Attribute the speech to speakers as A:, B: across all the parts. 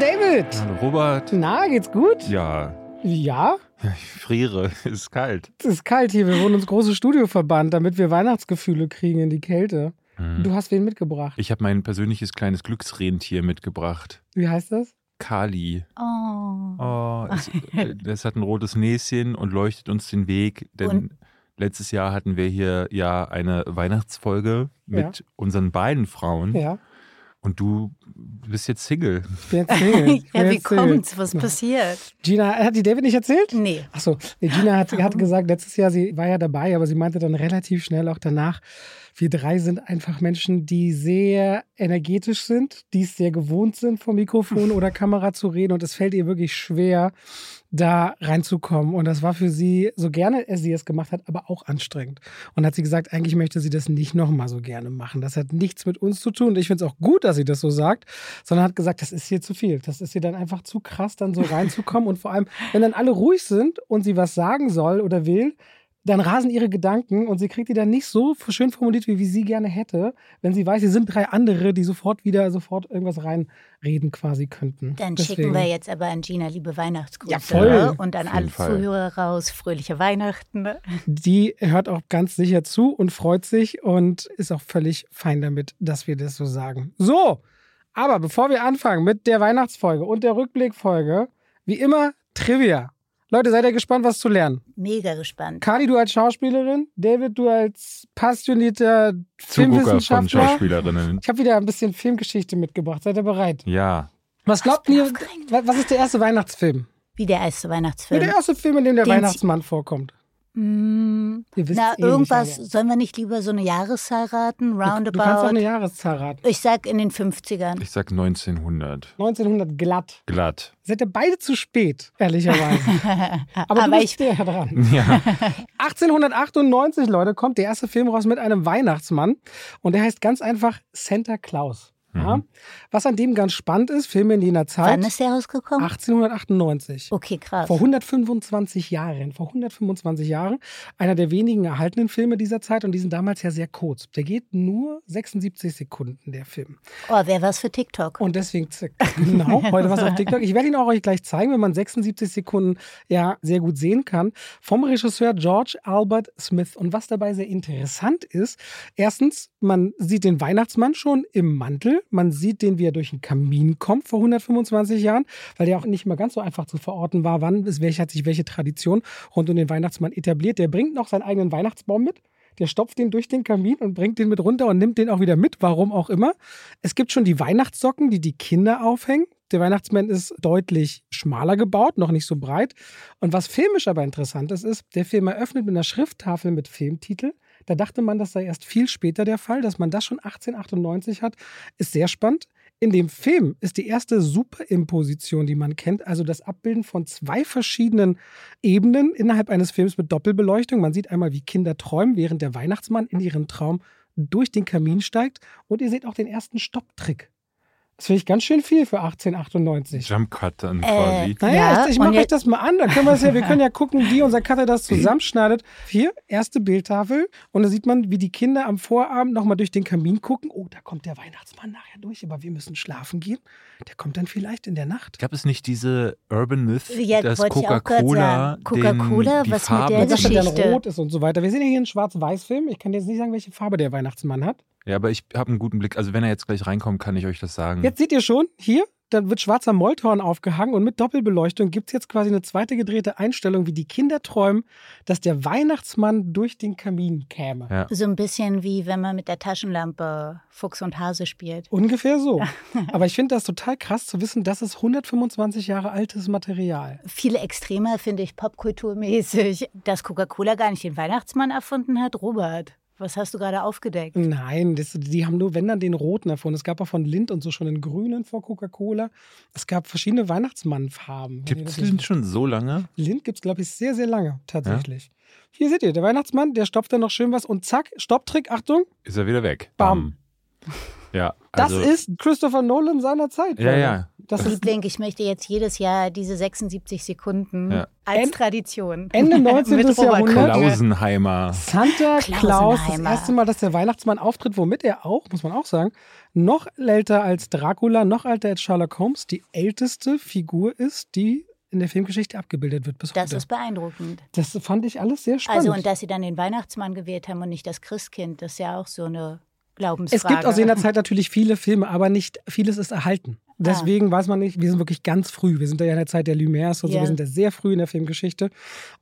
A: David.
B: Hallo Robert.
A: Na, geht's gut?
B: Ja.
A: Ja?
B: Ja, Ich friere. Es ist kalt.
A: Es ist kalt hier. Wir wurden ins große Studio verbannt, damit wir Weihnachtsgefühle kriegen in die Kälte.
B: Hm.
A: Du hast wen mitgebracht.
B: Ich habe mein persönliches kleines Glücksrentier mitgebracht.
A: Wie heißt das?
B: Kali.
C: Oh.
B: Oh, es, das hat ein rotes Näschen und leuchtet uns den Weg. Denn
C: Und-
B: letztes Jahr hatten wir hier ja eine Weihnachtsfolge mit unseren beiden Frauen.
A: Ja.
B: Und du bist jetzt Single.
A: Ich bin jetzt Single. Ich bin
C: Ja, wie
A: jetzt Single.
C: kommt's? Was passiert?
A: Gina, hat die David nicht erzählt?
C: Nee.
A: Achso, nee, Gina hat, hat gesagt, letztes Jahr, sie war ja dabei, aber sie meinte dann relativ schnell auch danach, wir drei sind einfach Menschen, die sehr energetisch sind, die es sehr gewohnt sind, vor Mikrofon oder Kamera zu reden und es fällt ihr wirklich schwer, da reinzukommen. Und das war für sie, so gerne sie es gemacht hat, aber auch anstrengend. Und hat sie gesagt, eigentlich möchte sie das nicht nochmal so gerne machen. Das hat nichts mit uns zu tun. Und ich finde es auch gut, dass sie das so sagt, sondern hat gesagt, das ist hier zu viel. Das ist ihr dann einfach zu krass, dann so reinzukommen. Und vor allem, wenn dann alle ruhig sind und sie was sagen soll oder will, dann rasen ihre Gedanken und sie kriegt die dann nicht so schön formuliert, wie, wie sie gerne hätte, wenn sie weiß, sie sind drei andere, die sofort wieder sofort irgendwas reinreden quasi könnten.
C: Dann
A: Deswegen.
C: schicken wir jetzt aber an Gina liebe Weihnachtsgrüße.
A: Ja, voll.
C: Und an alle
B: Fall.
C: Zuhörer raus, fröhliche Weihnachten.
A: Die hört auch ganz sicher zu und freut sich und ist auch völlig fein damit, dass wir das so sagen. So, aber bevor wir anfangen mit der Weihnachtsfolge und der Rückblickfolge, wie immer Trivia. Leute, seid ihr gespannt, was zu lernen?
C: Mega gespannt.
A: Kali, du als Schauspielerin, David, du als passionierter
B: Zugucker von
A: Filmwissenschaftler.
B: Schauspielerinnen.
A: Ich habe wieder ein bisschen Filmgeschichte mitgebracht. Seid ihr bereit?
B: Ja.
A: Was glaubt ihr, was ist der erste Weihnachtsfilm?
C: Wie der erste
A: Wie
C: Weihnachtsfilm.
A: der erste Film, in dem der
C: Den-
A: Weihnachtsmann vorkommt?
C: Mm,
A: wisst
C: na,
A: eh
C: irgendwas,
A: nicht,
C: sollen wir nicht lieber so eine Jahreszahl raten?
A: Du, du kannst auch
C: Roundabout.
A: eine Jahreszahl raten.
C: Ich sag in den 50ern.
B: Ich sag 1900.
A: 1900 glatt.
B: Glatt.
A: Seid ihr beide zu spät, ehrlicherweise. Aber,
C: Aber ich-
A: der dran.
B: Ja.
A: 1898, Leute, kommt der erste Film raus mit einem Weihnachtsmann. Und der heißt ganz einfach Santa Claus. Ja?
B: Mhm.
A: Was an dem ganz spannend ist, Filme in jener Zeit.
C: Wann ist der rausgekommen?
A: 1898.
C: Okay, krass.
A: Vor 125 Jahren, vor 125 Jahren, einer der wenigen erhaltenen Filme dieser Zeit und die sind damals ja sehr kurz. Der geht nur 76 Sekunden, der Film.
C: Oh, wer was für TikTok?
A: Und deswegen, zick, genau, heute was auf TikTok. Ich werde ihn auch euch gleich zeigen, wenn man 76 Sekunden ja sehr gut sehen kann. Vom Regisseur George Albert Smith. Und was dabei sehr interessant ist, erstens, man sieht den Weihnachtsmann schon im Mantel. Man sieht den, wie er durch den Kamin kommt vor 125 Jahren, weil der auch nicht immer ganz so einfach zu verorten war, wann ist welche, hat sich welche Tradition rund um den Weihnachtsmann etabliert. Der bringt noch seinen eigenen Weihnachtsbaum mit. Der stopft den durch den Kamin und bringt den mit runter und nimmt den auch wieder mit, warum auch immer. Es gibt schon die Weihnachtssocken, die die Kinder aufhängen. Der Weihnachtsmann ist deutlich schmaler gebaut, noch nicht so breit. Und was filmisch aber interessant ist, ist, der Film eröffnet mit einer Schrifttafel mit Filmtitel. Da dachte man, das sei erst viel später der Fall, dass man das schon 1898 hat, ist sehr spannend. In dem Film ist die erste Superimposition, die man kennt, also das Abbilden von zwei verschiedenen Ebenen innerhalb eines Films mit Doppelbeleuchtung. Man sieht einmal, wie Kinder träumen, während der Weihnachtsmann in ihren Traum durch den Kamin steigt. Und ihr seht auch den ersten Stopptrick. Das finde ich ganz schön viel für 1898.
B: Jump Cut dann
C: Äh,
B: quasi.
A: Naja,
C: Ja,
A: ich, ich mache euch das mal an. Dann können wir es ja, wir können ja gucken, wie unser Cutter das zusammenschneidet. Hier, erste Bildtafel. Und da sieht man, wie die Kinder am Vorabend nochmal durch den Kamin gucken. Oh, da kommt der Weihnachtsmann nachher durch, aber wir müssen schlafen gehen. Der kommt dann vielleicht in der Nacht.
B: Gab es nicht diese Urban Myth,
C: Ja,
B: dass
C: wollte ich auch grad
B: Coca-Cola.
C: Coca-Cola, was mit
B: Farbe
C: der
A: Dass er dann
C: Geschichte.
A: rot ist und so weiter. Wir sehen ja hier einen Schwarz-Weiß-Film. Ich kann jetzt nicht sagen, welche Farbe der Weihnachtsmann hat.
B: Ja, aber ich habe einen guten Blick. Also wenn er jetzt gleich reinkommt, kann ich euch das sagen.
A: Jetzt seht ihr schon, hier, dann wird schwarzer Molltorn aufgehangen und mit Doppelbeleuchtung gibt es jetzt quasi eine zweite gedrehte Einstellung, wie die Kinder träumen, dass der Weihnachtsmann durch den Kamin käme.
B: Ja.
C: So ein bisschen wie wenn man mit der Taschenlampe Fuchs und Hase spielt.
A: Ungefähr so. Aber ich finde das total krass zu wissen, das ist 125 Jahre altes Material.
C: Viel extremer finde ich popkulturmäßig, dass Coca-Cola gar nicht den Weihnachtsmann erfunden hat. Robert, was hast du gerade aufgedeckt?
A: Nein, das, die haben nur, wenn dann, den roten erfunden. Es gab auch von Lind und so schon den grünen vor Coca-Cola. Es gab verschiedene Weihnachtsmannfarben.
B: Gibt es den schon so lange?
A: Lind gibt es, glaube ich, sehr, sehr lange, tatsächlich. Hier seht ihr, der Weihnachtsmann, der stopft dann noch schön was und zack, Stopptrick, Achtung,
B: Ist er wieder weg.
A: Bam.
B: Ja,
A: das
B: also,
A: ist Christopher Nolan seiner Zeit.
B: Ja, ja.
A: Das
C: Liebling, ich möchte jetzt jedes Jahr diese 76 Sekunden
B: Ja.
C: als
A: End-
C: Tradition.
A: Ende 19.
C: Mit Robert
A: Jahrhundert.
B: Klausenheimer.
A: Santa Claus, das erste Mal, dass der Weihnachtsmann auftritt, womit er auch, muss man auch sagen, noch älter als Dracula, noch älter als Sherlock Holmes, die älteste Figur ist, die in der Filmgeschichte abgebildet wird bis
C: Das
A: heute.
C: ist beeindruckend.
A: das fand ich alles sehr spannend.
C: Also und dass sie dann den Weihnachtsmann gewählt haben und nicht das Christkind, das ist ja auch so eine Glaubensfrage.
A: es gibt aus jener Zeit natürlich viele Filme, aber nicht vieles ist erhalten. Deswegen weiß man nicht, wir sind wirklich ganz früh. Wir sind ja in der Zeit der Lumières und so,
C: Ja.
A: wir sind ja sehr früh in der Filmgeschichte.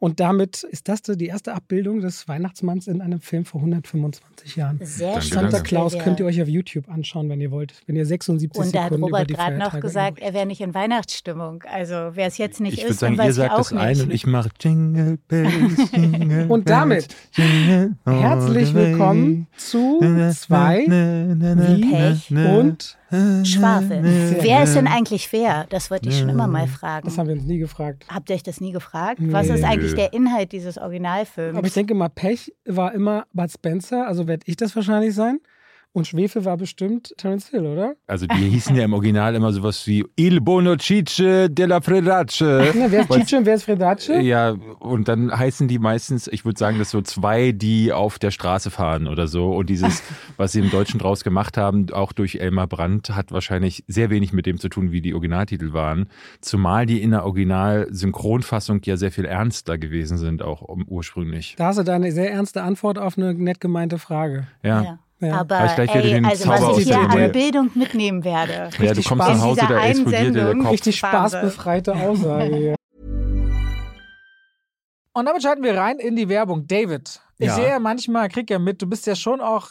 A: Und damit ist das die erste Abbildung des Weihnachtsmanns in einem Film vor 125 Jahren.
C: Sehr
B: Danke,
C: schön.
A: Santa
B: danke.
A: Claus
C: Ja.
A: könnt ihr euch auf YouTube anschauen, wenn ihr wollt. Wenn ihr 76
C: Und da hat
A: Sekunden über
C: Robert gerade noch gesagt, er wäre nicht in Weihnachtsstimmung. Also wer es jetzt nicht
B: Ich
C: ist,
B: würde sagen,
C: dann
B: ihr
C: weiß ich
B: sagt
C: auch
B: das ein
C: nicht.
B: und ich mache Jingle Bells, Jingle
A: Und damit
B: Jingle
A: Herzlich willkommen zu zwei
C: Wie Pech
A: und
C: Schwafel. Wer ist denn eigentlich wer? Das wollte ich schon immer mal fragen.
A: das haben wir uns nie gefragt.
C: Habt ihr euch das nie gefragt? Was ist
A: Nee.
C: eigentlich der Inhalt dieses Originalfilms?
A: Aber ich denke mal, Pech war immer Bud Spencer, also werde ich das wahrscheinlich sein. Und Schwefel war bestimmt Terence Hill, oder?
B: Also die hießen ja im Original immer sowas wie Il Bono Cice della Fredace.
A: Na, wer ist Chiche und wer ist Fredace?
B: Ja, und dann heißen die meistens, ich würde sagen, das so zwei, die auf der Straße fahren oder so. Und dieses, was sie im Deutschen draus gemacht haben, auch durch Elmar Brandt, hat wahrscheinlich sehr wenig mit dem zu tun, wie die Originaltitel waren. Zumal die in der Original-Synchronfassung ja sehr viel ernster gewesen sind, auch ursprünglich.
A: Da hast du deine sehr ernste Antwort auf eine nett gemeinte Frage.
B: Ja.
C: Ja.
A: Ja.
C: Aber
B: Aber ich
C: ey, also
B: Zauber
C: was
A: aus
C: ich hier an. Bildung mitnehmen werde.
B: Ja, du
A: Richtig
B: kommst
A: Spaß.
B: nach Hause,
C: Aus
B: da
C: dieser
B: explodiert dir der
C: Einsendung.
B: Kopf.
A: Richtig spaßbefreite Aussage. Und damit schalten wir rein in die Werbung. David, ich
B: Ja.
A: sehe ja manchmal, krieg ja mit, du bist ja schon auch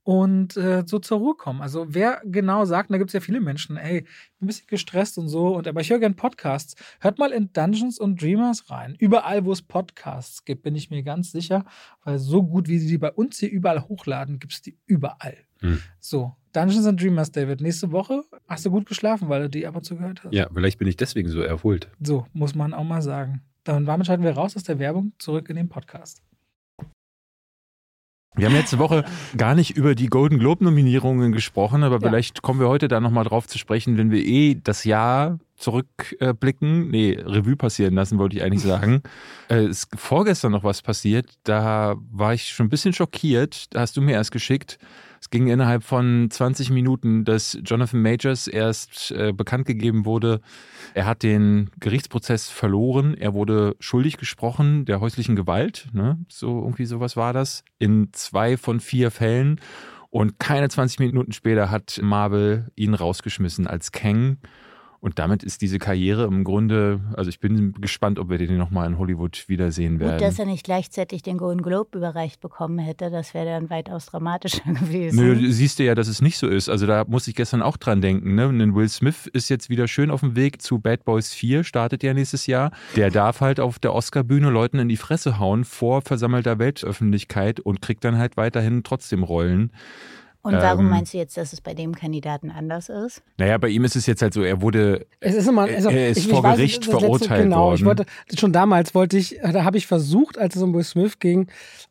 A: und äh, so zur Ruhe kommen. Also wer genau sagt, und da gibt es ja viele Menschen, ey, ich bin ein bisschen gestresst und so, und aber ich höre gern Podcasts. Hört mal in Dungeons and Dreamers rein. Überall, wo es Podcasts gibt, bin ich mir ganz sicher, weil so gut, wie sie die bei uns hier überall hochladen, gibt es die überall.
B: Hm.
A: So, Dungeons and Dreamers, David. Nächste Woche hast du gut geschlafen, weil du die ab und zu gehört hast.
B: Ja, vielleicht bin ich deswegen so erholt.
A: So, muss man auch mal sagen. Dann damit schalten wir raus aus der Werbung zurück in den Podcast.
B: Wir haben letzte Woche gar nicht über die Golden Globe Nominierungen gesprochen, aber
A: Ja.
B: vielleicht kommen wir heute da nochmal drauf zu sprechen, wenn wir eh das Jahr zurückblicken. nee, Revue passieren lassen, wollte ich eigentlich sagen. äh, ist vorgestern noch was passiert, da war ich schon ein bisschen schockiert. Da hast du mir erst geschickt. Es ging innerhalb von 20 Minuten, dass Jonathan Majors erst äh, bekannt gegeben wurde, er hat den Gerichtsprozess verloren. Er wurde schuldig gesprochen der häuslichen Gewalt. Ne? So irgendwie sowas war das. In zwei von vier Fällen. Und keine 20 Minuten später hat Marvel ihn rausgeschmissen als Kang. Und damit ist diese Karriere im Grunde, also ich bin gespannt, ob wir den nochmal in Hollywood wiedersehen werden.
C: Gut, dass er nicht gleichzeitig den Golden Globe überreicht bekommen hätte. Das wäre dann weitaus dramatischer gewesen.
B: Nö, du siehst du ja, dass es nicht so ist. Also da muss ich gestern auch dran denken. Ne? Denn Will Smith ist jetzt wieder schön auf dem Weg zu Bad Boys 4, startet ja nächstes Jahr. Der darf halt auf der Oscar-Bühne Leuten in die Fresse hauen vor versammelter Weltöffentlichkeit und kriegt dann halt weiterhin trotzdem Rollen.
C: Und warum
B: Ähm,
C: meinst du jetzt, dass es bei dem Kandidaten anders ist?
B: Naja, bei ihm ist es jetzt halt so, er wurde
A: Es ist immer, also
B: Er ist
A: ich, ich
B: vor
A: weiß,
B: Gericht
A: das letzte-
B: verurteilt
A: genau, Ich
B: worden.
A: wollte, schon damals wollte ich, da habe ich versucht, als es um Will Smith ging,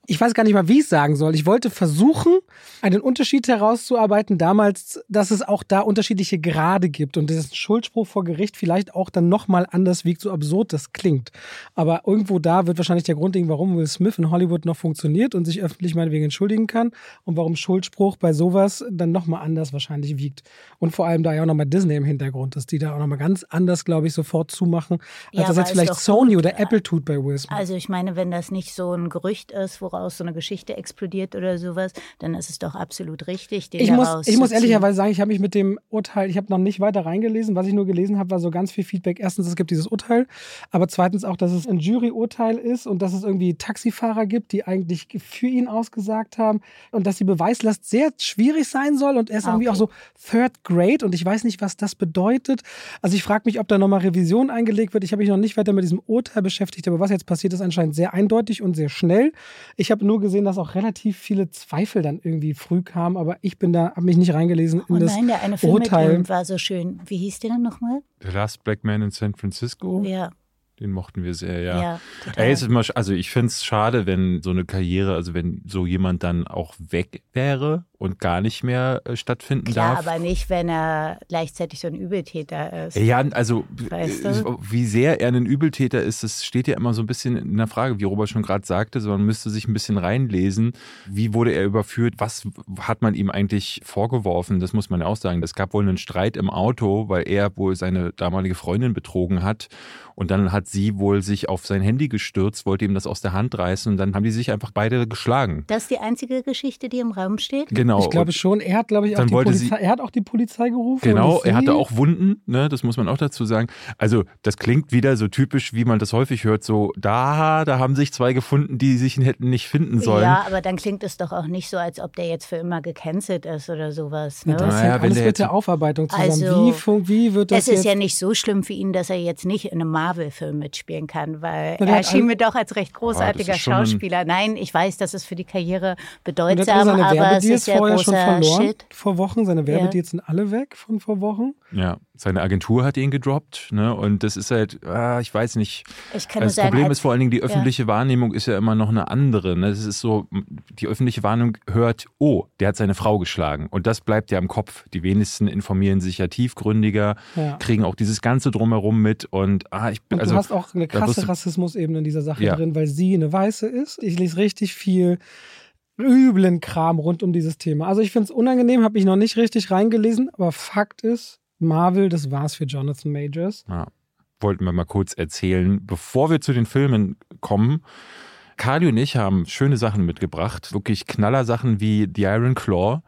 A: ich weiß gar nicht mal, wie ich es sagen soll. Ich wollte versuchen, einen Unterschied herauszuarbeiten damals, dass es auch da unterschiedliche Grade gibt und dass ein Schuldspruch vor Gericht vielleicht auch dann nochmal anders wiegt, so absurd das klingt. Aber irgendwo da wird wahrscheinlich der Grund liegen, warum Will Smith in Hollywood noch funktioniert und sich öffentlich meinetwegen entschuldigen kann und warum Schuldspruch bei sowas dann nochmal anders wahrscheinlich wiegt. Und vor allem da ja auch nochmal Disney im Hintergrund ist, die da auch nochmal ganz anders, glaube ich, sofort zumachen, als
C: Ja,
A: das jetzt vielleicht Sony
C: gut.
A: oder Apple tut bei Will Smith.
C: Also ich meine, wenn das nicht so ein Gerücht ist, woraus so eine Geschichte explodiert oder sowas, dann ist es doch absolut richtig, den
A: Ich muss, ich muss ehrlicherweise sagen, ich habe mich mit dem Urteil, ich habe noch nicht weiter reingelesen. Was ich nur gelesen habe, war so ganz viel Feedback. Erstens, es gibt dieses Urteil, aber zweitens auch, dass es ein Juryurteil ist und dass es irgendwie Taxifahrer gibt, die eigentlich für ihn ausgesagt haben und dass die Beweislast sehr schwierig sein soll und er ist
C: Ah,
A: irgendwie
C: okay.
A: auch so Third Grade und ich weiß nicht, was das bedeutet. Also ich frage mich, ob da nochmal Revision eingelegt wird. Ich habe mich noch nicht weiter mit diesem Urteil beschäftigt, aber was jetzt passiert, ist anscheinend sehr eindeutig und sehr schnell. Ich habe nur gesehen, dass auch relativ viele Zweifel dann irgendwie früh kamen, aber ich bin da, habe mich nicht reingelesen in
C: Oh
A: das
C: nein, der eine Film mit
A: Urteil.
C: ihm war so schön. Wie hieß der denn nochmal?
B: The Last Black Man in San Francisco.
C: Ja,
B: Den mochten wir sehr, ja.
C: ja.
B: Ey, es ist immer, also ich finde es schade, wenn so eine Karriere, also wenn so jemand dann auch weg wäre und gar nicht mehr äh, stattfinden
C: Klar,
B: darf.
C: aber nicht, wenn er gleichzeitig so ein Übeltäter ist.
B: Ja, also
C: Weißt
B: äh,
C: du?
B: wie sehr er ein Übeltäter ist, das steht ja immer so ein bisschen in der Frage, wie Robert schon gerade sagte, so man müsste sich ein bisschen reinlesen. Wie wurde er überführt? Was hat man ihm eigentlich vorgeworfen? Das muss man ja auch sagen. Es gab wohl einen Streit im Auto, weil er wohl seine damalige Freundin betrogen hat. Und dann hat sie wohl sich auf sein Handy gestürzt, wollte ihm das aus der Hand reißen und dann haben die sich einfach beide geschlagen.
C: Das ist die einzige Geschichte, die im Raum steht?
B: Genau.
A: Ich glaube schon, er hat, glaube ich, auch
B: Dann
A: die Polizei,
B: sie-
A: er hat auch die Polizei gerufen.
B: Genau, er hatte auch Wunden, ne, das muss man auch dazu sagen. Also, das klingt wieder so typisch, wie man das häufig hört, so, da, da haben sich zwei gefunden, die sich hätten nicht finden sollen.
C: Ja, aber dann klingt es doch auch nicht so, als ob der jetzt für immer gecancelt ist oder sowas. Ne?
A: Das
B: Naja,
A: alles mit der Aufarbeitung zusammen.
C: Also,
A: wie, wie wird das
C: Es ist
A: jetzt?
C: ja nicht so schlimm für ihn, dass er jetzt nicht in einem Marvel-Film mitspielen kann, weil
A: Na,
C: er schien mir doch als recht großartiger
B: ist schon ein-
C: Schauspieler. Nein, ich weiß, das ist für die Karriere
A: er
C: bedeutsam, aber es ist ja
A: vorher schon verloren.
C: Shit.
A: Vor Wochen. Seine Werbedeals sind alle weg von vor Wochen.
B: Ja, seine Agentur hat ihn gedroppt, ne, und das ist halt, ah, ich weiß nicht.
C: Ich kann
B: Das
C: nur sagen,
B: Problem ist vor allen Dingen, die öffentliche Wahrnehmung ist ja immer noch eine andere. Ne? Es ist so, die öffentliche Wahrnehmung hört, oh, der hat seine Frau geschlagen. Und das bleibt ja im Kopf. Die wenigsten informieren sich ja tiefgründiger,
A: Ja.
B: kriegen auch dieses Ganze drumherum mit. Und ah, ich bin,
A: Und
B: also.
A: du hast auch eine krasse Rassismusebene in dieser Sache
B: Ja.
A: drin, weil sie eine Weiße ist. Ich lese richtig viel üblen Kram rund um dieses Thema. Also ich finde es unangenehm, habe mich noch nicht richtig reingelesen, aber Fakt ist, Marvel, das war's für Jonathan Majors.
B: Ja, wollten wir mal kurz erzählen. Bevor wir zu den Filmen kommen, Kali und ich haben schöne Sachen mitgebracht. Wirklich Knallersachen wie The Iron Claw,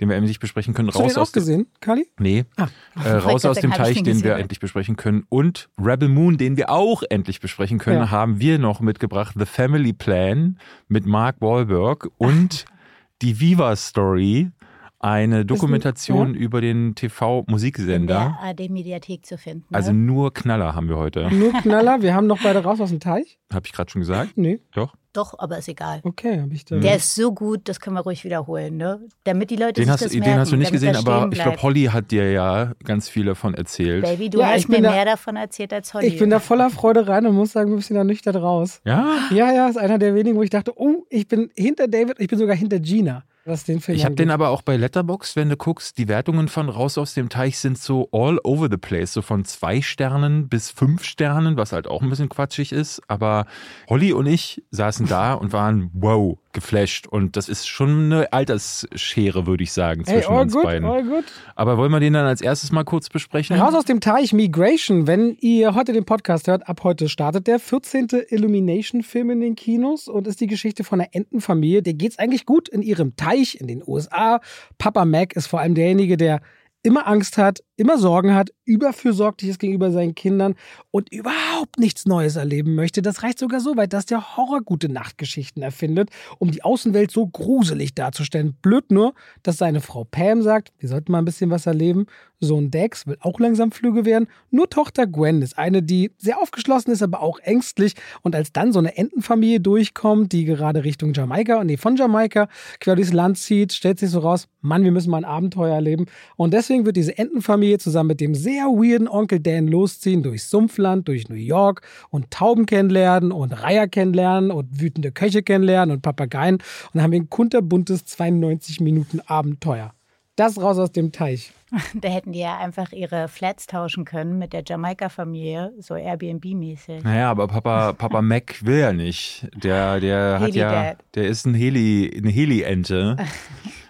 B: den wir endlich besprechen können.
A: Hast du den auch gesehen, Kali?
B: Nee,
A: Ah.
B: äh, raus aus dem Teich,
C: den
B: den wir endlich besprechen können. Und Rebel Moon, den wir auch endlich besprechen können,
A: Ja.
B: haben wir noch mitgebracht. The Family Plan mit Mark Wahlberg und die Viva Story, eine Dokumentation über den
C: in
B: TV-Musiksender.
C: der AD-Mediathek zu finden. Ne?
B: Also nur Knaller haben wir heute.
A: Nur Knaller. Wir haben noch beide raus aus dem Teich.
B: Habe ich gerade schon gesagt?
A: Nee,
B: Doch.
C: Doch, aber ist egal.
A: okay, habe ich da.
C: Der ist so gut, das können wir ruhig wiederholen, ne? Damit die Leute
B: Den
C: sich
B: hast,
C: das
B: den
C: merken,
B: hast du nicht gesehen, aber ich glaube. Holly hat dir ja ganz viel davon erzählt.
C: Baby, du
A: Ja,
C: hast mir
A: da-
C: mehr davon erzählt als Holly.
A: ich bin da voller Freude rein und muss sagen, wir sind da nüchtern raus.
B: Ja?
A: Ja, ja, ist einer der wenigen, wo ich dachte, oh, ich bin hinter David, ich bin sogar hinter Gina, was den Film
B: Ich habe den aber auch bei Letterbox, wenn du guckst, die Wertungen von Raus aus dem Teich sind so all over the place, so von zwei Sternen bis fünf Sternen, was halt auch ein bisschen quatschig ist. Aber Holly und ich saßen da und waren wow geflasht und das ist schon eine Altersschere, würde ich sagen,
A: Hey,
B: zwischen
A: all
B: uns
A: good,
B: beiden.
A: all good.
B: Aber wollen wir den dann als erstes mal kurz besprechen?
A: Raus aus dem Teich, Migration. Wenn ihr heute den Podcast hört, ab heute startet der 14. Illumination-Film in den Kinos und ist die Geschichte von einer Entenfamilie. Der geht's eigentlich gut in ihrem Teich in den USA. Papa Mac ist vor allem derjenige, der immer Angst hat, immer Sorgen hat, überfürsorglich ist gegenüber seinen Kindern und überhaupt nichts Neues erleben möchte. Das reicht sogar so weit, dass der Horror gute Nachtgeschichten erfindet, um die Außenwelt so gruselig darzustellen. Blöd nur, dass seine Frau Pam sagt, wir sollten mal ein bisschen was erleben. Sohn Dex will auch langsam flüge werden. Nur Tochter Gwen ist eine, die sehr aufgeschlossen ist, aber auch ängstlich. Und als dann so eine Entenfamilie durchkommt, die gerade Richtung Jamaika, nee, von Jamaika quer durchs Land zieht, stellt sich so raus, Mann, wir müssen mal ein Abenteuer erleben. Und deswegen wird diese Entenfamilie zusammen mit dem sehr weirden Onkel Dan losziehen durchs Sumpfland, durch New York und Tauben kennenlernen und Reiher kennenlernen und wütende Köche kennenlernen und Papageien. Und haben ein kunterbuntes 92 Minuten Abenteuer. Das raus aus dem Teich.
C: Da hätten die ja einfach ihre Flats tauschen können mit der Jamaika-Familie, so Airbnb-mäßig.
B: Naja, aber Papa, Papa Mac will ja nicht. Der, der hat ja, der ist ein Heli, eine Heli-Ente.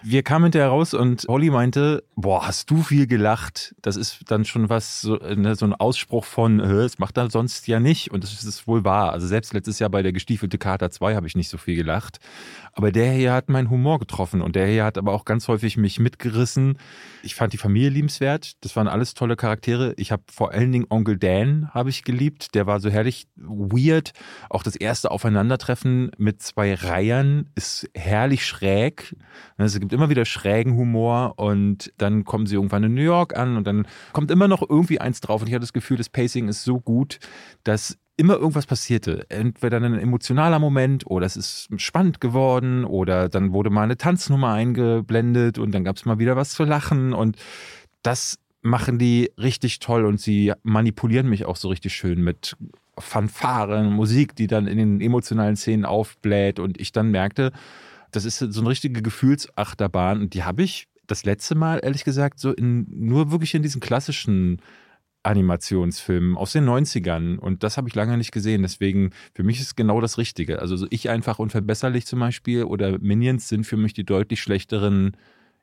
B: Wir kamen hinterher raus und Holly meinte, boah, hast du viel gelacht? Das ist dann schon was, so, ne, so ein Ausspruch von, es macht er sonst ja nicht. Und das ist wohl wahr. Also selbst letztes Jahr bei der gestiefelte Kater 2 habe ich nicht so viel gelacht. Aber der hier hat meinen Humor getroffen und der hier hat aber auch ganz häufig mich mitgerissen. Ich fand die Familie liebenswert. Das waren alles tolle Charaktere. Ich habe vor allen Dingen Onkel Dan habe ich geliebt. Der war so herrlich weird. Auch das erste Aufeinandertreffen mit zwei Reihern ist herrlich schräg. Es gibt immer wieder schrägen Humor und dann kommen sie irgendwann in New York an und dann kommt immer noch irgendwie eins drauf. Und ich hatte das Gefühl, das Pacing ist so gut, dass immer irgendwas passierte. Entweder ein emotionaler Moment oder es ist spannend geworden oder dann wurde mal eine Tanznummer eingeblendet und dann gab es mal wieder was zu lachen und das machen die richtig toll und sie manipulieren mich auch so richtig schön mit Fanfaren, Musik, die dann in den emotionalen Szenen aufbläht und ich dann merkte, das ist so eine richtige Gefühlsachterbahn und die habe ich das letzte Mal, ehrlich gesagt, so in, nur wirklich in diesen klassischen Animationsfilmen aus den 90ern und das habe ich lange nicht gesehen. Deswegen, für mich ist genau das Richtige. Also ich einfach unverbesserlich zum Beispiel oder Minions sind für mich die deutlich schlechteren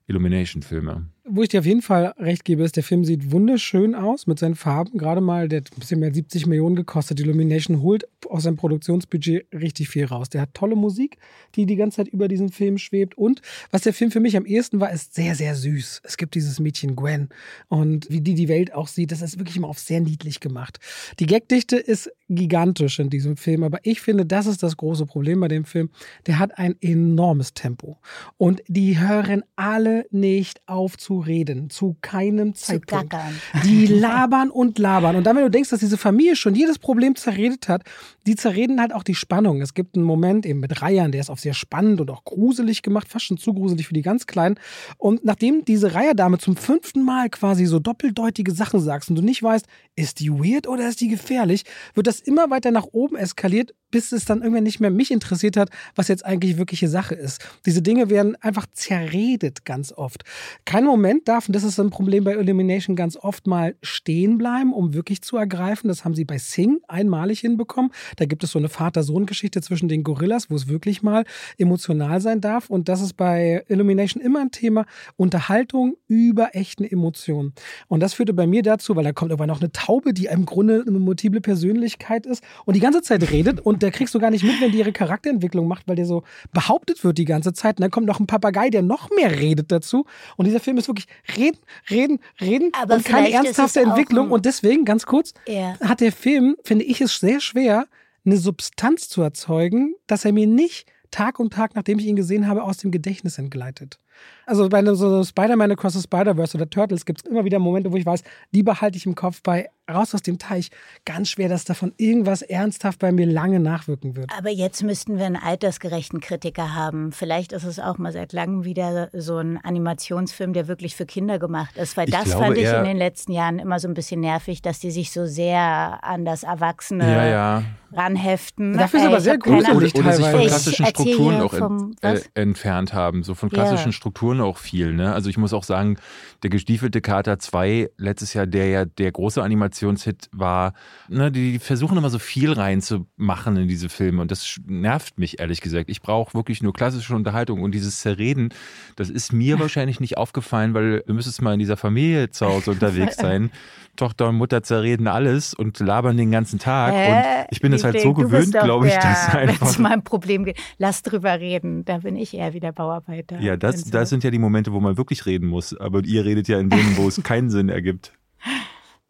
B: Illumination-Filme.
A: Wo ich dir auf jeden Fall recht gebe, ist, der Film sieht wunderschön aus mit seinen Farben. Gerade mal, der hat ein bisschen mehr als 70 Millionen gekostet. Illumination holt aus seinem Produktionsbudget richtig viel raus. Der hat tolle Musik, die die ganze Zeit über diesen Film schwebt. Und was der Film für mich am ehesten war, ist sehr, sehr süß. Es gibt dieses Mädchen Gwen und wie die die Welt auch sieht, das ist wirklich immer auf sehr niedlich gemacht. Die Gagdichte ist gigantisch in diesem Film, aber ich finde, das ist das große Problem bei dem Film. Der hat ein enormes Tempo und die hören alle nicht auf zu reden, zu keinem Zeitpunkt. Zu die labern und labern. Und dann, wenn du denkst, dass diese Familie schon jedes Problem zerredet hat, die zerreden halt auch die Spannung. Es gibt einen Moment eben mit Reihern, der ist auch sehr spannend und auch gruselig gemacht, fast schon zu gruselig für die ganz Kleinen. Und nachdem diese Reiherdame zum fünften Mal quasi so doppeldeutige Sachen sagst und du nicht weißt, ist die weird oder ist die gefährlich, wird das immer weiter nach oben eskaliert, bis es dann irgendwann nicht mehr mich interessiert hat, was jetzt eigentlich wirkliche Sache ist. Diese Dinge werden einfach zerredet ganz oft. Kein Moment darf, und das ist ein Problem bei Elimination, ganz oft mal stehen bleiben, um wirklich zu ergreifen. Das haben sie bei Sing einmalig hinbekommen. Da gibt es so eine Vater-Sohn-Geschichte zwischen den Gorillas, wo es wirklich mal emotional sein darf. Und das ist bei Illumination immer ein Thema. Unterhaltung über echten Emotionen. Und das führte bei mir dazu, weil da kommt aber noch eine Taube, die im Grunde eine multiple Persönlichkeit ist und die ganze Zeit redet und der kriegst du gar nicht mit, wenn die ihre Charakterentwicklung macht, weil der so behauptet wird die ganze Zeit. Und dann kommt noch ein Papagei, der noch mehr redet dazu. Und dieser Film ist wirklich reden, reden, reden
C: aber
A: und keine ernsthafte Entwicklung. Und deswegen, ganz kurz, ja. hat der Film, finde ich es sehr schwer, eine Substanz zu erzeugen, dass er mir nicht Tag und Tag, nachdem ich ihn gesehen habe, aus dem Gedächtnis entgleitet. Also bei so Spider-Man Across the Spider-Verse oder Turtles gibt es immer wieder Momente, wo ich weiß, die behalte ich im Kopf bei Raus aus dem Teich. Ganz schwer, dass davon irgendwas ernsthaft bei mir lange nachwirken wird.
C: Aber jetzt müssten wir einen altersgerechten Kritiker haben. Vielleicht ist es auch mal seit langem wieder so ein Animationsfilm, der wirklich für Kinder gemacht ist. Weil
B: Ich
C: das
B: glaube,
C: fand ich in den letzten Jahren immer so ein bisschen nervig, dass die sich so sehr an das Erwachsene
B: Ja, ja.
C: ranheften.
A: Dafür ist aber sehr gruselig
C: Ahnung.
B: oder sich von klassischen Strukturen auch ent, äh, entfernt haben. So von
C: Ja.
B: klassischen Strukturen auch viel. Ne? Also ich muss auch sagen, der gestiefelte Kater 2 letztes Jahr, der ja der große Animationshit war, ne, die versuchen immer so viel reinzumachen in diese Filme und das nervt mich ehrlich gesagt. Ich brauche wirklich nur klassische Unterhaltung und dieses Zerreden, das ist mir wahrscheinlich nicht aufgefallen, weil du müsstest mal in dieser Familie zu Hause unterwegs sein. Tochter und Mutter zerreden alles und labern den ganzen Tag und
C: Hä?
B: ich bin es halt so gewöhnt, glaube ich, dass
C: Wenn
B: einfach
C: es mal ein Problem gibt, lass drüber reden. Da bin ich eher wieder Bauarbeiter.
B: Ja, das,
C: Und
B: das sind ja die Momente, wo man wirklich reden muss. Aber ihr redet ja in denen, wo es keinen Sinn ergibt.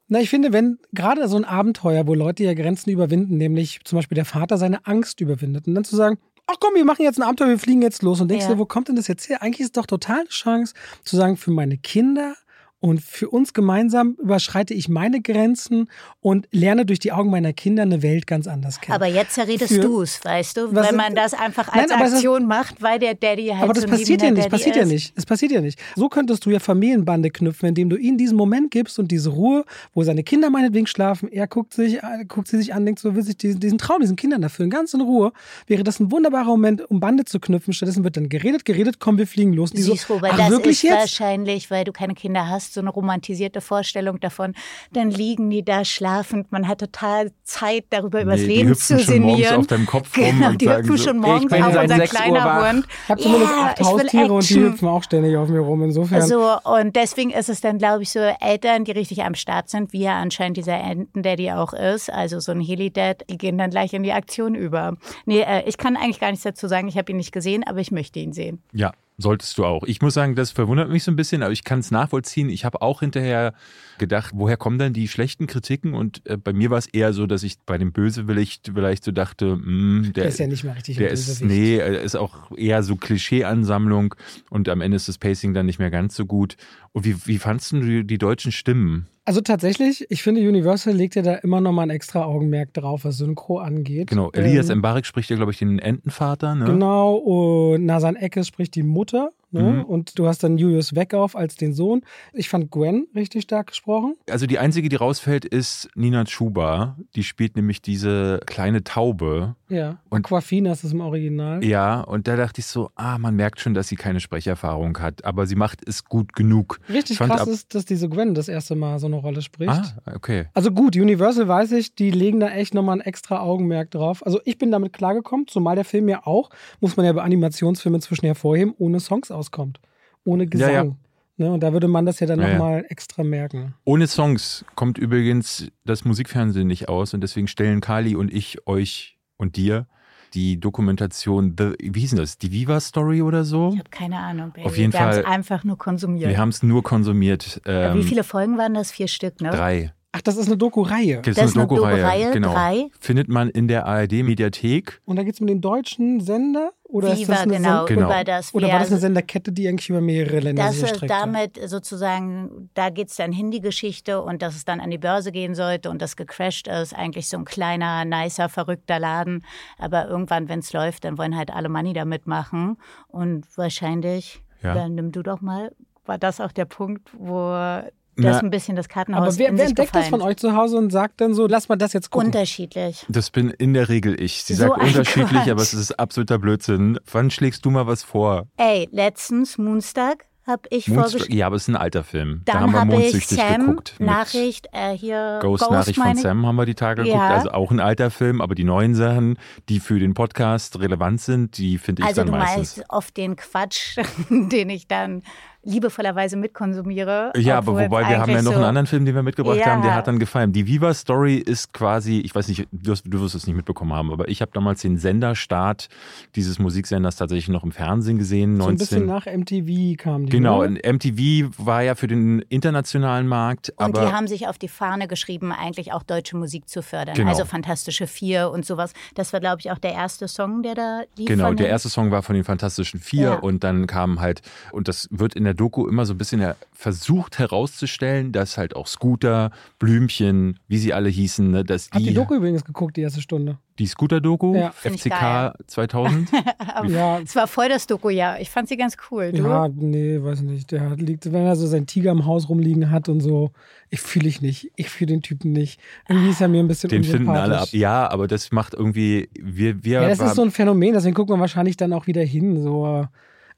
A: Na, ich finde, wenn gerade so ein Abenteuer, wo Leute ja Grenzen überwinden, nämlich zum Beispiel der Vater seine Angst überwindet und dann zu sagen, ach komm, wir machen jetzt ein Abenteuer, wir fliegen jetzt los und denkst
C: Ja.
A: du, wo kommt denn das jetzt her? Eigentlich ist es doch total eine Chance zu sagen, für meine Kinder und für uns gemeinsam überschreite ich meine Grenzen und lerne durch die Augen meiner Kinder eine Welt ganz anders kennen.
C: Aber jetzt zerredest
A: Für-
C: du es, weißt du? Wenn man das einfach
A: Nein,
C: als
A: ist-
C: Aktion macht, weil der Daddy halt
A: Aber das passiert ja nicht,
C: Daddy
A: passiert ja
C: ist.
A: nicht. Es passiert ja nicht. So könntest du ja Familienbande knüpfen, indem du ihm diesen Moment gibst und diese Ruhe, wo seine Kinder meinetwegen schlafen. Er guckt sich, äh, guckt sie sich an, denkt so, will sich diesen, diesen Traum, diesen Kindern erfüllen, ganz in Ruhe. Wäre das ein wunderbarer Moment, um Bande zu knüpfen. Stattdessen wird dann geredet, geredet, komm, wir fliegen los. Die
C: Siehst
A: so, ach,
C: das
A: wirklich
C: ist
A: jetzt?
C: wahrscheinlich, weil du keine Kinder hast, so eine romantisierte Vorstellung davon. Dann liegen die da schlafend. Man hat total Zeit, darüber übers
B: Nee, die
C: Leben
B: hüpfen
C: zu
B: schon morgens
C: sinnieren.
B: auf deinem Kopf rum
C: genau,
B: und
C: die hüpfen
B: so,
C: schon
B: ich
C: morgens
B: bin
C: auf unser
B: 6 Uhr
C: kleiner. Hund.
A: Ich habe zumindest
C: Ja,
A: acht Haustiere und die hüpfen auch ständig auf mir rum. Insofern.
C: Also, und deswegen ist es dann, glaube ich, so Eltern, die richtig am Start sind, wie ja anscheinend dieser Enten-Daddy auch ist, also so ein Heli-Dad, die gehen dann gleich in die Aktion über. Nee, äh, ich kann eigentlich gar nichts dazu sagen, ich habe ihn nicht gesehen, aber ich möchte ihn sehen.
B: Ja, solltest du auch. Ich muss sagen, das verwundert mich so ein bisschen, aber ich kann es nachvollziehen. Ich habe auch hinterher gedacht, woher kommen denn die schlechten Kritiken? Und äh, bei mir war es eher so, dass ich bei dem Bösewicht vielleicht so dachte, mh, der,
A: der ist ja nicht mehr richtig
B: der ist, nee, ist auch eher so Klischee-Ansammlung und am Ende ist das Pacing dann nicht mehr ganz so gut. Und wie, wie fandst du die, die deutschen Stimmen?
A: Also tatsächlich, ich finde, Universal legt ja da immer noch mal ein extra Augenmerk drauf, was Synchro angeht.
B: Genau, Elias
A: Ähm,
B: Mbarek spricht ja, glaube ich, den Entenvater. Ne?
A: Genau, und Nasan Eckes spricht die Mutter. Ne?
B: Mhm.
A: Und du hast dann Julius Weckauf als den Sohn. Ich fand Gwen richtig stark gesprochen.
B: Also die einzige, die rausfällt, ist Nina Chuba. Die spielt nämlich diese kleine Taube.
A: Ja.
B: Und-
A: Aquafina ist es im Original.
B: Ja, und da dachte ich so, ah, man merkt schon, dass sie keine Sprecherfahrung hat, aber sie macht es gut genug.
A: Richtig
B: Ich fand
A: krass
B: ab-
A: ist, dass diese Gwen das erste Mal so eine Rolle spricht.
B: Ah, okay.
A: Also gut, Universal weiß ich, die legen da echt nochmal ein extra Augenmerk drauf. Also ich bin damit klargekommen, zumal der Film ja auch, muss man ja bei Animationsfilmen inzwischen hervorheben, ohne Songs auskommt. Ohne Gesang.
B: Ja, ja.
A: Ne, und da würde man das ja dann
B: Ja, ja.
A: nochmal extra merken.
B: Ohne Songs kommt übrigens das Musikfernsehen nicht aus und deswegen stellen Kali und ich euch und dir die Dokumentation The, wie hieß denn das? Die Viva Story oder so?
C: Ich habe keine Ahnung, Baby.
B: Auf jeden
C: Wir haben
B: Fall-
C: es einfach nur konsumiert.
B: Wir haben es nur konsumiert.
C: Äh,
B: Ähm,
C: Wie viele Folgen waren das? Vier Stück, ne?
B: Drei.
A: Ach, das ist eine Doku-Reihe.
B: Das,
C: Das
B: ist eine
C: ist eine
B: Doku-Reihe.
C: Doku-Reihe,
B: Genau.
C: drei.
B: Findet man in der ARD-Mediathek.
A: Und da geht es um den deutschen Sender? Oder ist
C: Viva,
A: das eine
C: genau,
A: Sen
B: Genau.
C: über das
A: Oder war das eine Senderkette, die eigentlich über mehrere Länder
C: Das
A: sich
C: ist damit sozusagen, da geht es dann hin, die Geschichte und dass es dann an die Börse gehen sollte und das gecrashed ist. Eigentlich so ein kleiner, nicer, verrückter Laden. Aber irgendwann, wenn es läuft, dann wollen halt alle Money da mitmachen. Und wahrscheinlich,
B: Ja.
C: dann nimm du doch mal, war das auch der Punkt, wo
B: Na,
C: das ein bisschen das Kartenhaus
A: Aber wer,
C: in
A: wer
C: sich
A: entdeckt das
C: gefallen
A: von euch zu Hause und sagt dann so, lass mal das jetzt gucken?
C: Unterschiedlich.
B: Das bin in der Regel ich. Sie
C: So
B: sagt unterschiedlich,
C: Quatsch.
B: aber es ist absoluter Blödsinn. Wann schlägst du mal was vor?
C: Ey, letztens, Moonstag, habe ich vorgestellt.
B: ja, aber es ist ein alter Film. da
C: Dann
B: haben wir
C: habe ich
B: mondsüchtig
C: Sam,
B: geguckt. mit
C: Nachricht, äh, hier
B: Ghost, Nachricht von. Sam haben wir die Tage geguckt.
C: Ja.
B: Also auch ein alter Film, aber die neuen Sachen, die für den Podcast relevant sind, die finde ich
C: Also
B: dann
C: du
B: meistens.
C: meinst oft den Quatsch, den ich dann liebevollerweise mitkonsumiere.
B: Ja, aber wobei wir haben ja noch
C: so,
B: einen anderen Film, den wir mitgebracht
C: Ja.
B: haben, der hat dann gefallen. Die Viva Story ist quasi, ich weiß nicht, du, hast, du wirst es nicht mitbekommen haben, aber ich habe damals den Senderstart dieses Musiksenders tatsächlich noch im Fernsehen gesehen.
A: so ein
B: 19,
A: bisschen nach MTV kam die.
B: Genau,
A: ne?
B: MTV war ja für den internationalen Markt,
C: Und
B: aber
C: die haben sich auf die Fahne geschrieben, eigentlich auch deutsche Musik zu fördern.
B: Genau.
C: Also Fantastische Vier und sowas. Das war, glaube ich, auch der erste Song, der da lief.
B: Genau, der erste Song war von den Fantastischen Vier
C: Ja.
B: und dann kam halt, und das wird in der Doku immer so ein bisschen versucht herauszustellen, dass halt auch Scooter, Blümchen, wie sie alle hießen, ne, dass
A: Hab
B: die,
A: die Doku übrigens geguckt, die erste Stunde.
B: die Scooter-Doku,
A: Ja.
B: FCK
C: geil.
B: 2000.
A: Ja,
C: Es war voll das Doku, ja. Ich fand sie ganz cool. Du?
A: ja, nee, weiß nicht. Der hat- liegt, wenn er so seinen Tiger im Haus rumliegen hat und so, ich fühle ich nicht. Ich fühle den Typen nicht. Irgendwie ist er mir ein bisschen
B: Den finden alle ab. Ja, aber das macht irgendwie, wir, wir
A: Ja, das
B: war-
A: ist so ein Phänomen, deswegen guckt man wahrscheinlich dann auch wieder hin. So.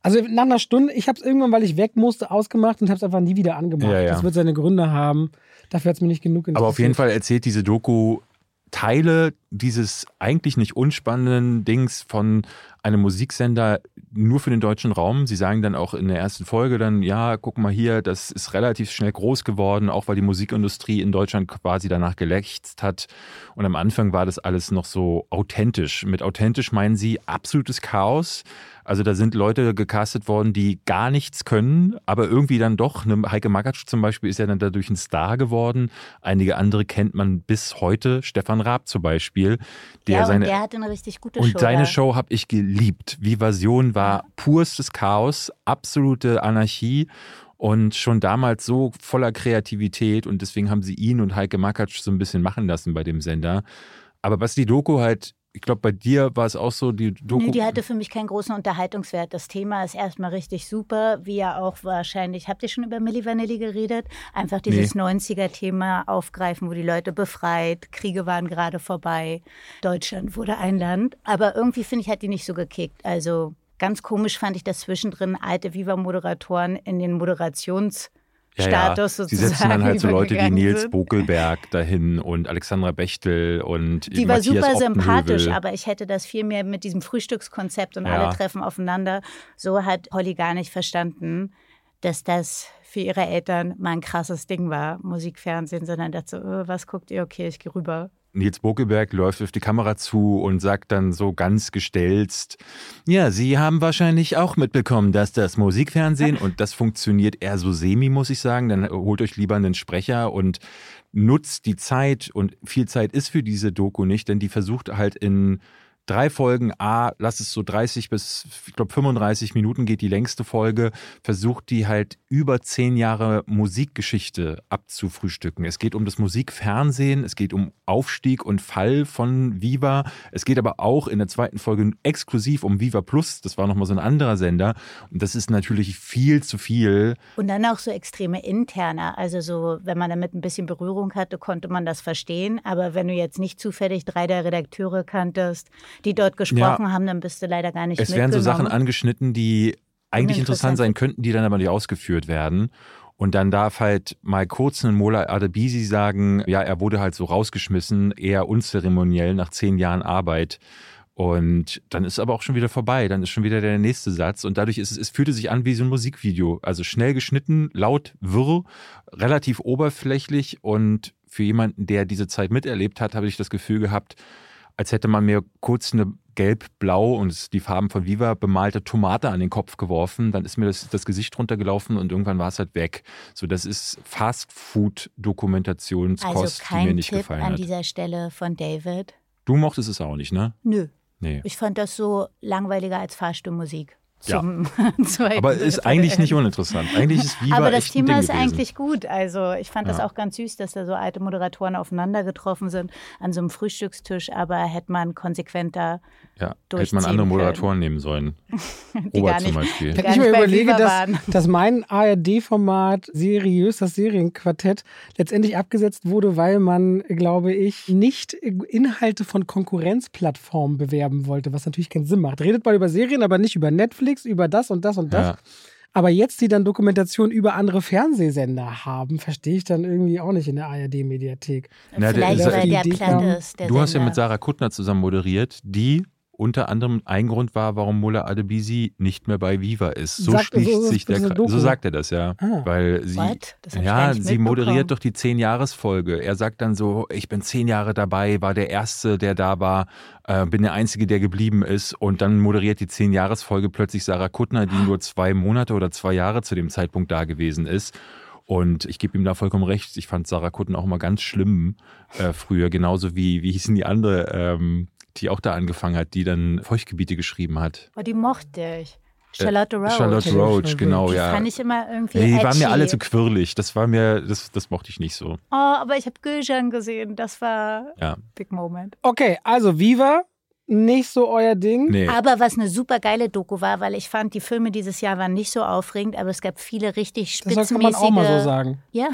A: Also nach einer Stunde, ich habe es irgendwann, weil ich weg musste, ausgemacht und habe es einfach nie wieder angemacht.
B: Ja, ja.
A: Das wird seine Gründe haben. Dafür hat es mir nicht genug interessiert.
B: Aber auf jeden Fall erzählt diese Doku Teile dieses eigentlich nicht unspannenden Dings von einem Musiksender nur für den deutschen Raum. Sie sagen dann auch in der ersten Folge dann, ja, guck mal hier, das ist relativ schnell groß geworden, auch weil die Musikindustrie in Deutschland quasi danach gelächzt hat. Und am Anfang war das alles noch so authentisch. Mit authentisch meinen sie absolutes Chaos. Also da sind Leute gecastet worden, die gar nichts können, aber irgendwie dann doch. Ne, Heike Makatsch zum Beispiel ist ja dann dadurch ein Star geworden. Einige andere kennt man bis heute. Stefan Raab zum Beispiel.
C: Der ja,
B: seine,
C: der hatte eine richtig gute
B: und
C: Show.
B: Und seine Show habe ich geliebt. Vivasion war purstes Chaos, absolute Anarchie und schon damals so voller Kreativität und deswegen haben sie ihn und Heike Makatsch so ein bisschen machen lassen bei dem Sender. Aber was die Doku halt ich glaube, bei dir war es auch so, die Doku.
C: Nee, die hatte für mich keinen großen Unterhaltungswert. Das Thema ist erstmal richtig super, wie ja auch wahrscheinlich. Habt ihr schon über Milli Vanilli geredet? Einfach dieses nee. 90er-Thema aufgreifen, wo die Leute befreit, Kriege waren gerade vorbei, Deutschland wurde ein Land. Aber irgendwie finde ich, hat die nicht so gekickt. Also ganz komisch fand ich das zwischendrin alte Viva-Moderatoren in den Moderations- ja, Status
B: ja. Sie setzen dann halt so Leute wie Nils. Bokelberg dahin und Alexandra Bechtel und
C: Die war super sympathisch, aber ich hätte das viel mehr mit diesem Frühstückskonzept und ja. alle treffen aufeinander. So hat Holly gar nicht verstanden, dass das für ihre Eltern mal ein krasses Ding war, Musikfernsehen, sondern dazu, oh, was guckt ihr? Okay, ich gehe rüber.
B: Nils Bokeberg läuft auf die Kamera zu und sagt dann so ganz gestelzt, ja, Sie haben wahrscheinlich auch mitbekommen, dass das Musikfernsehen, und das funktioniert eher so semi, muss ich sagen, dann holt euch lieber einen Sprecher und nutzt die Zeit, und viel Zeit ist für diese Doku nicht, denn die versucht halt in drei Folgen, A, lass es so 30 bis, ich glaube, 35 Minuten geht die längste Folge, versucht die halt über zehn Jahre Musikgeschichte abzufrühstücken. Es geht um das Musikfernsehen, es geht um Aufstieg und Fall von Viva. Es geht aber auch in der zweiten Folge exklusiv um Viva Plus. Das war nochmal so ein anderer Sender. Und das ist natürlich viel zu viel.
C: Und dann auch so extreme interne. Also so, wenn man damit ein bisschen Berührung hatte, konnte man das verstehen. Aber wenn du jetzt nicht zufällig drei der Redakteure kanntest, die dort gesprochen ja, haben, dann bist du leider gar nicht
B: Es werden so Sachen angeschnitten, die eigentlich interessant sein könnten, die dann aber nicht ausgeführt werden. Und dann darf halt mal kurz ein Mola Adebisi sagen, ja, er wurde halt so rausgeschmissen, eher unzeremoniell nach zehn Jahren Arbeit. Und dann ist aber auch schon wieder vorbei, dann ist schon wieder der nächste Satz. Und dadurch ist es, es fühlte sich an wie so ein Musikvideo. Also schnell geschnitten, laut, wirr, relativ oberflächlich. Und für jemanden, der diese Zeit miterlebt hat, habe ich das Gefühl gehabt, als hätte man mir kurz eine gelb-blau und die Farben von Viva bemalte Tomate an den Kopf geworfen. Dann ist mir das, das Gesicht runtergelaufen und irgendwann war es halt weg. So, das ist Fast-Food-Dokumentationskost, also
C: die
B: mir nicht
C: Tipp
B: gefallen
C: an
B: hat.
C: dieser Stelle von David.
B: Du mochtest es auch nicht, ne?
C: Nö.
B: Nee.
C: Ich fand das so langweiliger als Fahrstuhlmusik
B: zum ja. Aber ist eigentlich nicht uninteressant. Eigentlich ist Viva
C: Aber das
B: echt
C: Thema
B: ist
C: gewesen. eigentlich gut. Also ich fand ja. das auch ganz süß, dass da so alte Moderatoren aufeinander getroffen sind an so einem Frühstückstisch. Aber hätte man konsequenter
B: ja, hätte man andere Moderatoren nehmen sollen. Robert zum Beispiel.
A: Wenn ich mir überlege, dass, dass mein ARD-Format seriös, das Serienquartett, letztendlich abgesetzt wurde, weil man, glaube ich, nicht Inhalte von Konkurrenzplattformen bewerben wollte, was natürlich keinen Sinn macht. Redet mal über Serien, aber nicht über Netflix, über das und das und das. Ja. Aber jetzt, die dann Dokumentation über andere Fernsehsender haben, verstehe ich dann irgendwie auch nicht in der ARD-Mediathek.
C: Vielleicht, weil der platt ist. Der
B: du
C: Sender.
B: hast ja mit Sarah Kuttner zusammen moderiert, die unter anderem ein Grund war, warum Mullah Adebisi nicht mehr bei Viva ist. So sagt, schließt so, sich der Kreis. So sagt er das, ja. Ah. Weil sie, ja, sie moderiert doch die Zehn-Jahres-Folge. Er sagt dann so, ich bin zehn Jahre dabei, war der Erste, der da war, äh, bin der Einzige, der geblieben ist. Und dann moderiert die Zehn-Jahres-Folge plötzlich Sarah Kuttner, die nur zwei Monate oder zwei Jahre zu dem Zeitpunkt da gewesen ist. Und ich gebe ihm da vollkommen recht. Ich fand Sarah Kutten auch mal ganz schlimm äh, früher, genauso wie, wie hießen die andere ähm, die auch da angefangen hat, die dann Feuchtgebiete geschrieben hat.
C: Oh, die mochte ich. Charlotte Roach.
B: Charlotte Roach, genau,
C: die
B: ja.
C: fand ich immer irgendwie.
B: Nee,
C: die
B: edgy. waren mir alle zu quirlig. Das war mir, das, das mochte ich nicht so.
C: Oh, aber ich habe Gülcan gesehen. Das war ja. Big Moment.
A: Okay, also Viva, nicht so euer Ding.
B: Nee.
C: Aber was eine super geile Doku war, weil ich fand, die Filme dieses Jahr waren nicht so aufregend, aber es gab viele richtig spitzenmäßige. Das kann man
A: auch mal so sagen.
C: Ja,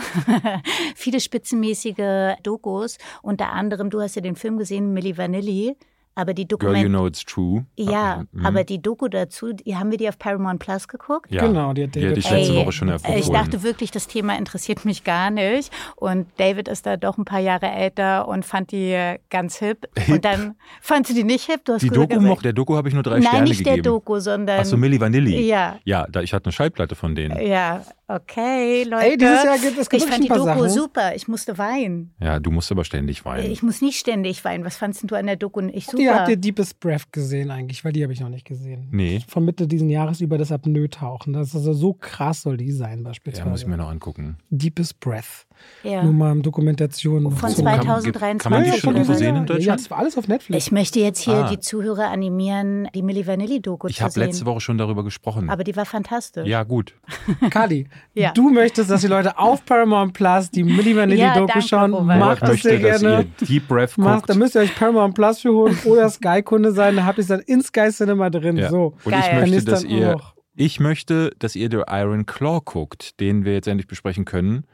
C: viele spitzenmäßige Dokus. Unter anderem, du hast ja den Film gesehen, Milli Vanilli. Aber die
B: Girl,
C: Dokument
B: You Know It's True.
C: ja,
B: Mhm.
C: aber die Doku dazu, die, haben wir die auf Paramount Plus geguckt?
B: ja.
A: Genau, die hat
B: die
A: David
B: hatte ich letzte
C: Ey,
B: Woche schon empfohlen.
C: Ich dachte wirklich, das Thema interessiert mich gar nicht. Und David ist da doch ein paar Jahre älter und fand die ganz hip.
B: Hip?
C: Und dann fand sie die nicht hip. Du hast
B: die
C: gesagt,
B: Doku noch, der Doku habe ich nur drei
C: Nein,
B: Sterne
C: nicht
B: gegeben.
C: der Doku, sondern.
B: Achso, Milli Vanilli.
C: Ja.
B: Ja, da, ich hatte eine Schallplatte von denen.
C: Ja, okay, Leute.
A: Ey, dieses Jahr gibt es
C: ich fand die Doku
A: Sachen.
C: super. Ich musste weinen.
B: Ja, du musst aber ständig weinen.
C: Ich muss nicht ständig weinen. Was fandst du an der Doku nicht super?
A: Die habt ihr Deepest Breath gesehen eigentlich, weil die habe ich noch nicht gesehen.
B: Nee.
A: Von Mitte diesen Jahres über das Apnoe-Tauchen. Das ist also so krass soll die sein beispielsweise.
B: ja, muss ich mir noch angucken.
A: Deepest Breath.
C: Ja.
A: Nur mal Dokumentation.
C: Von
B: Kann-
C: 2023.
B: Kann man die
A: Ja,
B: schon irgendwo sehen in Deutschland?
A: Ja, das war alles auf Netflix.
C: Ich möchte jetzt hier
B: Ah.
C: die Zuhörer animieren, die Milli Vanilli-Doku
B: Ich
C: zu
B: habe
C: sehen.
B: letzte Woche schon darüber gesprochen.
C: Aber die war fantastisch.
B: ja, gut.
A: Kali,
C: Ja.
A: du möchtest, dass die Leute auf Paramount Plus die Milli Vanilli
C: Ja,
A: Doku
C: danke,
A: schauen.
C: Robert.
A: Macht das
B: möchte,
A: sehr
B: dass
A: gerne.
B: ihr Deep Breath
A: Macht,
B: guckt.
A: da müsst ihr euch Paramount Plus für holen oder Sky-Kunde sein. Da habt ihr es dann in Sky Cinema drin.
B: Ja.
A: So.
B: Und
C: Geil.
B: ich
A: Dann
B: möchte, dass
A: dann
B: ihr,
A: auch-
B: ich möchte, dass ihr The Iron Claw guckt, den wir jetzt endlich besprechen können.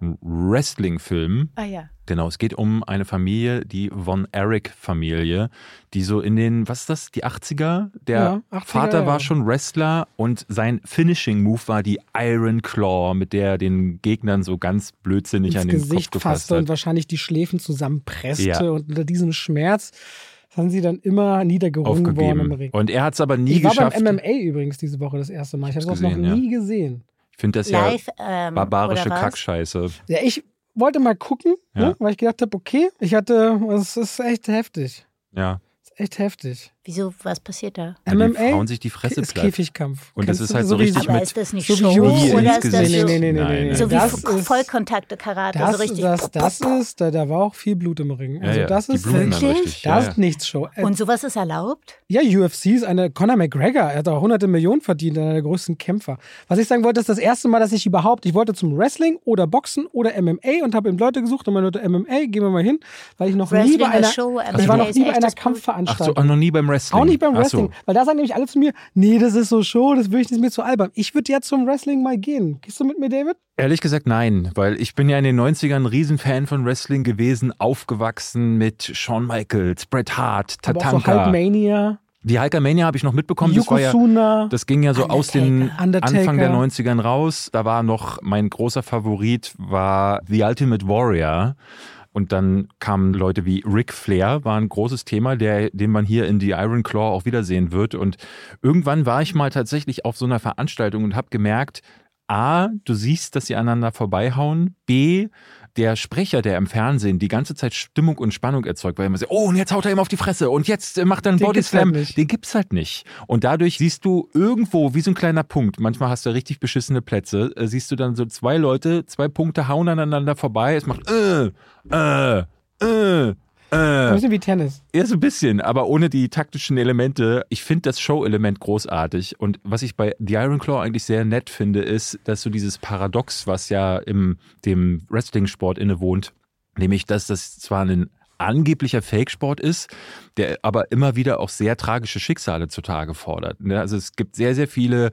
B: Ein Wrestling-Film.
C: Ah ja.
B: Genau, es geht um eine Familie, die Von Erich-Familie, die so in den, was ist das, die 80er? Der
A: Ja, 80er,
B: Vater war
A: ja.
B: schon Wrestler und sein Finishing-Move war die Iron Claw, mit der er den Gegnern so ganz blödsinnig
A: ins
B: an den
A: Gesicht
B: Kopf gefasst
A: fasste und
B: hat.
A: wahrscheinlich die Schläfen zusammenpresste
B: Ja.
A: und unter diesem Schmerz sind sie dann immer niedergerungen worden im. Ring.
B: Und er hat es aber nie
A: Ich war
B: geschafft.
A: beim MMA übrigens diese Woche das erste Mal. Ich habe das noch nie gesehen.
B: Ich finde das ja
C: Live. Ähm,
B: barbarische? Kackscheiße.
A: Ja, ich wollte mal gucken,
B: Ja.
A: ne, weil ich gedacht habe, okay, ich hatte, es ist echt heftig.
B: Ja.
A: Es ist echt heftig.
C: Wieso, was passiert da?
B: Ja, die
A: MMA
B: Frauen sich die Fresse
A: ist
B: platt.
A: Käfigkampf.
B: Und das
A: Kennst
B: ist halt so
A: wie-
B: richtig
C: Aber
B: mit-
C: ist das nicht
A: so wie
C: Show oder
B: ins
C: ist das
B: Gesicht.
A: Nee,
C: so,
A: nee, nee, nee,
B: Nein,
A: nee.
C: so wie
A: das
C: Vo-
A: ist,
C: Vollkontakte-Karate,
A: das,
C: so richtig?
A: das, das ist, da, da war auch viel Blut im Ring. Also
B: ja, ja.
A: das
B: die
A: ist,
C: Wirklich?
B: richtig.
A: das ist
B: ja.
A: nichts Show. Äh,
C: Und sowas ist erlaubt?
A: Ja, UFC ist eine Conor McGregor. Er hat auch hunderte Millionen verdient, einer der größten Kämpfer. Was ich sagen wollte, ist das erste Mal, dass ich überhaupt, ich wollte zum Wrestling oder Boxen oder MMA und habe eben Leute gesucht und meine Leute MMA, gehen wir mal hin, weil ich noch nie
C: Wrestling
A: bei
C: ist
A: einer,
C: Show,
A: ich war noch nie bei einer
C: das Blut.
B: Ach so,
A: Kampfveranstaltung.
B: noch nie beim Wrestling.
A: Auch nicht beim Wrestling,
B: so.
A: weil da sagen nämlich alle zu mir, nee, das ist so Show, das will ich nicht mehr zu albern. Ich würde jetzt zum Wrestling mal gehen. Gehst du mit mir, David?
B: Ehrlich gesagt nein, weil ich bin ja in den 90ern ein Riesenfan von Wrestling gewesen, aufgewachsen mit Shawn Michaels, Bret Hart,
A: Aber auch so
B: Tatanka.
A: Hulkmania,
B: die Hulkamania habe ich noch mitbekommen, das war ja
A: Yokozuna.
B: das ging ja so aus den
A: Undertaker.
B: Anfang der 90ern raus. Da war noch mein großer Favorit war The Ultimate Warrior. Und dann kamen Leute wie Ric Flair, war ein großes Thema, der, den man hier in The Iron Claw auch wiedersehen wird. Und irgendwann war ich mal tatsächlich auf so einer Veranstaltung und habe gemerkt, A, du siehst, dass sie aneinander vorbeihauen. B, der Sprecher, der im Fernsehen die ganze Zeit Stimmung und Spannung erzeugt, weil er immer sagt, oh, und jetzt haut er ihm auf die Fresse und jetzt äh, macht er einen
A: Den
B: Body
A: gibt's halt.
B: Den gibt's halt nicht. Und dadurch siehst du irgendwo, wie so ein kleiner Punkt, manchmal hast du richtig beschissene Plätze, äh, siehst du dann so zwei Leute, zwei Punkte hauen aneinander vorbei, es macht äh, äh, äh,
A: Ein
B: äh.
A: bisschen wie Tennis.
B: Ja, so ein bisschen, aber ohne die taktischen Elemente. Ich finde das Show-Element großartig. Und was ich bei The Iron Claw eigentlich sehr nett finde, ist, dass so dieses Paradox, was ja im dem Wrestling-Sport innewohnt, nämlich, dass das zwar ein angeblicher Fake-Sport ist, der aber immer wieder auch sehr tragische Schicksale zutage fordert. Ne? Also es gibt sehr, sehr viele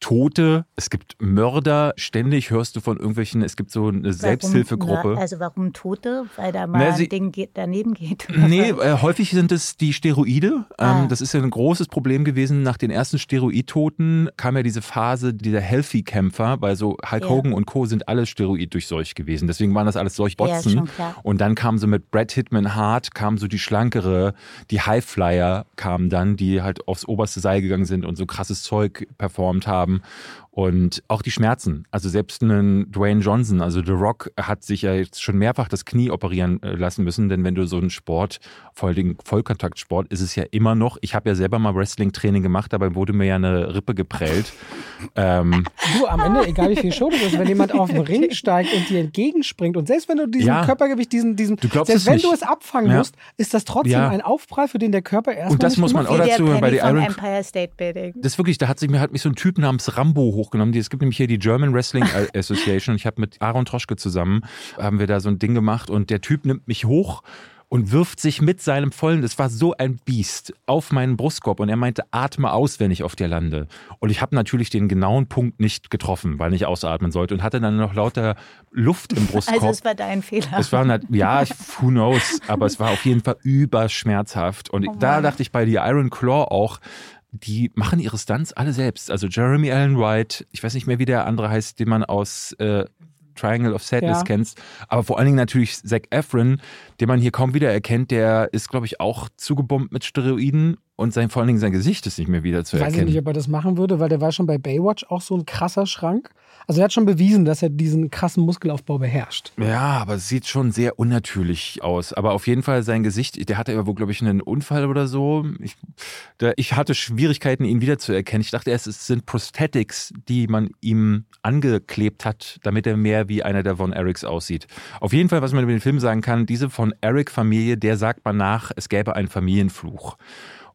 B: Tote, es gibt Mörder, ständig hörst du von irgendwelchen, es gibt so eine Selbsthilfegruppe.
C: Warum, also warum Tote? Weil da mal
B: Na, sie-
C: ein Ding geht, daneben geht.
B: Nee, äh, häufig sind es die Steroide. Ähm,
C: Ah.
B: Das ist ja ein großes Problem gewesen. Nach den ersten Steroidtoten kam ja diese Phase dieser Healthy-Kämpfer, weil so Hulk
C: Ja.
B: Hogan und Co. sind alle steroiddurchseucht gewesen. Deswegen waren das alles
C: Ja,
B: Seuchbotzen.
C: klar.
B: und dann kam so mit Brad Hitman Hart, kam so die schlankere, die Highflyer kamen dann, die halt aufs oberste Seil gegangen sind und so krasses Zeug performt haben haben. Und auch die Schmerzen. Also selbst ein Dwayne Johnson, also The Rock, hat sich ja jetzt schon mehrfach das Knie operieren äh, lassen müssen, denn wenn du so einen Sport, vor allem Vollkontaktsport, ist es ja immer noch. Ich habe ja selber mal Wrestling-Training gemacht, dabei wurde mir ja eine Rippe geprellt. ähm,
A: Du, am Ende, egal wie viel Show du bist, wenn jemand auf den Ring steigt und dir entgegenspringt und selbst wenn du diesen
B: Ja.
A: Körpergewicht, diesen, diesen, selbst wenn
B: nicht.
A: du es abfangen
B: Ja.
A: musst, ist das trotzdem
B: Ja.
A: ein Aufprall, für den der Körper erstmal
B: Und das
A: nicht
B: muss man auch
C: der
B: dazu bei
C: vom
B: Iron-
C: Empire State Building.
B: Das ist wirklich, da hat sich mir hat mich so ein Typ namens Rambo hochgenommen. Die- Es gibt nämlich hier die German Wrestling Association. Ich habe mit Aaron Troschke zusammen haben wir da so ein Ding gemacht und der Typ nimmt mich hoch und wirft sich mit seinem vollen, das war so ein Biest, auf meinen Brustkorb und er meinte, atme aus, wenn ich auf dir lande. Und ich habe natürlich den genauen Punkt nicht getroffen, weil ich ausatmen sollte und hatte dann noch lauter Luft im Brustkorb.
C: Also es war dein Fehler.
B: Es war, ja, who knows, aber es war auf jeden Fall überschmerzhaft. Und
C: Oh
B: da dachte ich bei die Iron Claw auch, die machen ihre Stunts alle selbst. Also Jeremy Allen White, ich weiß nicht mehr, wie der andere heißt, den man aus äh, Triangle of Sadness
A: Ja.
B: kennt, aber vor allen Dingen natürlich Zac Efron, den man hier kaum wieder erkennt, der ist, glaube ich, auch zugebombt mit Steroiden und sein, vor allen Dingen sein Gesicht ist nicht mehr wieder zu
A: Weiß ich
B: erkennen.
A: nicht, ob er das machen würde, weil der war schon bei Baywatch auch so ein krasser Schrank. Also er hat schon bewiesen, dass er diesen krassen Muskelaufbau beherrscht.
B: Ja, aber es sieht schon sehr unnatürlich aus. Aber auf jeden Fall sein Gesicht, der hatte ja wohl, glaube ich, einen Unfall oder so. Ich, da, ich hatte Schwierigkeiten, ihn wiederzuerkennen. Ich dachte erst, es sind Prosthetics, die man ihm angeklebt hat, damit er mehr wie einer der Von Erics aussieht. Auf jeden Fall, was man über den Film sagen kann, diese Von Eric-Familie, der sagt man nach, es gäbe einen Familienfluch.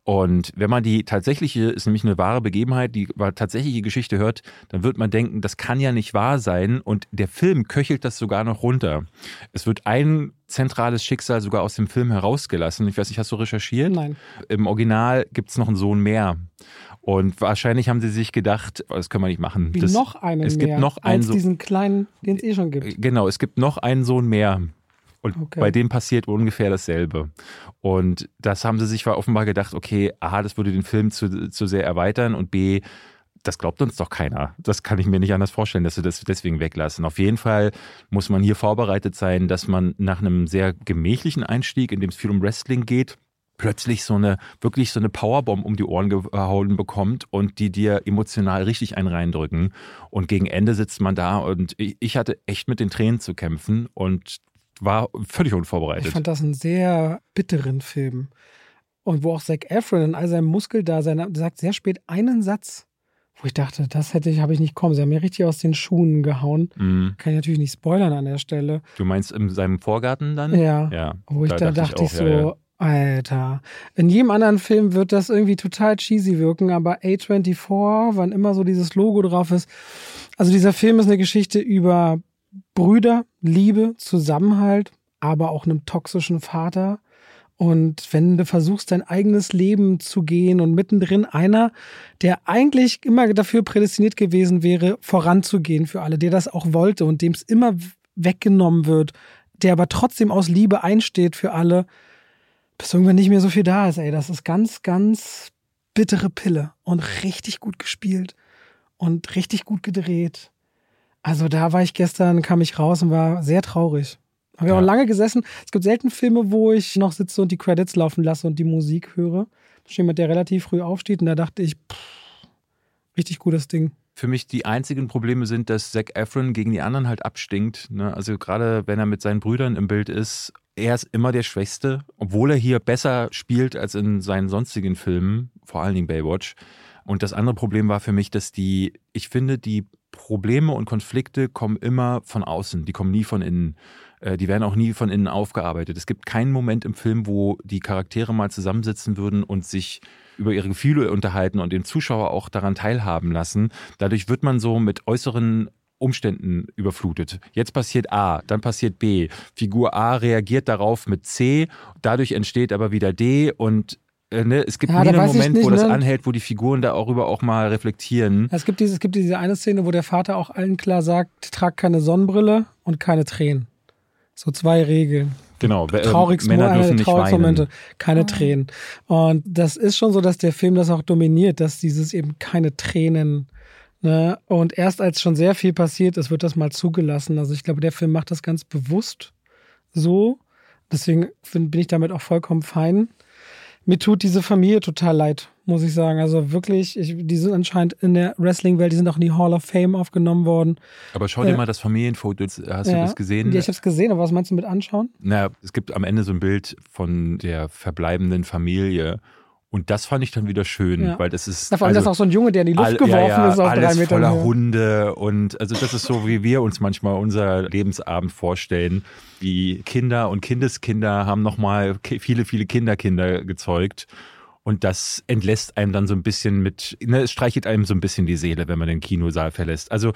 B: Und wenn man die tatsächliche, ist nämlich eine wahre Begebenheit, die tatsächliche Geschichte hört, dann wird man denken, das kann ja nicht wahr sein. Und der Film köchelt das sogar noch runter. Es wird ein zentrales Schicksal sogar aus dem Film herausgelassen. Ich weiß nicht, hast du recherchiert?
A: Nein.
B: Im Original gibt es noch einen Sohn mehr. Und wahrscheinlich haben sie sich gedacht, oh, das können wir nicht machen.
A: Wie
B: das,
A: noch einen
B: es
A: mehr
B: gibt noch einen
A: als
B: so-
A: diesen kleinen, den es eh schon gibt.
B: Genau, es gibt noch einen Sohn mehr. Und
A: Okay.
B: bei dem passiert ungefähr dasselbe. Und das haben sie sich offenbar gedacht, okay, A, das würde den Film zu, zu sehr erweitern und B, das glaubt uns doch keiner. Das kann ich mir nicht anders vorstellen, dass sie das deswegen weglassen. Auf jeden Fall muss man hier vorbereitet sein, dass man nach einem sehr gemächlichen Einstieg, in dem es viel um Wrestling geht, plötzlich so eine, wirklich so eine Powerbomb um die Ohren gehauen bekommt und die dir emotional richtig einen reindrücken. Und gegen Ende sitzt man da und ich, ich hatte echt mit den Tränen zu kämpfen und war völlig
A: Ich
B: unvorbereitet.
A: fand das einen sehr bitteren Film. Und wo auch Zac Efron in all seinem Muskeldasein sagt sehr spät einen Satz, wo ich dachte, das hätte ich, habe ich nicht kommen. Sie haben mir richtig aus den Schuhen gehauen.
B: Mhm.
A: Kann ich natürlich nicht spoilern an der Stelle.
B: Du meinst in seinem Vorgarten dann?
A: Ja.
B: Ja.
A: Wo ich da dachte, ich,
B: auch,
A: so,
B: ja, ja.
A: Alter. In jedem anderen Film wird das irgendwie total cheesy wirken, aber A24, wann immer so dieses Logo drauf ist. Also dieser Film ist eine Geschichte über Brüder, Liebe, Zusammenhalt, aber auch einem toxischen Vater. Und wenn du versuchst, dein eigenes Leben zu gehen und mittendrin einer, der eigentlich immer dafür prädestiniert gewesen wäre, voranzugehen für alle, der das auch wollte und dem es immer weggenommen wird, der aber trotzdem aus Liebe einsteht für alle, bis irgendwann nicht mehr so viel da ist, ey. Das ist ganz, ganz bittere Pille und richtig gut gespielt und richtig gut gedreht. Also da war ich gestern, kam ich raus und war sehr traurig. Habe ich
B: Ja.
A: auch lange gesessen. Es gibt selten Filme, wo ich noch sitze und die Credits laufen lasse und die Musik höre. Das ist jemand, der relativ früh aufsteht und da dachte ich, pff, richtig gutes Ding.
B: Für mich die einzigen Probleme sind, dass Zac Efron gegen die anderen halt abstinkt. Ne? Also gerade wenn er mit seinen Brüdern im Bild ist, er ist immer der Schwächste, obwohl er hier besser spielt als in seinen sonstigen Filmen, vor allen Dingen Baywatch. Und das andere Problem war für mich, dass die, ich finde, die Probleme und Konflikte kommen immer von außen, die kommen nie von innen. Äh, Die werden auch nie von innen aufgearbeitet. Es gibt keinen Moment im Film, wo die Charaktere mal zusammensitzen würden und sich über ihre Gefühle unterhalten und den Zuschauer auch daran teilhaben lassen. Dadurch wird man so mit äußeren Umständen überflutet. Jetzt passiert A, dann passiert B. Figur A reagiert darauf mit C, dadurch entsteht aber wieder D und äh, ne, es gibt
A: Ja,
B: nie einen Moment, wo
A: nicht,
B: das
A: ne?
B: anhält, wo die Figuren darüber auch mal reflektieren.
A: Es gibt, diese, es gibt diese eine Szene, wo der Vater auch allen klar sagt, trag keine Sonnenbrille und keine Tränen. So zwei Regeln.
B: Genau, äh,
A: traurigsten
B: Männer
A: einer
B: dürfen nicht weinen.
A: Momente. Keine Tränen. Und das ist schon so, dass der Film das auch dominiert, dass dieses eben keine Tränen. Ne? Und erst als schon sehr viel passiert ist, wird das mal zugelassen. Also ich glaube, der Film macht das ganz bewusst so. Deswegen bin ich damit auch vollkommen fein. Mir tut diese Familie total leid, muss ich sagen. Also wirklich, ich, die sind anscheinend in der Wrestling-Welt, die sind auch in die Hall of Fame aufgenommen worden.
B: Aber schau dir
A: Äh,
B: mal das Familienfoto, hast du
A: Ja.
B: das gesehen?
A: Ja, ich habe es gesehen, aber was meinst du mit anschauen?
B: Na, es gibt am Ende so ein Bild von der verbleibenden Familie. Und das fand ich dann wieder schön,
A: Ja.
B: weil das ist.
A: Ja, vor allem,
B: also,
A: dass auch so ein Junge, der in die Luft
B: all-
A: geworfen
B: ja, ja,
A: ist auf
B: alles
A: drei Metern
B: voller
A: Höhe.
B: Hunde und also das ist so, wie wir uns manchmal unser Lebensabend vorstellen. Die Kinder und Kindeskinder haben nochmal viele, viele Kinderkinder gezeugt. Und das entlässt einem dann so ein bisschen mit, ne, es streichelt einem so ein bisschen die Seele, wenn man den Kinosaal verlässt. Also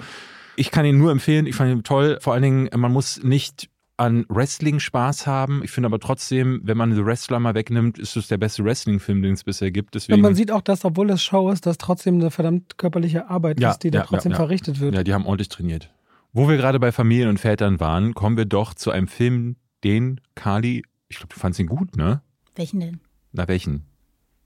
B: ich kann ihn nur empfehlen, ich fand ihn toll. Vor allen Dingen, man muss nicht an Wrestling Spaß haben. Ich finde aber trotzdem, wenn man The Wrestler mal wegnimmt, ist es der beste Wrestling-Film, den es bisher gibt. Deswegen,
A: Und man sieht auch, dass, obwohl das Show ist, dass trotzdem eine verdammt körperliche Arbeit
B: Ja,
A: ist, die da
B: ja,
A: trotzdem
B: ja, ja.
A: verrichtet wird.
B: ja, die haben ordentlich trainiert. Wo wir gerade bei Familien und Vätern waren, kommen wir doch zu einem Film, den Kali, ich glaube, du fandst ihn gut, ne?
C: Welchen denn?
B: Na, welchen?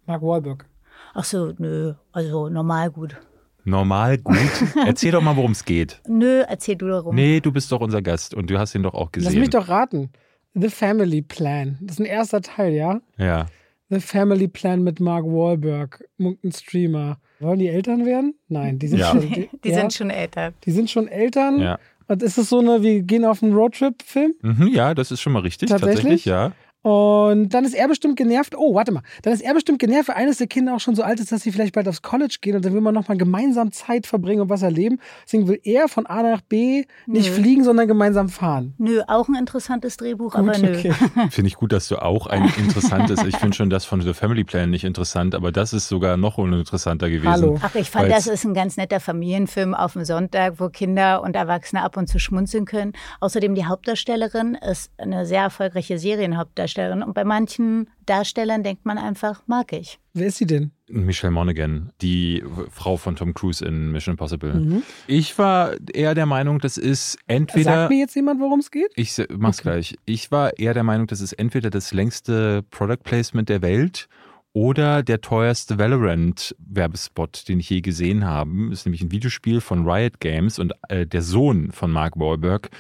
A: Mark Wahlberg.
C: Ach so, nö, also normal gut.
B: Normal gut. Erzähl doch mal, worum es geht.
C: Nö, erzähl du darum.
B: Nee, du bist doch unser Gast und du hast ihn doch auch gesehen.
A: Lass mich doch raten. The Family Plan. Das ist ein erster Teil, ja?
B: Ja.
A: The Family Plan mit Mark Wahlberg, irgendein Streamer. Wollen die Eltern werden? Nein, die sind
B: Ja.
A: schon. Die,
C: Die
A: ja,
C: sind schon älter.
A: die sind schon Eltern.
B: Ja.
A: Und ist es so eine, wir gehen auf einen Roadtrip-Film?
B: Mhm, ja, das ist schon mal richtig.
A: Tatsächlich?
B: Tatsächlich, ja.
A: Und dann ist er bestimmt genervt. Oh, warte mal. Dann ist er bestimmt genervt, weil eines der Kinder auch schon so alt ist, dass sie vielleicht bald aufs College gehen und dann will man nochmal gemeinsam Zeit verbringen und was erleben. Deswegen will er von A nach B nicht
C: Nö.
A: fliegen, sondern gemeinsam fahren.
C: Nö, auch ein interessantes Drehbuch, aber
A: Gut,
C: nö.
A: okay.
B: Finde ich gut, dass du auch ein interessantes. Ich finde schon das von The Family Plan nicht interessant, aber das ist sogar noch uninteressanter gewesen.
A: Hallo.
C: Ach, ich fand, das ist ein ganz netter Familienfilm auf dem Sonntag, wo Kinder und Erwachsene ab und zu schmunzeln können. Außerdem die Hauptdarstellerin ist eine sehr erfolgreiche Serienhauptdarstellerin und bei manchen Darstellern denkt man einfach, mag ich.
A: Wer ist sie denn?
B: Michelle Monaghan, die Frau von Tom Cruise in Mission Impossible.
A: Mhm.
B: Ich war eher der Meinung, das ist entweder.
A: Sagt mir jetzt jemand, worum es geht?
B: Ich mach's
A: Okay.
B: gleich. Ich war eher der Meinung, das ist entweder das längste Product Placement der Welt oder der teuerste Valorant-Werbespot, den ich je gesehen habe. Ist nämlich ein Videospiel von Riot Games und äh, der Sohn von Mark Wahlberg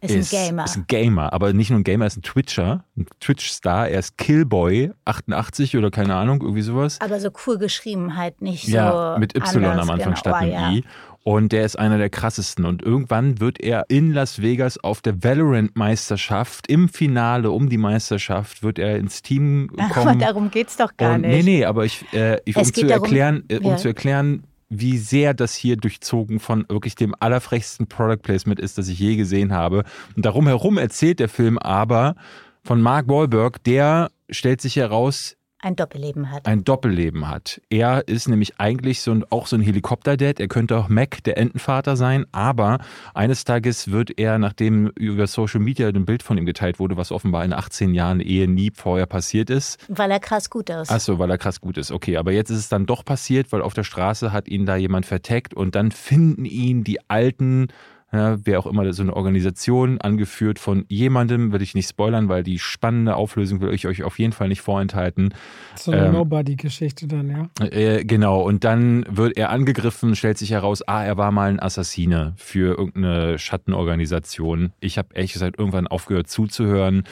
C: Ist ein Gamer.
B: Ist ein Gamer, aber nicht nur ein Gamer, er ist ein Twitcher, ein Twitch-Star. Er ist Killboy 88 oder keine Ahnung, irgendwie sowas.
C: Aber so cool geschrieben halt, nicht
B: Ja,
C: so
B: mit Y am Anfang
C: genau.
B: statt
C: Oh,
B: einem
C: ja.
B: I. Und der ist einer der krassesten. Und irgendwann wird er in Las Vegas auf der Valorant-Meisterschaft, im Finale um die Meisterschaft, wird er ins Team
C: Aber
B: kommen.
C: darum geht's doch gar
B: und,
C: nicht.
B: Nee, nee, aber ich, äh, ich um zu
C: darum-
B: erklären, äh, um
C: ja.
B: zu erklären, wie sehr das hier durchzogen von wirklich dem allerfrechsten Product Placement ist, das ich je gesehen habe. Und darum herum erzählt der Film aber von Mark Wahlberg, der stellt sich heraus,
C: Ein Doppelleben hat.
B: ein Doppelleben hat. Er ist nämlich eigentlich so ein, auch so ein Helikopter-Dad. Er könnte auch Mac, der Entenvater sein. Aber eines Tages wird er, nachdem über Social Media ein Bild von ihm geteilt wurde, was offenbar in 18 Jahren Ehe nie vorher passiert ist.
C: Weil er krass gut ist.
B: Ach so, weil er krass gut ist. Okay, aber jetzt ist es dann doch passiert, weil auf der Straße hat ihn da jemand verteckt und dann finden ihn die alten ja, wer auch immer so eine Organisation, angeführt von jemandem, will ich nicht spoilern, weil die spannende Auflösung will ich euch auf jeden Fall nicht vorenthalten.
A: So eine
B: Ähm,
A: Nobody-Geschichte dann, ja.
B: Äh, genau, und dann wird er angegriffen, stellt sich heraus, ah, er war mal ein Assassine für irgendeine Schattenorganisation. Ich habe ehrlich gesagt irgendwann aufgehört zuzuhören.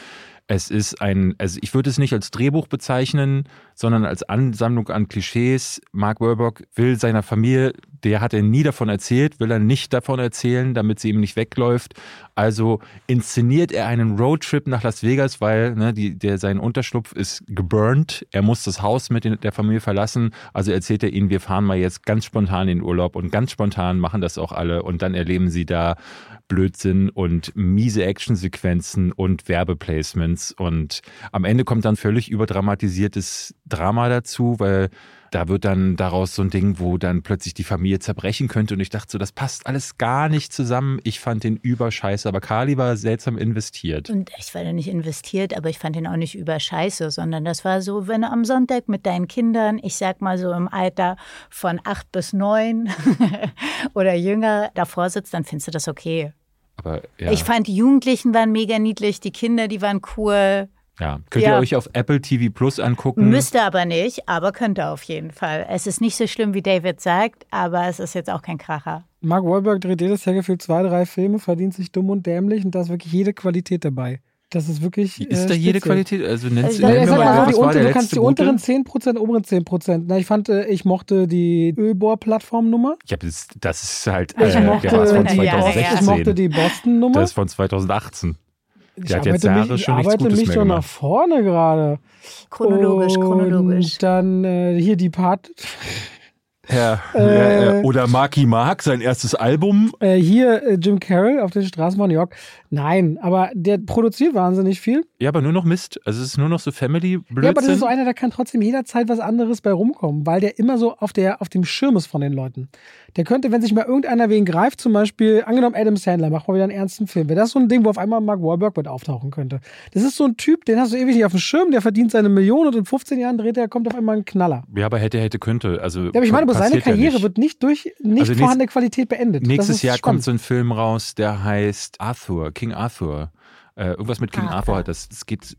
B: Es ist ein, also ich würde es nicht als Drehbuch bezeichnen, sondern als Ansammlung an Klischees. Mark Wahlberg will seiner Familie, der hat er nie davon erzählt, will er nicht davon erzählen, damit sie ihm nicht wegläuft. Also inszeniert er einen Roadtrip nach Las Vegas, weil ne, die, der, sein Unterschlupf ist geburnt. Er muss das Haus mit der Familie verlassen. Also erzählt er ihnen, wir fahren mal jetzt ganz spontan in den Urlaub und ganz spontan machen das auch alle und dann erleben sie da Blödsinn und miese Actionsequenzen und Werbeplacements und am Ende kommt dann völlig überdramatisiertes Drama dazu, weil da wird dann daraus so ein Ding, wo dann plötzlich die Familie zerbrechen könnte und ich dachte so, das passt alles gar nicht zusammen. Ich fand den überscheiße, aber Kali war seltsam investiert.
C: Und ich war da nicht investiert, aber ich fand ihn auch nicht überscheiße, sondern das war so, wenn du am Sonntag mit deinen Kindern, ich sag mal so im Alter von acht bis neun oder jünger davor sitzt, dann findest du das okay.
B: Aber ja,
C: Ich fand die Jugendlichen waren mega niedlich, die Kinder, die waren cool.
B: ja. könnt
C: Ja.
B: ihr euch auf Apple TV Plus angucken?
C: Müsste aber nicht, aber könnte auf jeden Fall. Es ist nicht so schlimm, wie David sagt, aber es ist jetzt auch kein Kracher.
A: Mark Wahlberg dreht jedes Jahr gefühlt zwei, drei Filme, verdient sich dumm und dämlich und da ist wirklich jede Qualität dabei. Das ist wirklich.
B: Ist
A: äh,
B: da jede. Qualität? Also nennst
C: Also,
A: Ja,
C: Nenn mir
A: sagt
C: mal,
A: mal so,
B: was
A: die
B: war
A: unter,
B: der
A: du kannst die unteren
B: gute?
A: 10%, oberen 10%. Na, ich fand, äh, ich mochte die Ölbohr-Plattform-Nummer.
B: Ja, das, das ist halt,
A: Ich
B: äh,
A: mochte,
B: der war von
C: Ja, ja.
B: 2016.
A: ich mochte die Boston-Nummer.
B: Das ist von 2018.
A: Ich
B: Der hat jetzt
A: arbeite
B: Jahre
A: mich, ich
B: schon nichts
A: arbeite
B: Gutes
A: mich
B: mehr
A: schon nach vorne gerade.
C: Chronologisch, chronologisch.
A: Und dann äh, hier die Part.
B: Ja,
A: Äh,
B: oder Marky Mark, sein erstes Album.
A: Äh, hier äh, Jim Carroll auf den Straßen von New York. Nein, aber der produziert wahnsinnig viel.
B: Ja, aber nur noch Mist. Also es ist nur noch so Family-Blödsinn.
A: Ja, aber das ist so einer, da kann trotzdem jederzeit was anderes bei rumkommen, weil der immer so auf, der, auf dem Schirm ist von den Leuten. Der könnte, wenn sich mal irgendeiner wen greift, zum Beispiel, angenommen Adam Sandler, macht mal wieder einen ernsten Film, wäre das so ein Ding, wo auf einmal Mark Wahlberg mit auftauchen könnte. Das ist so ein Typ, den hast du ewig nicht auf dem Schirm, der verdient seine Million und in 15 Jahren dreht er, kommt auf einmal ein Knaller.
B: Ja, aber hätte, hätte, könnte. Also
A: ja, aber ich meine, aber seine Karriere
B: ja
A: wird nicht durch nicht also vorhandene nächst, Qualität beendet.
B: Nächstes Jahr spannend. kommt so ein Film raus, der heißt Arthur, King Arthur. Äh, irgendwas mit King ah, Arthur hat das. Es geht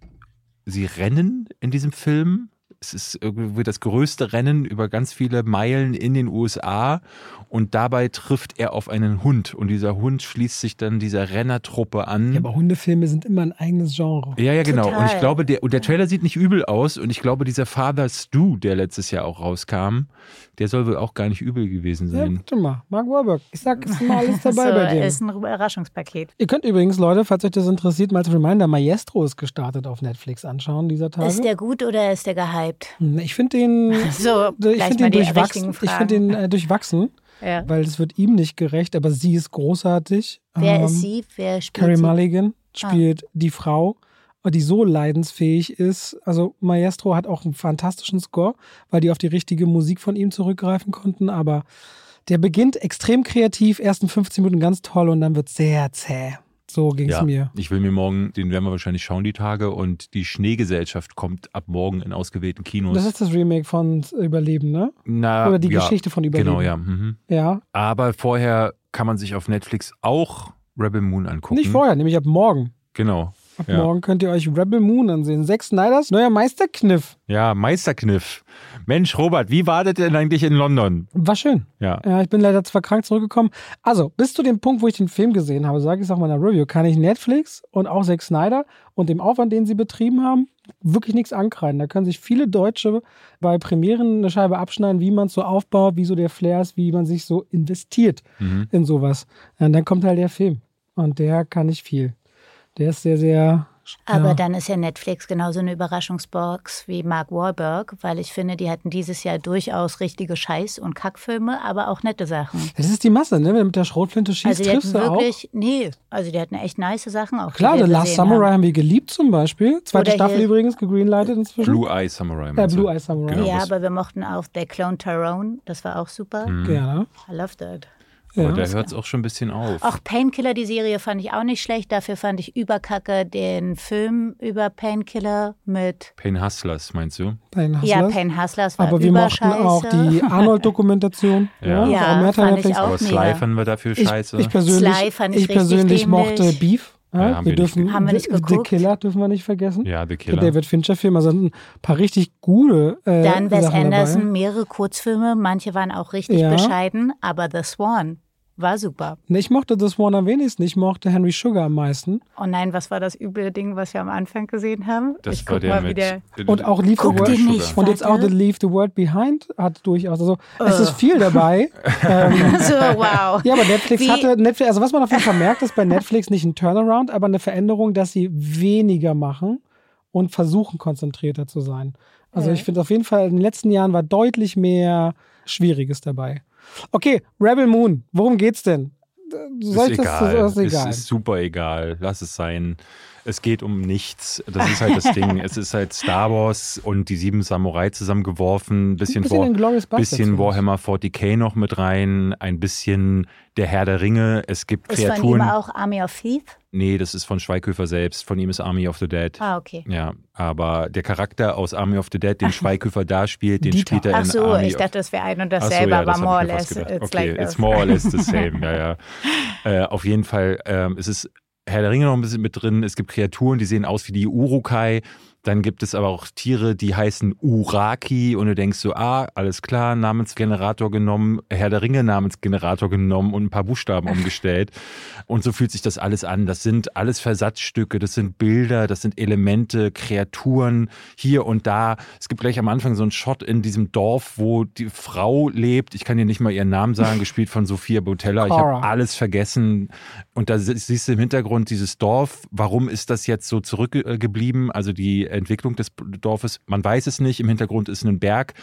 B: sie rennen in diesem Film. Es ist irgendwie das größte Rennen über ganz viele Meilen in den USA und dabei trifft er auf einen Hund und dieser Hund schließt sich dann dieser Rennertruppe an.
A: Ja, aber Hundefilme sind immer ein eigenes Genre.
B: Ja, ja, genau. Total. Und ich glaube, der, und der Trailer sieht nicht übel aus und ich glaube, dieser Father Stu, der letztes Jahr auch rauskam, der soll wohl auch gar nicht übel gewesen sein. Ja,
A: warte mal, Mark Wahlberg. Ich sag, es ist mal alles dabei so, bei dir.
C: ist ein Überraschungspaket.
A: Ihr könnt übrigens, Leute, falls euch das interessiert, mal zu Reminder, Maestro ist gestartet auf Netflix anschauen dieser Tage.
C: Ist der gut oder ist der gehypt?
A: Hm, ich finde den,
C: so,
A: ich find den durchwachsen. Ich finde den äh, durchwachsen. Ja. Weil es wird ihm nicht gerecht, aber sie ist großartig.
C: Wer ähm, ist sie? Wer spielt
A: Carrie Mulligan spielt ah. die Frau die so leidensfähig ist. Also Maestro hat auch einen fantastischen Score, weil die auf die richtige Musik von ihm zurückgreifen konnten, aber der beginnt extrem kreativ, ersten 15 Minuten ganz toll und dann wird sehr zäh. So ging es ja, mir.
B: Ich will mir morgen, den werden wir wahrscheinlich schauen, die Tage. Und die Schneegesellschaft kommt ab morgen in ausgewählten Kinos.
A: Das ist das Remake von Überleben, ne?
B: Na,
A: Oder die
B: ja,
A: Geschichte von Überleben.
B: Genau, ja. Mhm.
A: Ja.
B: Aber vorher kann man sich auf Netflix auch Rebel Moon angucken.
A: Nicht vorher, nämlich ab morgen.
B: Genau.
A: Ab ja. morgen könnt ihr euch Rebel Moon ansehen. Zack Snyders neuer Meisterkniff.
B: Ja, Meisterkniff. Mensch, Robert, wie war das denn eigentlich in London?
A: War schön.
B: Ja.
A: ja. Ich bin leider zwar krank zurückgekommen. Also, bis zu dem Punkt, wo ich den Film gesehen habe, sage ich es auch in meiner Review, kann ich Netflix und auch Zack Snyder und dem Aufwand, den sie betrieben haben, wirklich nichts ankreiden. Da können sich viele Deutsche bei Premieren eine Scheibe abschneiden, wie man es so aufbaut, wie so der Flair ist, wie man sich so investiert mhm. in sowas. Und dann kommt halt der Film. Und der kann nicht viel. Der ist sehr, sehr.
C: Aber ja. dann ist ja Netflix genauso eine Überraschungsbox wie Mark Wahlberg, weil ich finde, die hatten dieses Jahr durchaus richtige Scheiß- und Kackfilme, aber auch nette Sachen.
A: Das ist die Masse, ne? Wenn du mit der Schrotflinte schießt,
C: also
A: triffst du
C: wirklich,
A: auch.
C: Nee, also die hatten echt nice Sachen auch.
A: Klar, The Last Samurai haben. haben. wir geliebt zum Beispiel. Zweite Oder Staffel übrigens, gegreenlightet inzwischen.
B: Blue Eye Samurai.
A: Ja, Blue Eye Samurai.
C: Genau, ja, aber wir mochten auch The Clone Tyrone, das war auch super.
A: Mhm. Gerne.
C: I love that.
B: Ja. Aber da hört es auch schon ein bisschen auf.
C: Auch Painkiller, die Serie fand ich auch nicht schlecht. Dafür fand ich überkacke den Film über Painkiller mit.
B: Pain Hustlers, meinst du?
A: Pain Hustlers?
C: Ja, Pain Hustlers war
A: Aber wir mochten auch die Arnold-Dokumentation.
C: ja, ja, ja fand ich auch Aber
B: Sly fanden wir dafür scheiße.
A: Ich, ich persönlich,
C: Sly fand ich,
A: ich persönlich mochte Beef. Ja,
B: haben
A: wir, dürfen,
C: haben wir nicht geguckt.
A: The Killer dürfen wir nicht vergessen.
B: Ja, The Killer.
A: Der David Fincher-Film, also ein paar richtig gute. Äh,
C: Dann Wes Anderson,
A: dabei.
C: mehrere Kurzfilme, manche waren auch richtig
A: Ja.
C: bescheiden, aber The Swan war super.
A: Ich mochte das One am wenigsten. Ich mochte Henry Sugar am meisten.
C: Oh nein, was war das üble Ding, was wir am Anfang gesehen haben?
B: Das
C: ich
B: war
C: guck
B: der
C: mal
B: mit
C: wieder.
A: Und auch Leave the
C: Guck
A: World.
C: den nicht,
A: Und jetzt auch. The Leave the World Behind hat durchaus. Also es ist viel dabei. ähm,
C: So, wow.
A: ja, aber Netflix
C: Wie-
A: hatte Netflix, also was man auf jeden Fall merkt, ist bei Netflix nicht ein Turnaround, aber eine Veränderung, dass sie weniger machen und versuchen konzentrierter zu sein. Also
C: Ja.
A: ich finde auf jeden Fall in den letzten Jahren war deutlich mehr Schwieriges dabei. Okay, Rebel Moon, worum geht's denn? Soll
B: ist
A: das,
B: egal.
A: das ist egal.
B: Es ist super egal. Lass es sein. Es geht um nichts. Das ist halt das Ding. Es ist halt Star Wars und die sieben Samurai zusammengeworfen. Ein bisschen,
A: bisschen
B: War, bisschen. Warhammer 40k noch mit rein. Ein bisschen der Herr der Ringe. Es gibt
C: Ist
B: Kreaturen.
C: auch Army of Thief?
B: Nee, das ist von Schweighöfer selbst. Von ihm ist Army of the Dead.
C: Ah, okay.
B: Ja, aber der Charakter aus Army of the Dead, den Schweighöfer da spielt, den
A: Dieter.
B: spielt er
C: Ach
B: in
C: so,
B: Army
C: ich dachte, das wäre ein und
B: Ach
C: dasselbe, aber more or less, it's
B: okay,
C: like
B: it's more or less the same, ja, ja. Äh, auf jeden Fall, ähm, es ist Herr der Ringe noch ein bisschen mit drin. Es gibt Kreaturen, die sehen aus wie die Urukai. Dann gibt es aber auch Tiere, die heißen Uraki und du denkst so, ah, alles klar, Namensgenerator genommen, Herr der Ringe Namensgenerator genommen und ein paar Buchstaben umgestellt. Und so fühlt sich das alles an. Das sind alles Versatzstücke, das sind Bilder, das sind Elemente, Kreaturen hier und da. Es gibt gleich am Anfang so einen Shot in diesem Dorf, wo die Frau lebt. Ich kann dir nicht mal ihren Namen sagen, gespielt von Sophia Botella. Ich habe alles vergessen. Und da si- siehst du im Hintergrund dieses Dorf. Warum ist das jetzt so zurückgeblieben? Also die Entwicklung des Dorfes. Man weiß es nicht. Im Hintergrund ist ein Berg.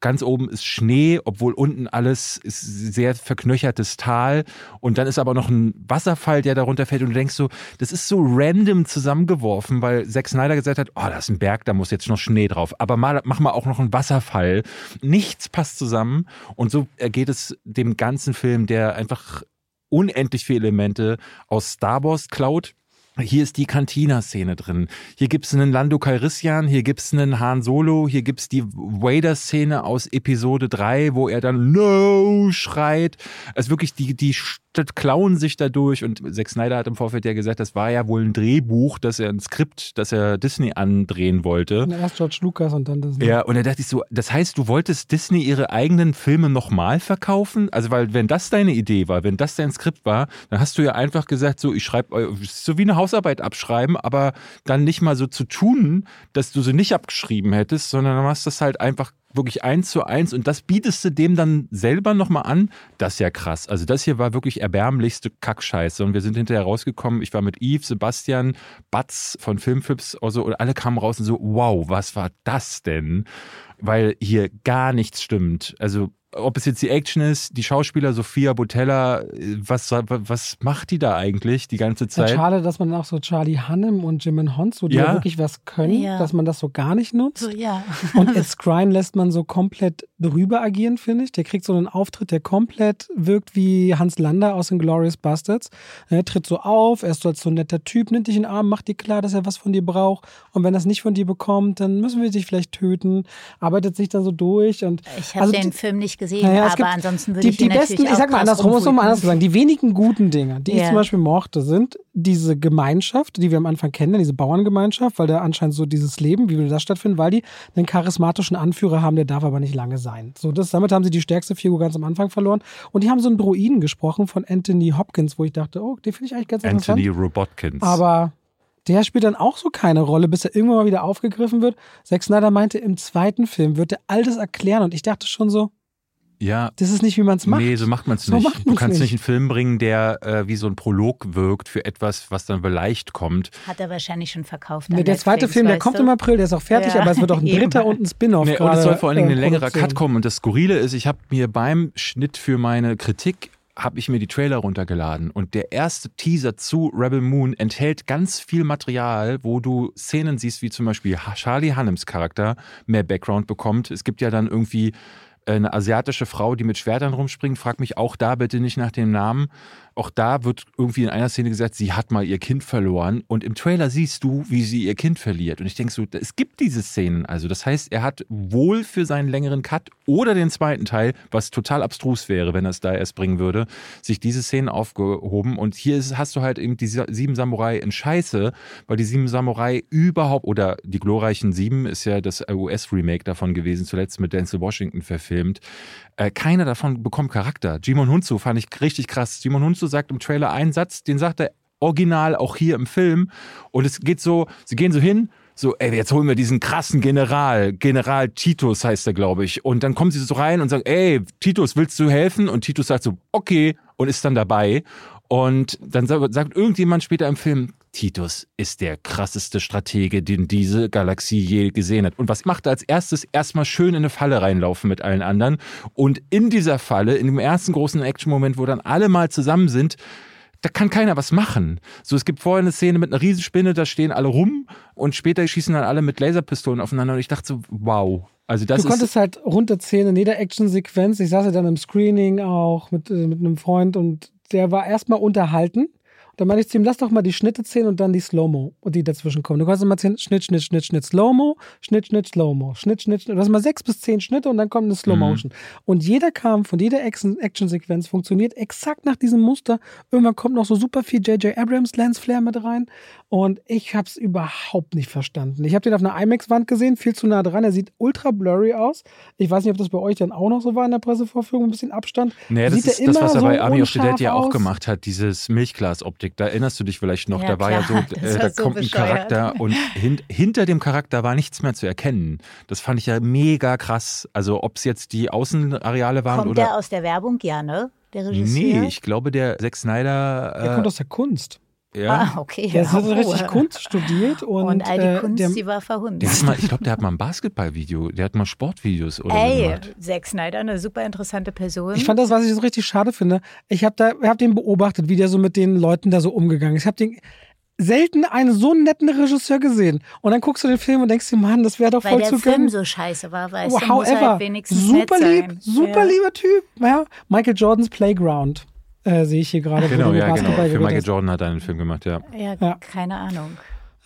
B: Ganz oben ist Schnee, obwohl unten alles ist sehr verknöchertes Tal. Und dann ist aber noch ein Wasserfall, der darunter fällt. Und du denkst so, das ist so random zusammengeworfen, weil Zack Snyder gesagt hat, oh, da ist ein Berg, da muss jetzt noch Schnee drauf. Aber mal, mach mal auch noch einen Wasserfall. Nichts passt zusammen. Und so ergeht es dem ganzen Film, der einfach unendlich viele Elemente aus Star Wars klaut hier ist die Cantina-Szene drin. Hier gibt's einen Lando Calrissian, hier gibt's einen Han Solo, hier gibt's die Vader-Szene aus Episode 3, wo er dann No schreit. Also wirklich die, die klauen sich dadurch und Zack Snyder hat im Vorfeld ja gesagt, das war ja wohl ein Drehbuch, dass er ein Skript, das er Disney andrehen wollte.
A: Ja, erst George Lucas und dann Disney.
B: Ja, und da dachte ich so, das heißt, du wolltest Disney ihre eigenen Filme nochmal verkaufen? Also, weil wenn das deine Idee war, wenn das dein Skript war, dann hast du ja einfach gesagt, so, ich schreibe, so wie eine Hausarbeit abschreiben, aber dann nicht mal so zu tun, dass du sie nicht abgeschrieben hättest, sondern dann machst du das halt einfach wirklich eins zu eins und das bietest du dem dann selber nochmal an. Das ist ja krass. Also das hier war wirklich erbärmlichste Kackscheiße und wir sind hinterher rausgekommen. Ich war mit Yves, Sebastian, Batz von Filmfips also, und alle kamen raus und so, wow, was war das denn? Weil hier gar nichts stimmt. Also ob es jetzt die Action ist, die Schauspieler Sophia Botella, was, was macht die da eigentlich die ganze Zeit?
A: Ja, schade, dass man auch so Charlie Hannem und Jim Honsu, die ja? ja wirklich was können, ja. dass man das so gar nicht nutzt. So,
C: ja.
A: Und Ed Skrein lässt man so komplett drüber agieren, finde ich. Der kriegt so einen Auftritt, der komplett wirkt wie Hans Lander aus den Glorious Bastards. Er tritt so auf, er ist so als so ein netter Typ, nimmt dich in den Arm, macht dir klar, dass er was von dir braucht. Und wenn er es nicht von dir bekommt, dann müssen wir dich vielleicht töten. Arbeitet sich dann so durch. Und
C: ich habe also, den Film nicht gesehen, naja, aber ansonsten würde
A: die,
C: ich
A: die besten, Ich sag mal andersrum, muss man anders sagen. Die wenigen guten Dinge, die yeah. ich zum Beispiel mochte, sind diese Gemeinschaft, die wir am Anfang kennen, diese Bauerngemeinschaft, weil da anscheinend so dieses Leben, wie würde das stattfinden, weil die einen charismatischen Anführer haben, der darf aber nicht lange sein. So, das, damit haben sie die stärkste Figur ganz am Anfang verloren. Und die haben so einen Druiden gesprochen von Anthony Hopkins, wo ich dachte, oh, den finde ich eigentlich ganz
B: Anthony
A: interessant.
B: Anthony Robotkins.
A: Aber der spielt dann auch so keine Rolle, bis er irgendwann mal wieder aufgegriffen wird. Zack Snyder meinte, im zweiten Film wird er all das erklären und ich dachte schon so,
B: ja.
A: Das ist nicht, wie man es macht.
B: Nee, so macht man es so nicht. Du kannst nicht. einen Film bringen, der äh, wie so ein Prolog wirkt für etwas, was dann vielleicht kommt.
C: Hat er wahrscheinlich schon verkauft.
A: Nee, der zweite Film, der kommt im April, der ist auch fertig, ja. aber es wird auch ein dritter und ein Spin-off. Nee,
B: und es soll vor allen Dingen ein längerer Cut kommen. Und das Skurrile ist, ich habe mir beim Schnitt für meine Kritik habe ich mir die Trailer runtergeladen und der erste Teaser zu Rebel Moon enthält ganz viel Material, wo du Szenen siehst, wie zum Beispiel Charlie Hannems Charakter mehr Background bekommt. Es gibt ja dann irgendwie eine asiatische Frau, die mit Schwertern rumspringt. Frag mich auch da bitte nicht nach dem Namen. Auch da wird irgendwie in einer Szene gesagt, sie hat mal ihr Kind verloren. Und im Trailer siehst du, wie sie ihr Kind verliert. Und ich denke so, es gibt diese Szenen. Also, das heißt, er hat wohl für seinen längeren Cut oder den zweiten Teil, was total abstrus wäre, wenn er es da erst bringen würde, sich diese Szenen aufgehoben. Und hier ist, hast du halt eben die Sieben Samurai in Scheiße, weil die Sieben Samurai überhaupt, oder die glorreichen Sieben ist ja das US-Remake davon gewesen, zuletzt mit Denzel Washington verfilmt. Äh, keiner davon bekommt Charakter. Jimon Hunzu fand ich richtig krass. Jimon Hunzu sagt im Trailer einen Satz, den sagt er original auch hier im Film. Und es geht so, sie gehen so hin, so, ey, jetzt holen wir diesen krassen General, General Titus heißt er, glaube ich. Und dann kommen sie so rein und sagen, ey, Titus, willst du helfen? Und Titus sagt so, okay, und ist dann dabei. Und dann sagt irgendjemand später im Film, Titus ist der krasseste Stratege, den diese Galaxie je gesehen hat. Und was macht er als erstes? Erstmal schön in eine Falle reinlaufen mit allen anderen. Und in dieser Falle, in dem ersten großen Action-Moment, wo dann alle mal zusammen sind, da kann keiner was machen. So, es gibt vorher eine Szene mit einer Riesenspinne, da stehen alle rum und später schießen dann alle mit Laserpistolen aufeinander und ich dachte so, wow. Also das
A: du konntest halt runterzählen in jeder Action-Sequenz. Ich saß ja dann im Screening auch mit, äh, mit einem Freund und der war erstmal unterhalten. Dann meine ich zu ihm, lass doch mal die Schnitte zählen und dann die Slow-Mo, die dazwischen kommen. Du kannst immer zählen, Schnitt, Schnitt, Schnitt, Schnitt, Slow-Mo, Schnitt, Schnitt, Slow-Mo, Schnitt, Schnitt, Schnitt. Du hast mal sechs bis zehn Schnitte und dann kommt eine Slow-Motion. Mhm. Und jeder Kampf und jede Action-Sequenz funktioniert exakt nach diesem Muster. Irgendwann kommt noch so super viel J.J. Abrams Lens Flare mit rein. Und ich habe es überhaupt nicht verstanden. Ich habe den auf einer IMAX-Wand gesehen, viel zu nah dran. Er sieht ultra blurry aus. Ich weiß nicht, ob das bei euch dann auch noch so war in der Pressevorführung, ein bisschen Abstand.
B: Das sieht ist das, was er bei Army of the Dead ja auch gemacht hat, dieses Milchglas-Optik. Da erinnerst du dich vielleicht noch. Ja, da war klar. ja so, äh, da so kommt bescheuert. ein Charakter und hin, hinter dem Charakter war nichts mehr zu erkennen. Das fand ich ja mega krass. Also ob es jetzt die Außenareale waren
C: kommt
B: oder.
C: Kommt der aus der Werbung? Ja, ne?
B: Der Regisseur? Nee, ich glaube, der Zack Snyder.
A: Äh, der kommt aus der Kunst.
B: Ja.
C: Ah, okay.
A: Der hat
C: Oh.
A: richtig Kunst studiert und,
C: Und all die
A: äh,
C: Kunst,
A: der,
C: die war verhunzt.
B: Der hat mal, ich glaube, der hat mal ein Basketballvideo, der hat mal Sportvideos oder so
C: Ey,
B: gemacht.
C: Zack Snyder, eine super interessante Person.
A: Ich fand das, was ich so richtig schade finde. Ich habe da, hab den beobachtet, wie der so mit den Leuten da so umgegangen ist. Ich habe den selten einen so netten Regisseur gesehen. Und dann guckst du den Film und denkst dir, Mann, das wäre doch
C: weil
A: voll
C: der
A: zu
C: Film
A: gönnen.
C: so scheiße war, weißt
A: Oh,
C: du, muss
A: however,
C: halt wenigstens
A: super
C: nett
A: lieb,
C: sein.
A: super
C: ja.
A: lieber Typ. Ja, Michael Jordans Playground äh, sehe ich hier gerade.
B: Genau, ja, genau. Für Michael. Jordan hat einen Film gemacht, ja.
C: Ja,
A: Ja.
C: keine Ahnung.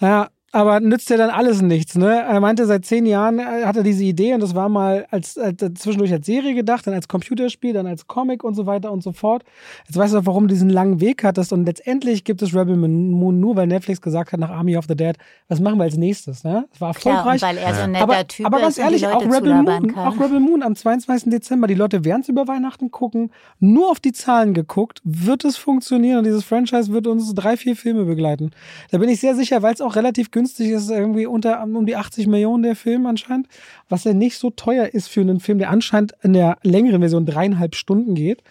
A: Ja, aber nützt ja dann alles nichts, ne? Er meinte, seit zehn Jahren äh, hat er diese Idee und das war mal als, als zwischendurch als Serie gedacht, dann als Computerspiel, dann als Comic und so weiter und so fort. Jetzt weißt du auch, warum du diesen langen Weg hattest und letztendlich gibt es Rebel Moon nur, weil Netflix gesagt hat nach Army of the Dead, was machen wir als nächstes, ne? Das war
C: Klar,
A: erfolgreich.
C: weil er so ein netter
A: aber,
C: Typ
A: aber ganz ehrlich, auch Rebel Moon,
C: kann.
A: auch Rebel Moon am 22. Dezember, die Leute werden es über Weihnachten gucken, nur auf die Zahlen geguckt, wird es funktionieren und dieses Franchise wird uns drei, vier Filme begleiten. Da bin ich sehr sicher, weil es auch relativ günstig ist, irgendwie unter um die 80 Millionen der Film anscheinend, was ja nicht so teuer ist für einen Film, der anscheinend in der längeren Version dreieinhalb Stunden geht.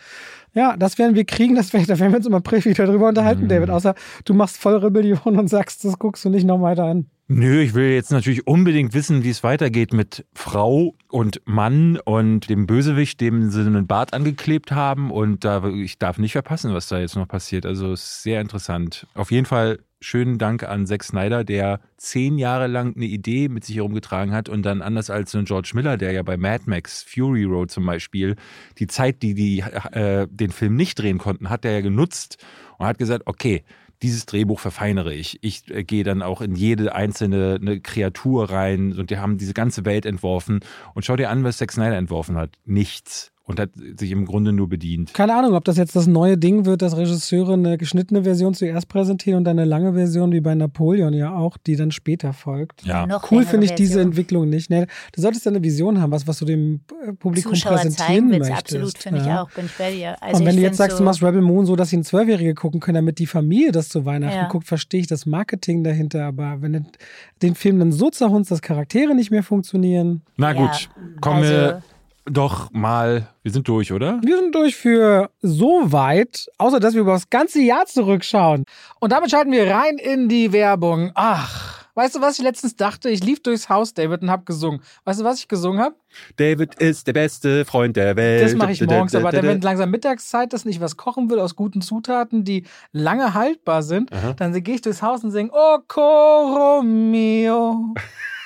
A: Ja, das werden wir kriegen, das werden, da werden wir uns im April wieder drüber unterhalten,
B: Mhm.
A: David, außer du machst voll Rebellion und sagst, das guckst du nicht noch weiter an.
B: Nö, ich will jetzt natürlich unbedingt wissen, wie es weitergeht mit Frau und Mann und dem Bösewicht, dem sie einen Bart angeklebt haben. Und da ich darf nicht verpassen, was da jetzt noch passiert. Also sehr interessant. Auf jeden Fall schönen Dank an Zack Snyder, der zehn Jahre lang eine Idee mit sich herumgetragen hat und dann anders als ein George Miller, der ja bei Mad Max Fury Road zum Beispiel die Zeit, die die äh, den Film nicht drehen konnten, hat er ja genutzt und hat gesagt, okay, dieses Drehbuch verfeinere ich. Ich äh, gehe dann auch in jede einzelne eine Kreatur rein und die haben diese ganze Welt entworfen. Und schau dir an, was Zack Snyder entworfen hat. Nichts. Und hat sich im Grunde nur bedient.
A: Keine Ahnung, ob das jetzt das neue Ding wird, dass Regisseure eine geschnittene Version zuerst präsentieren und dann eine lange Version wie bei Napoleon ja auch, die dann später folgt.
B: Ja.
C: Noch
A: Cool finde ich diese
C: Version.
A: Entwicklung nicht. Nee, du solltest ja eine Vision haben, was, was du dem äh, Publikum
C: Zuschauer
A: präsentieren
C: zeigen
A: möchtest.
C: absolut, finde ich
A: Ja.
C: auch, bin ich bei dir. Also
A: und wenn
C: ich
A: du jetzt sagst,
C: so,
A: du machst Rebel Moon so, dass ihn Zwölfjährige gucken können, damit die Familie das zu Weihnachten
C: Ja.
A: guckt, verstehe ich das Marketing dahinter. Aber wenn du den Film dann so zerhunzt, dass Charaktere nicht mehr funktionieren.
B: Na
C: Ja,
B: gut, kommen
C: also-
B: wir doch mal. Wir sind durch, oder?
A: Wir sind durch für so weit, außer dass wir über das ganze Jahr zurückschauen. Und damit schalten wir rein in die Werbung. Ach, weißt du, was ich letztens dachte? Ich lief durchs Haus, David, und hab gesungen. Weißt du, was ich gesungen habe?
B: David ist der beste Freund der Welt.
A: Das mache ich morgens, aber dann, wenn langsam Mittagszeit ist und ich was kochen will aus guten Zutaten, die lange haltbar sind,
B: Aha.
A: dann gehe ich durchs Haus und singe Oh coro mio,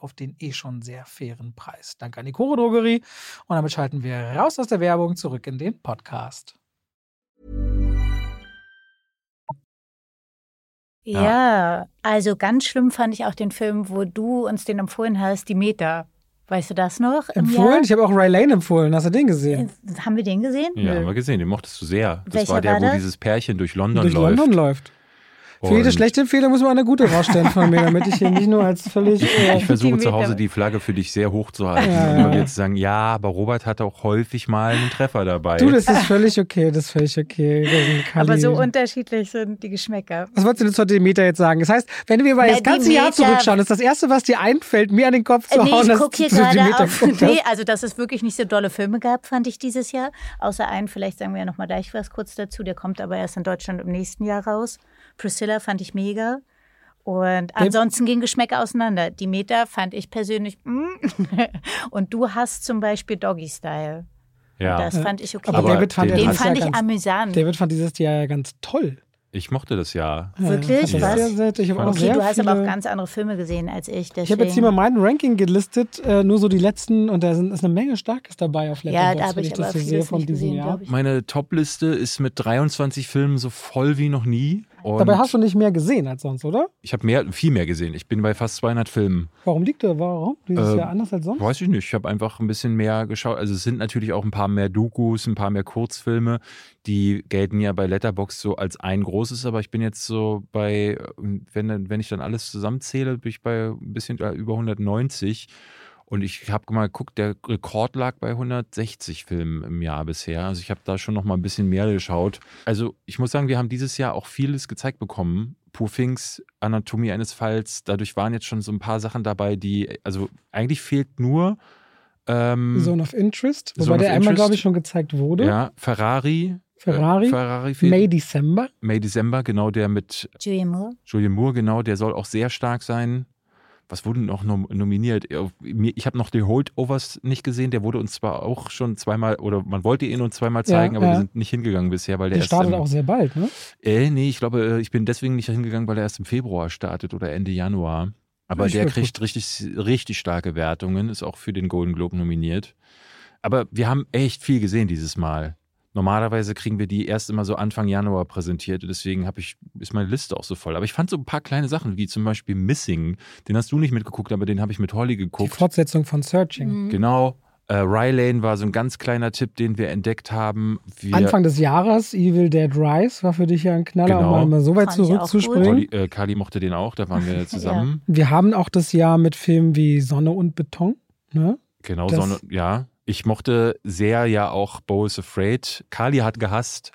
A: auf den eh schon sehr fairen Preis. Danke an die Koro Drogerie. Und damit schalten wir raus aus der Werbung zurück in den Podcast.
C: Ja, also ganz schlimm fand ich auch den Film, wo du uns den empfohlen hast, die Meta. Weißt du das noch?
A: Empfohlen? Ich habe auch Ray Lane empfohlen. Hast du den gesehen?
C: Jahr? Haben wir den gesehen?
B: Ja,
C: Nö.
B: haben wir gesehen, den mochtest du sehr. Das
C: Welcher
B: war der,
C: war
B: wo dieses Pärchen durch London
A: Durch
B: läuft.
A: London läuft. Für jede
B: Und
A: schlechte Empfehlung muss man eine gute rausstellen von mir, damit ich hier nicht nur als völlig. Äh,
B: Ich versuche
C: Die
B: zu Hause die Flagge für dich sehr hoch zu halten.
A: Ja,
B: und
A: ja.
B: wieder zu sagen, ja, aber Robert hat auch häufig mal einen Treffer dabei.
A: du, das ist völlig okay, das ist völlig okay.
C: Aber so unterschiedlich sind die Geschmäcker.
A: Was wolltest du denn zu dem Meter jetzt sagen? Das heißt, wenn wir mal
C: Na,
A: das ganze Jahr
C: Meter-
A: zurückschauen, ist das Erste, was dir einfällt, mir an den Kopf zu
C: Äh, nee,
A: hauen,
C: ich
A: dass
C: gucke hier
A: du die
C: gerade
A: Meter
C: auf. Nee, also dass es wirklich nicht so dolle Filme gab, fand ich dieses Jahr. Außer einen, vielleicht sagen wir ja nochmal gleich was kurz dazu. Der kommt aber erst in Deutschland im nächsten Jahr raus. Priscilla fand ich mega. Und ansonsten gingen Geschmäcker auseinander. Die Meta fand ich persönlich. mm. Und du hast zum Beispiel Doggy Style.
B: ja.
C: Das fand ich okay.
A: Aber David fand
B: den
A: ja
C: Den
A: dieses
C: fand
A: Jahr
C: ich
A: ganz,
C: amüsant.
A: David fand dieses Jahr ja ganz toll.
B: Ich mochte das ja.
C: Wirklich?
A: Ja,
C: Was?
A: Sehr, ich
C: Okay,
A: sehr
C: du hast
A: viele,
C: aber auch ganz andere Filme gesehen als ich.
A: Ich habe jetzt hier mal mein Ranking gelistet, äh, nur so die letzten, und da sind, ist eine Menge Starkes dabei auf
C: Ja,
A: Letterboxd,
C: da habe
A: wenn
C: ich
A: ich das
C: aber
A: so sehe von diesem
C: gesehen,
A: Jahr.
B: Meine Top-Liste ist mit 23 Filmen so voll wie noch nie. Und
A: Dabei hast du nicht mehr gesehen als sonst, oder?
B: ich habe mehr, viel mehr gesehen. Ich bin bei fast 200 Filmen.
A: Warum liegt der? Warum? Dieses
B: Ähm,
A: Jahr anders als sonst?
B: Weiß ich nicht. Ich habe einfach ein bisschen mehr geschaut. Also es sind natürlich auch ein paar mehr Dokus, ein paar mehr Kurzfilme. Die gelten ja bei Letterbox so als ein großes, aber ich bin jetzt so bei, wenn, wenn ich dann alles zusammenzähle, bin ich bei ein bisschen äh, über 190. Und ich habe mal geguckt, der Rekord lag bei 160 Filmen im Jahr bisher. Also ich habe da schon noch mal ein bisschen mehr geschaut. Also ich muss sagen, wir haben dieses Jahr auch vieles gezeigt bekommen. Poor Things, Anatomie eines Falls. Dadurch waren jetzt schon so ein paar Sachen dabei, die, also eigentlich fehlt nur ähm,
A: Zone of Interest, wobei
B: Zone
A: der einmal, glaube ich, schon gezeigt wurde.
B: ja, Ferrari.
A: Ferrari.
B: Äh, Ferrari fehlt.
A: May December.
B: May December, genau, der mit
C: Julian Moore.
B: Julian Moore, genau, der soll auch sehr stark sein. Was wurde noch nom nominiert? Ja, mir- Ich habe noch die Holdovers nicht gesehen. Der wurde uns zwar auch schon zweimal, oder man wollte ihn uns zweimal
A: Ja,
B: zeigen, aber
A: ja.
B: wir sind nicht hingegangen bisher, weil der,
A: Der
B: erst
A: startet
B: im,
A: auch sehr bald, ne?
B: Äh, nee, ich glaube, äh, ich bin deswegen nicht hingegangen, weil er erst im Februar startet oder Ende Januar. Aber
A: Ich
B: der kriegt richtig, richtig starke Wertungen, ist auch für den Golden Globe nominiert. Aber wir haben echt viel gesehen dieses Mal. Normalerweise kriegen wir die erst immer so Anfang Januar präsentiert. Deswegen hab ich, ist meine Liste auch so voll. Aber ich fand so ein paar kleine Sachen, wie zum Beispiel Missing. Den hast du nicht mitgeguckt, aber den habe ich mit Holly
A: Die
B: geguckt.
A: Fortsetzung von Searching.
C: Mhm.
B: Genau. Äh, Rylane war so ein ganz kleiner Tipp, den wir entdeckt haben. Wir,
A: Anfang des Jahres, Evil Dead Rise, war für dich ja ein Knaller,
B: Genau.
A: um mal- so weit
C: Fand
A: zurückzuspringen.
B: Äh, Kali mochte den auch, da waren wir zusammen.
A: Wir haben auch das Jahr mit Filmen wie Sonne und Beton. Ne?
B: Genau,
A: Das-
B: Sonne, ja. Ich mochte sehr ja auch Bo is Afraid. Kali hat gehasst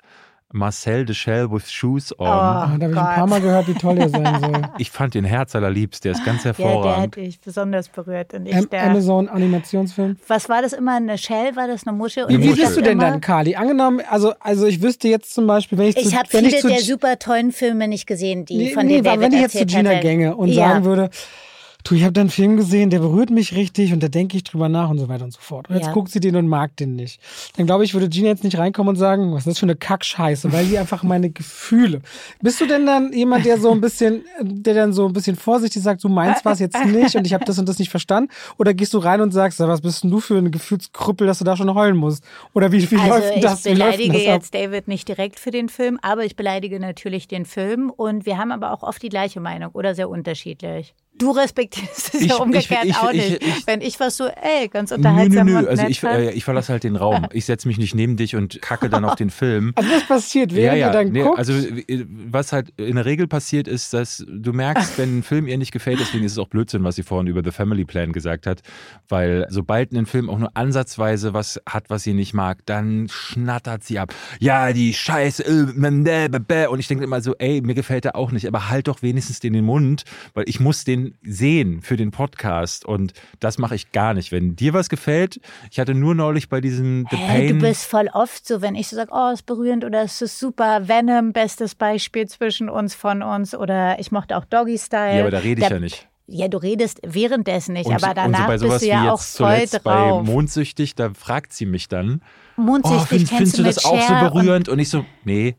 B: Marcel de Shell with Shoes on.
C: Oh.
A: Ah, da habe ich ein paar. Mal gehört, wie toll er sein soll.
B: Ich fand den Herz allerliebst, der ist ganz
C: Ja, der
B: hervorragend.
C: hat dich besonders berührt. Und ich,
A: Am
C: der,
A: Amazon Animationsfilm.
C: was war das immer? Eine Shell? War das eine Muschel? Und
A: Wie, bist du denn
C: immer-
A: dann, Kali? Angenommen, also, also ich wüsste jetzt zum Beispiel, wenn ich zu,
C: Ich habe viele
A: ich zu,
C: der super tollen Filme nicht gesehen, die
A: nee,
C: von
A: nee,
C: David
A: wenn ich jetzt zu Gina
C: hatte.
A: gänge und
C: ja.
A: sagen würde, du, ich habe da einen Film gesehen, der berührt mich richtig und da denke ich drüber nach und so weiter und so fort. Und jetzt
C: Ja.
A: guckt sie den und mag den nicht. Dann glaube ich, würde Gina jetzt nicht reinkommen und sagen, was ist das für eine Kackscheiße, weil die einfach meine Gefühle. Bist du denn dann jemand, der so ein bisschen, der dann so ein bisschen vorsichtig sagt, du meinst was jetzt nicht und ich habe das und das nicht verstanden? Oder gehst du rein und sagst, "Sag, was bist denn du für ein Gefühlskrüppel, dass du da schon heulen musst? Oder wie, wie
C: Also
A: läuft
C: ich
A: das? Denn
C: beleidige
A: das ab?
C: jetzt David nicht direkt für den Film, aber ich beleidige natürlich den Film und wir haben aber auch oft die gleiche Meinung oder sehr unterschiedlich. Du respektierst es
B: Ich-
C: ja umgekehrt
B: ich- ich-
C: auch
B: ich-
C: nicht.
B: ich-
C: Wenn ich was so, ey, ganz
B: Nö,
C: unterhaltsam
B: nö, nö.
C: und
B: Also ich, äh, ich verlasse halt den Raum. Ich setze mich nicht neben dich und kacke dann auf den Film.
A: Also was passiert, während ihr dann
B: nee,
A: guckt?
B: Also äh, was halt in der Regel passiert ist, dass du merkst, wenn ein Film ihr nicht gefällt, deswegen ist es auch Blödsinn, was sie vorhin über The Family Plan gesagt hat, weil sobald ein Film auch nur ansatzweise was hat, was sie nicht mag, dann schnattert sie ab. Ja, die Scheiße. äh, bäh. Und ich denke immer so, ey, mir gefällt der auch nicht, aber halt doch wenigstens den in den Mund, weil ich muss den sehen für den Podcast und das mache ich gar nicht. Wenn dir was gefällt, ich hatte nur neulich bei diesem The
C: Hey,
B: Pain
C: du bist voll oft so, wenn ich so sage, oh, ist berührend oder es ist super, Venom, bestes Beispiel zwischen uns, von uns oder ich mochte auch Doggy Style.
B: ja, aber da rede ich
C: Der-
B: ja nicht.
C: Ja, du redest währenddessen nicht,
B: Und,
C: aber danach
B: und so bei sowas
C: bist du ja auch voll
B: zuletzt bei
C: drauf.
B: Mondsüchtig, da fragt sie mich dann, oh,
C: Mondsüchtig
B: find,
C: kennst
B: findest du
C: mit
B: das auch so
C: Cher und-
B: berührend? Und ich so, nee.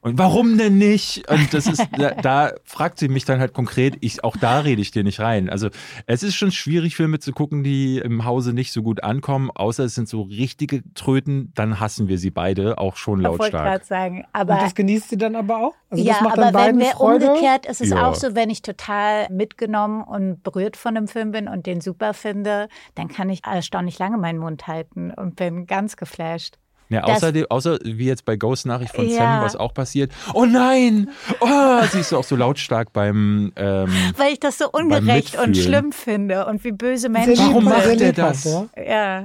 B: Und warum denn nicht? Und das ist, da, da fragt sie mich dann halt konkret, ich, auch da rede ich dir nicht rein. Also es ist schon schwierig, Filme zu gucken, die im Hause nicht so gut ankommen, außer es sind so richtige Tröten, dann hassen wir sie beide auch schon
C: Ich wollte
B: lautstark.
C: gerade sagen,
A: und
C: aber
A: das genießt sie dann aber auch? Also
C: ja,
A: das macht
C: aber
A: dann
C: wenn wir
A: Freude?
C: umgekehrt ist es
B: Ja.
C: auch so, wenn ich total mitgenommen und berührt von dem Film bin und den super finde, dann kann ich erstaunlich lange meinen Mund halten und bin ganz geflasht.
B: Ja,
C: Das-
B: außerdem, außer wie jetzt bei Ghost Nachricht von
C: Ja.
B: Sam, was auch passiert. Oh nein! Oh, siehst du auch so lautstark beim ähm,
C: Weil ich das so ungerecht und schlimm finde und wie böse
A: Sehr
C: Menschen
B: Warum macht
A: sehr
C: sind.
B: er das?
A: Ja?
C: Ja.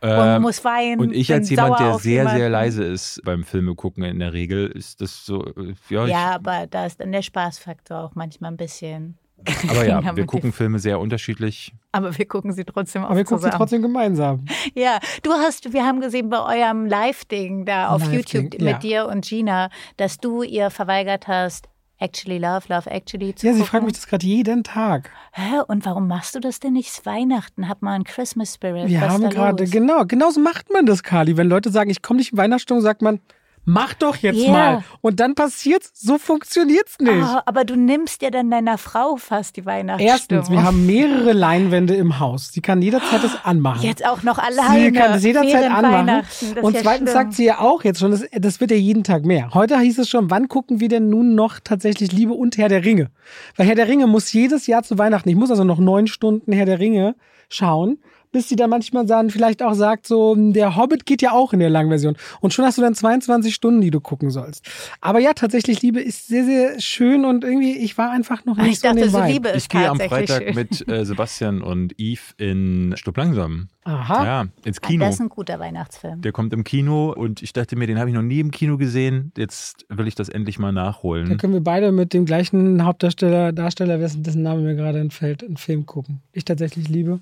B: ähm,
C: Und muss weinen.
B: Und ich als jemand, der sehr, sehr
C: jemanden.
B: leise ist beim Filme gucken in der Regel, ist das so, äh, ja,
C: Ja, aber da ist dann der Spaßfaktor auch manchmal ein bisschen.
B: aber ja, wir gucken Filme sehr unterschiedlich.
C: Aber wir gucken sie trotzdem auch
A: Aber wir gucken sie
C: zusammen.
A: trotzdem gemeinsam.
C: Ja, du hast, wir haben gesehen bei eurem Live-Ding da auf
A: Live-Ding,
C: YouTube
A: ja.
C: mit dir und Gina, dass du ihr verweigert hast, Actually Love, Love Actually zu
A: Ja, sie
C: gucken.
A: fragt mich das gerade jeden Tag.
C: Hä, und warum machst du das denn nicht? Es ist Weihnachten, hab mal einen Christmas Spirit.
A: Wir
C: Was
A: haben gerade,
C: los?
A: genau, genauso macht man das, Kali. Wenn Leute sagen, ich komme nicht in Weihnachtsstimmung, sagt man, mach doch jetzt
C: Ja.
A: mal. Und dann passiert's, so funktioniert's nicht.
C: Oh, aber du nimmst ja dann deiner Frau fast die Weihnachtsstimmung.
A: Erstens, wir haben mehrere Leinwände im Haus. Sie kann jederzeit das anmachen.
C: Jetzt auch noch alleine.
A: Sie kann es jederzeit anmachen.
C: Das
A: Und
C: ja
A: zweitens
C: schlimm.
A: sagt sie ja auch jetzt schon, das, das wird ja jeden Tag mehr. Heute hieß es schon, wann gucken wir denn nun noch tatsächlich Liebe und Herr der Ringe? Weil Herr der Ringe muss jedes Jahr zu Weihnachten, ich muss also noch neun Stunden Herr der Ringe schauen, bis sie dann manchmal dann vielleicht auch sagt, so, der Hobbit geht ja auch in der langen Version. Und schon hast du dann 22 Stunden, die du gucken sollst. Aber ja, tatsächlich, Liebe ist sehr, sehr schön und irgendwie, ich war einfach noch nicht
C: Ich
A: so in
C: dachte, so. Liebe ist
B: Ich gehe am Freitag
C: schön.
B: mit äh, Sebastian und Yves in Stupp langsam.
A: Aha.
B: Ja, ins
C: Ah,
B: Kino.
C: Das ist ein guter Weihnachtsfilm.
B: Der kommt im Kino und ich dachte mir, den habe ich noch nie im Kino gesehen. Jetzt will ich das endlich mal
A: Da
B: nachholen.
A: können wir beide mit dem gleichen Hauptdarsteller, Darsteller, wessen dessen Name mir gerade entfällt, einen Film gucken. Ich tatsächlich liebe.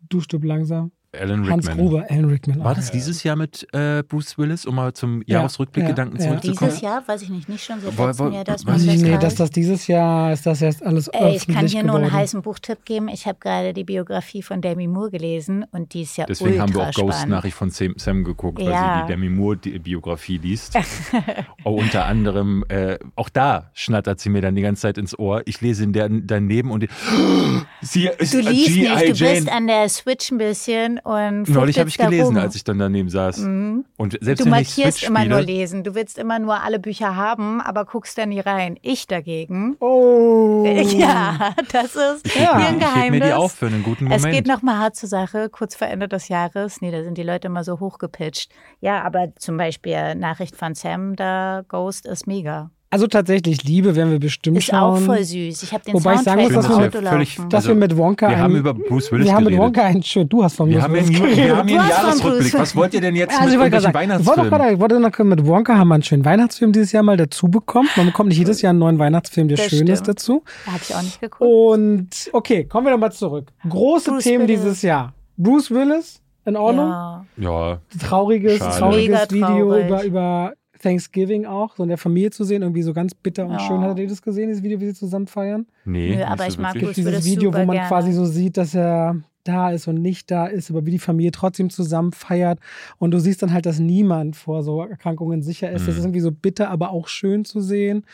A: Du langsam.
B: Alan
A: Hans
B: Rickman.
A: Gruber, Alan Rickman.
B: War das dieses Jahr mit äh, Bruce Willis, um mal zum
A: Ja,
B: Jahresrückblick-Gedanken
A: ja, ja.
B: zurückzukommen?
C: Dieses Jahr, weiß ich nicht, nicht schon letztem
B: woll-
C: Jahr, dass man das
A: Nee, dass das dieses Jahr ist das erst alles
C: Ey, ich kann hier nur
A: geworden.
C: einen heißen Buchtipp geben. Ich habe gerade die Biografie von Demi Moore gelesen und die ist ja
B: Deswegen
C: ultra
B: haben wir auch. Ghost-Nachricht von Sam, Sam geguckt, weil sie die Demi Moore-Biografie liest. oh, unter anderem, äh, auch da schnattert sie mir dann die ganze Zeit ins Ohr. Ich lese in der, daneben und die, sie ist
C: Du liest nicht, du bist
B: Jane.
C: an der Switch ein bisschen und
B: Neulich habe ich gelesen,
C: rum.
B: als ich dann daneben saß. Und selbst
C: Du
B: wenn ich
C: markierst
B: Switch
C: immer nur lesen. Du willst immer nur alle Bücher haben, aber guckst da nie rein. Ich dagegen.
A: Oh.
C: Ja, das ist
A: Ja.
C: hier ein
B: ich heb mir
C: Geheimnis.
B: die auf für einen guten Moment.
C: Es geht nochmal hart zur Sache, kurz vor Ende des Jahres. Nee, da sind die Leute immer so hochgepitcht. Ja, aber zum Beispiel Nachricht von Sam, da Ghost ist mega.
A: Also tatsächlich, Liebe werden wir bestimmt
C: Ist
A: schauen.
C: auch voll süß. Ich habe den
A: Wobei ich sagen
C: Soundtrack
A: muss, dass
B: wir völlig-
C: laufen.
A: dass
B: Also,
A: wir mit Wonka
B: wir
A: einen,
B: haben über Bruce Willis
A: wir haben mit. Wonka einen schön. Du hast von
B: Wir
A: Bruce
B: haben,
A: Willis
B: einen,
A: geredet.
B: wir haben hier einen Jahresrückblick. Was wollt ihr denn jetzt
A: Also
B: mit
A: sagen, ich wollte, doch
B: Weihnachtsfilmen?
A: ich wollte noch mit Wonka haben wir einen schönen Weihnachtsfilm dieses Jahr mal dazu bekommen. Man bekommt nicht jedes Jahr einen neuen Weihnachtsfilm, der
C: Das
A: schön ist
C: stimmt.
A: dazu.
C: Da habe ich auch nicht geguckt.
A: Und okay, kommen wir nochmal zurück. Große
C: Bruce
A: Themen
C: Willis.
A: dieses Jahr. Bruce Willis, in Ordnung.
C: Ja.
B: Ja,
A: Trauriges,
B: Schade.
A: trauriges
C: Mega
A: Video
C: traurig.
A: über, über Thanksgiving auch, so in der Familie zu sehen, irgendwie so ganz bitter und
C: Ja.
A: schön. Hattet ihr das gesehen, dieses Video, wie sie zusammen feiern?
B: nee.
C: Nö,
B: nicht
C: aber
B: so
C: ich mag
B: wirklich.
C: Bruce
A: Dieses
C: Willis
A: Video, wo man
C: gerne.
A: quasi so sieht, dass er da ist und nicht da ist, aber wie die Familie trotzdem zusammen feiert. Und du siehst dann halt, dass niemand vor so Erkrankungen sicher ist. Das
B: Mhm.
A: ist irgendwie so bitter, aber auch schön zu sehen.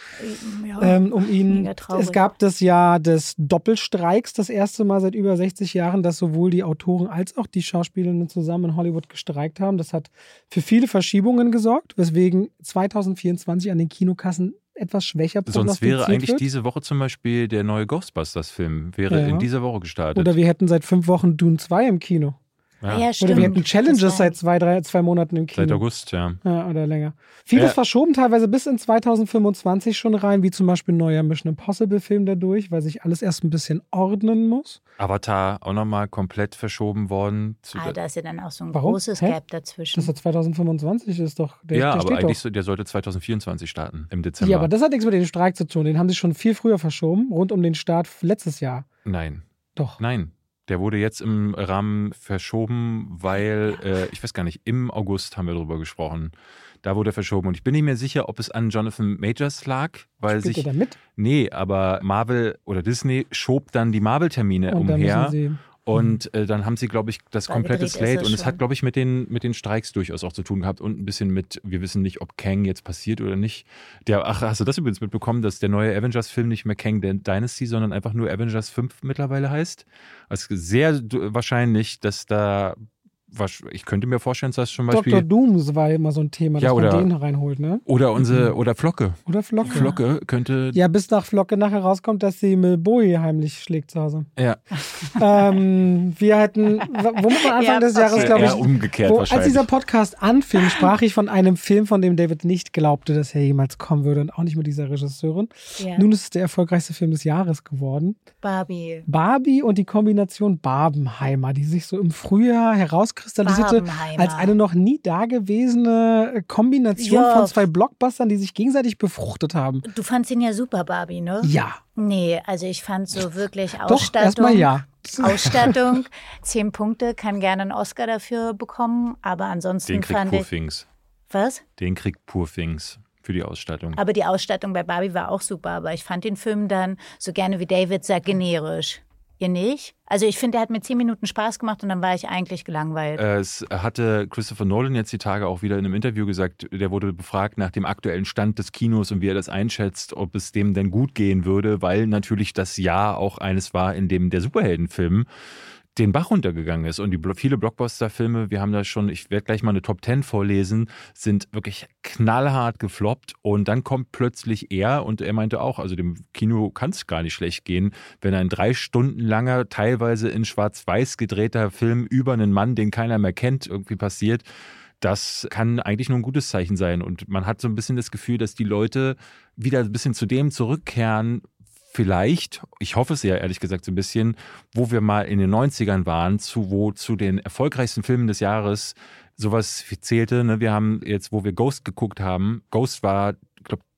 C: Ja.
A: ähm, um ihn. Es gab das Jahr des Doppelstreiks, das erste Mal seit über 60 Jahren, dass sowohl die Autoren als auch die Schauspielerinnen zusammen in Hollywood gestreikt haben. Das hat für viele Verschiebungen gesorgt, weswegen 2024 an den Kinokassen etwas schwächer
B: Sonst wäre eigentlich
A: wird.
B: diese Woche zum Beispiel der neue Ghostbusters-Film, wäre
A: Ja.
B: in dieser Woche gestartet.
A: Oder wir hätten seit fünf Wochen Dune 2 im Kino.
C: Ja,
B: ja,
C: stimmt.
A: Oder wir hätten Challenges
C: Das
A: seit zwei, drei, zwei Monaten im Kino.
B: seit August, ja.
A: Ja, oder länger. Vieles
B: Ja.
A: verschoben, teilweise bis in 2025 schon rein, wie zum Beispiel ein neuer Mission Impossible-Film dadurch, weil sich alles erst ein bisschen ordnen muss.
B: Avatar auch nochmal komplett verschoben worden. Zu,
C: Ah, da ist ja dann auch so ein
A: Warum?
C: großes
A: Hä?
C: Gap
A: Das
C: dazwischen.
A: ist ja 2025 ist doch. Der,
B: ja,
A: der
B: aber
A: steht
B: eigentlich
A: doch.
B: so, der sollte 2024 starten, im Dezember.
A: Ja, aber das hat nichts mit dem Streik zu tun. Den haben sie schon viel früher verschoben, rund um den Start letztes Jahr.
B: Nein,
A: Doch.
B: nein. Der wurde jetzt im Rahmen verschoben, weil, äh, ich weiß gar nicht, im August haben wir darüber gesprochen. Da wurde er verschoben. Und ich bin nicht mehr sicher, ob es an Jonathan Majors lag, weil
A: Spielt
B: sich.
A: er da mit?
B: Nee, aber Marvel oder Disney schob dann die Marvel-Termine umher. Und äh, dann haben sie, glaube ich, das
C: Weil
B: komplette Slate. Und es hat, glaube ich, mit den, mit den Streiks durchaus auch zu tun gehabt und ein bisschen mit, wir wissen nicht, ob Kang jetzt passiert oder nicht. Der, ach, hast du das übrigens mitbekommen, dass der neue Avengers-Film nicht mehr Kang Dynasty, sondern einfach nur Avengers 5 mittlerweile heißt? Also sehr wahrscheinlich, dass da, ich könnte mir vorstellen, dass zum Beispiel.
A: Dr. Dooms war immer so ein Thema, dass
B: Ja,
A: man
B: oder-
A: den reinholt, ne?
B: Oder unsere, oder Flocke.
A: Oder Flocke.
B: Flocke könnte.
A: Ja, bis nach Flocke nachher rauskommt, dass sie Mil Bowie heimlich schlägt zu Hause.
B: Ja,
A: ähm, wir hätten, womit man Anfang
C: Ja,
A: des Jahres, glaube ich,
B: umgekehrt
A: Wo, als
B: wahrscheinlich.
A: dieser Podcast anfing, sprach ich von einem Film, von dem David nicht glaubte, dass er jemals kommen würde und auch nicht mit dieser Regisseurin.
C: Ja.
A: Nun ist es der erfolgreichste Film des Jahres geworden.
C: Barbie.
A: Barbie und die Kombination Barbenheimer, die sich so im Frühjahr herauskristallisierte als eine noch nie dagewesene Kombination
C: Ja.
A: von zwei Blockbustern, die sich gegenseitig befruchtet haben.
C: Du fandst ihn ja super, Barbie, ne?
A: Ja,
C: Nee, also ich fand so wirklich Ausstattung.
A: erstmal ja.
C: Ausstattung, zehn Punkte, kann gerne einen Oscar dafür bekommen, aber ansonsten
B: Den kriegt. Purfings.
C: Was?
B: Den kriegt Purfings für die Ausstattung.
C: Aber die Ausstattung bei Barbie war auch super, aber ich fand den Film dann, so gerne wie David sagt, generisch. Ihr nicht? Also ich finde, der hat mir zehn Minuten Spaß gemacht und dann war ich eigentlich gelangweilt.
B: Äh, Es hatte Christopher Nolan jetzt die Tage auch wieder in einem Interview gesagt, der wurde befragt nach dem aktuellen Stand des Kinos und wie er das einschätzt, ob es dem denn gut gehen würde, weil natürlich das Jahr auch eines war, in dem der Superheldenfilm den Bach runtergegangen ist. Und die viele Blockbuster-Filme, wir haben da schon, ich werde gleich mal eine Top 10 vorlesen, sind wirklich knallhart gefloppt. Und dann kommt plötzlich er und er meinte auch, also dem Kino kann es gar nicht schlecht gehen, wenn ein drei Stunden langer, teilweise in Schwarz-Weiß gedrehter Film über einen Mann, den keiner mehr kennt, irgendwie passiert. Das kann eigentlich nur ein gutes Zeichen sein. Und man hat so ein bisschen das Gefühl, dass die Leute wieder ein bisschen zu dem zurückkehren, vielleicht, ich hoffe es ja ehrlich gesagt so ein bisschen, wo wir mal in den 90ern waren, zu wo zu den erfolgreichsten Filmen des Jahres sowas zählte. Ne? Wir haben jetzt, wo wir Ghost geguckt haben, Ghost war,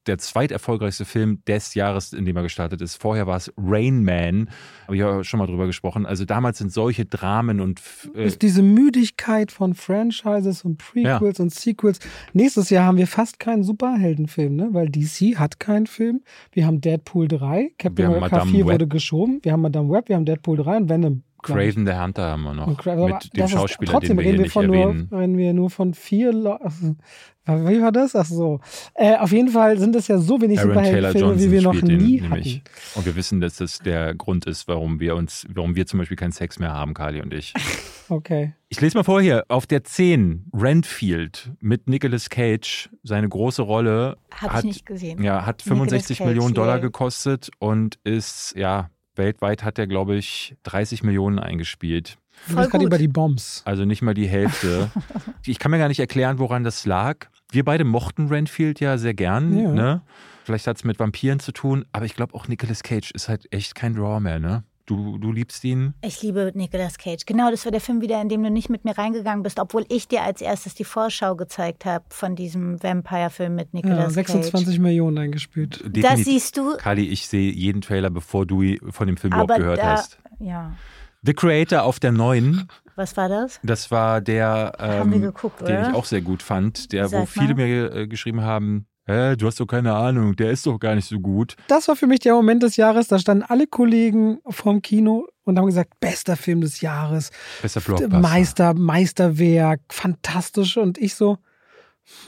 B: der zweiterfolgreichste Film des Jahres, in dem er gestartet ist. Vorher war es Rain Man, habe ich ja schon mal drüber gesprochen. Also damals sind solche Dramen und äh,
A: ist diese Müdigkeit von Franchises und Prequels und Sequels. Nächstes Jahr haben wir fast keinen Superheldenfilm, ne? weil DC hat keinen Film. Wir haben Deadpool 3, Captain America
B: Madame
A: 4
B: Web.
A: wurde geschoben, wir haben Madame Web, wir haben Deadpool 3 und Venom. Ich.
B: Craven the Hunter haben wir noch.
A: Aber
B: mit dem Schauspieler,
A: trotzdem
B: den wir hier
A: reden wir
B: nicht
A: von
B: erwähnen.
A: nur, reden wir nur von vier Leuten. Wie war das? Ach so. Äh, auf jeden Fall sind es ja so wenig Superheldenfilme, wie wir noch
B: den
A: nie
B: nämlich.
A: hatten.
B: Und wir wissen, dass das der Grund ist, warum wir uns, warum wir zum Beispiel keinen Sex mehr haben, Kali und ich.
A: Okay.
B: Ich lese mal vor hier. Auf der 10, Renfield mit Nicolas Cage, seine große Rolle.
C: Habe ich
B: hat,
C: nicht gesehen.
B: Ja, hat
C: Nicolas
B: 65
C: Cage,
B: Millionen Dollar gekostet und ist, ja, weltweit hat er, glaube ich, 30 Millionen eingespielt.
A: Du
C: Voll
A: bist gerade
C: gut.
A: über die Bombs.
B: Also nicht mal die Hälfte. ich kann mir gar nicht erklären, woran das lag. Wir beide mochten Renfield ja sehr gern.
A: Ja.
B: Ne? Vielleicht hat es mit Vampiren zu tun, aber ich glaube auch Nicolas Cage ist halt echt kein Draw mehr, ne? Du, du liebst ihn.
C: Ich liebe Nicolas Cage. Genau, das war der Film wieder, in dem du nicht mit mir reingegangen bist, obwohl ich dir als erstes die Vorschau gezeigt habe von diesem Vampire-Film mit
A: Ja,
C: Nicolas
A: 26
C: Cage.
A: Millionen eingespielt.
C: Das
B: Definitiv.
C: siehst du.
B: Kali, ich sehe jeden Trailer, bevor du von dem Film
C: Aber
B: überhaupt gehört
C: da,
B: hast.
C: ja.
B: The Creator auf der neuen,
C: Was war das?
B: das war der,
C: Haben wir
B: ähm,
C: geguckt,
B: den ich
C: oder?
B: auch sehr gut fand, der, wo
C: Sag
B: viele
C: mal.
B: mir äh, geschrieben haben, Hä, du hast doch keine Ahnung, der ist doch gar nicht so gut.
A: Das war für mich der Moment des Jahres. Da standen alle Kollegen vom Kino und haben gesagt, bester Film des Jahres,
B: Besser Blockbuster.
A: Meister, Meisterwerk, fantastisch. Und ich so,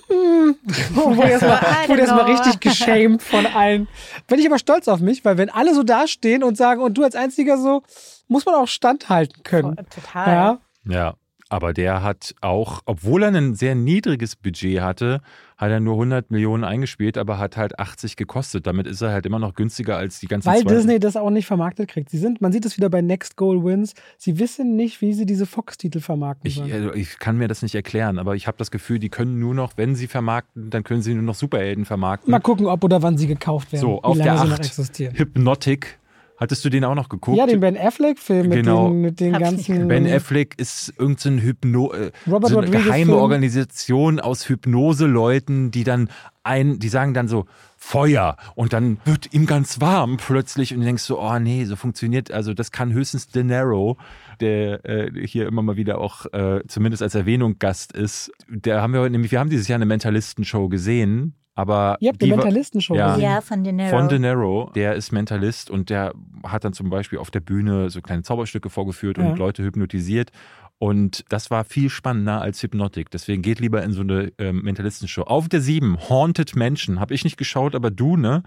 A: hm, wurde erstmal erstmal
C: know.
A: richtig geschämt von allen. Bin ich aber stolz auf mich, weil wenn alle so dastehen und sagen, und du als Einziger so, muss man auch standhalten können.
C: Total.
A: Ja,
B: Ja, aber der hat auch, obwohl er ein sehr niedriges Budget hatte, hat er nur 100 Millionen eingespielt, aber hat halt 80 gekostet. Damit ist er halt immer noch günstiger als die ganzen
A: weil
B: zwei-
A: Disney das auch nicht vermarktet kriegt. Sie sind, man sieht es wieder bei Next Goal Wins. Sie wissen nicht, wie sie diese Fox-Titel vermarkten
B: Ich, also ich kann mir das nicht erklären, aber ich habe das Gefühl, die können nur noch, wenn sie vermarkten, dann können sie nur noch Superhelden vermarkten.
A: Mal gucken, ob oder wann sie gekauft werden.
B: so, auf der
A: sie noch
B: 8
A: existieren.
B: Hypnotic. Hattest du den auch noch geguckt?
A: Ja, den Ben Affleck-Film mit
B: Genau.
A: den, mit den
C: ich nicht
A: ganzen.
B: Ben Affleck ist irgendein Hypno, äh,
A: Robert
B: so eine
A: Rodriguez
B: geheime
A: Film.
B: Organisation aus Hypnose-Leuten, die dann ein, die sagen dann so Feuer und dann wird ihm ganz warm plötzlich und du denkst so, oh nee, so funktioniert, also das kann höchstens De Niro, der äh, hier immer mal wieder auch äh, zumindest als Erwähnung Gast ist. Der haben wir heute nämlich, wir haben dieses Jahr eine Mentalisten-Show gesehen, aber
A: Ihr habt die
B: die war-
A: Mentalisten-Show
B: Ja.
A: gesehen.
C: Ja, von De Niro.
B: von De Niro, der ist Mentalist und der hat dann zum Beispiel auf der Bühne so kleine Zauberstücke vorgeführt
A: Ja.
B: und Leute hypnotisiert. Und das war viel spannender als Hypnotic. Deswegen geht lieber in so eine ähm, Mentalistenshow. Auf der 7, Haunted Mansion. Habe ich nicht geschaut, aber du, ne?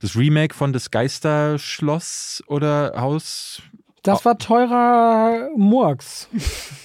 B: Das Remake von das Geisterschloss oder Haus.
A: Das war teurer Murks.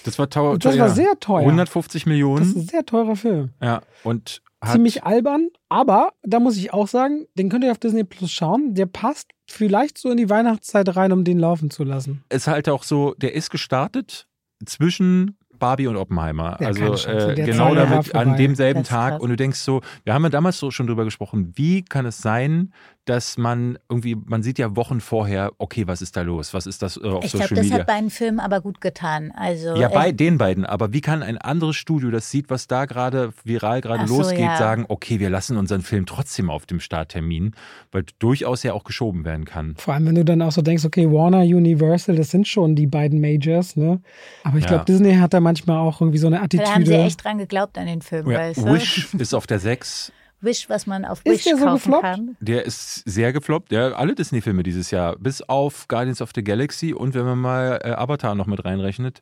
B: Das war teuer.
A: Das war sehr teuer.
B: 150
A: Das
B: Millionen.
A: ist ein sehr teurer Film.
B: ja, und hat,
A: Ziemlich albern, aber da muss ich auch sagen, den könnt ihr auf Disney Plus schauen. Der passt vielleicht so in die Weihnachtszeit rein, um den laufen zu lassen.
B: ist halt auch so, der ist gestartet zwischen Barbie und Oppenheimer.
A: Ja,
B: also äh, genau damit an demselben
C: Das
B: Tag. Und du denkst so, wir haben ja damals so schon drüber gesprochen, wie kann es sein, dass man irgendwie, man sieht ja Wochen vorher, okay, was ist da los? Was ist das äh, auf
C: Ich
B: Social
C: glaube, das
B: Media?
C: hat beiden Filmen aber gut getan. Also,
B: ja, bei
C: äh,
B: den beiden, aber wie kann ein anderes Studio, das sieht, was da gerade viral gerade
C: Ach so,
B: losgeht,
C: ja.
B: sagen, okay, wir lassen unseren Film trotzdem auf dem Starttermin, weil durchaus ja auch geschoben werden kann.
A: Vor allem, wenn du dann auch so denkst, okay, Warner, Universal, das sind schon die beiden Majors, ne? Aber ich
B: Ja.
A: glaube, Disney hat da manchmal auch irgendwie so eine
C: da haben sie
A: Attitüde.
C: echt dran geglaubt an den Film,
B: Ja,
C: weißt du?
B: Wish ist auf der 6.
C: Wish, was man auf Wish
A: Ist der so
C: kaufen
A: gefloppt?
C: kann.
B: Der ist sehr gefloppt. Ja, alle Disney-Filme dieses Jahr, bis auf Guardians of the Galaxy und wenn man mal äh, Avatar noch mit reinrechnet.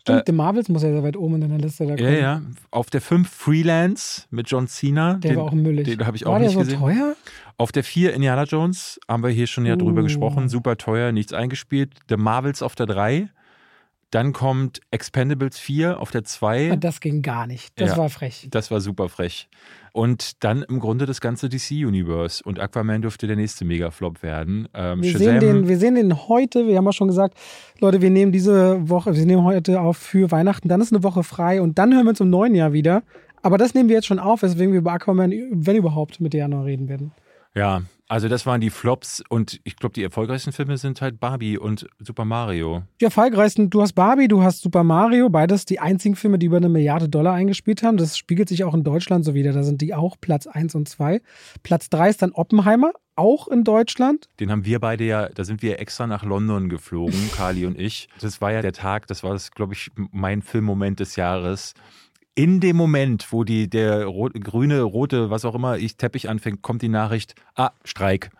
A: Stimmt, The Marvels muss ja sehr weit oben in deiner Liste da
B: Ja,
A: kommen.
B: ja. Auf der 5 Freelance mit John Cena.
A: Der
B: den,
A: war auch müllig.
B: Den habe ich
A: war
B: auch
A: der
B: nicht
A: so
B: gesehen.
A: teuer?
B: Auf der 4 Indiana Jones haben wir hier schon ja drüber
A: Uh.
B: gesprochen. Super teuer, nichts eingespielt. The Marvels auf der 3. Dann kommt Expendables 4 auf der 2.
A: Ah, Das ging gar nicht. Das
B: Ja.
A: war frech.
B: Das war super frech. Und dann im Grunde das ganze DC-Universe. Und Aquaman dürfte der nächste Megaflop werden. Ähm,
A: Wir
B: Shazam,
A: sehen, den, wir sehen den heute, wir haben ja schon gesagt, Leute, wir nehmen diese Woche, wir nehmen heute auf für Weihnachten, dann ist eine Woche frei und dann hören wir uns im neuen Jahr wieder. Aber das nehmen wir jetzt schon auf, weswegen wir über Aquaman, wenn überhaupt, Mitte Januar reden werden.
B: ja, also das waren die Flops. Und ich glaube, die erfolgreichsten Filme sind halt Barbie und Super Mario.
A: Die erfolgreichsten, du hast Barbie, du hast Super Mario, beides die einzigen Filme, die über eine Milliarde Dollar eingespielt haben. Das spiegelt sich auch in Deutschland so wieder. Da sind die auch Platz 1 und 2. Platz 3 ist dann Oppenheimer, auch in Deutschland.
B: Den haben wir beide ja, da sind wir extra nach London geflogen, Kali und ich. Das war ja der Tag, das war das, glaube ich, mein Filmmoment des Jahres. In dem Moment, wo die, der rot, grüne, rote, was auch immer, ich Teppich anfängt, kommt die Nachricht, ah, Streik.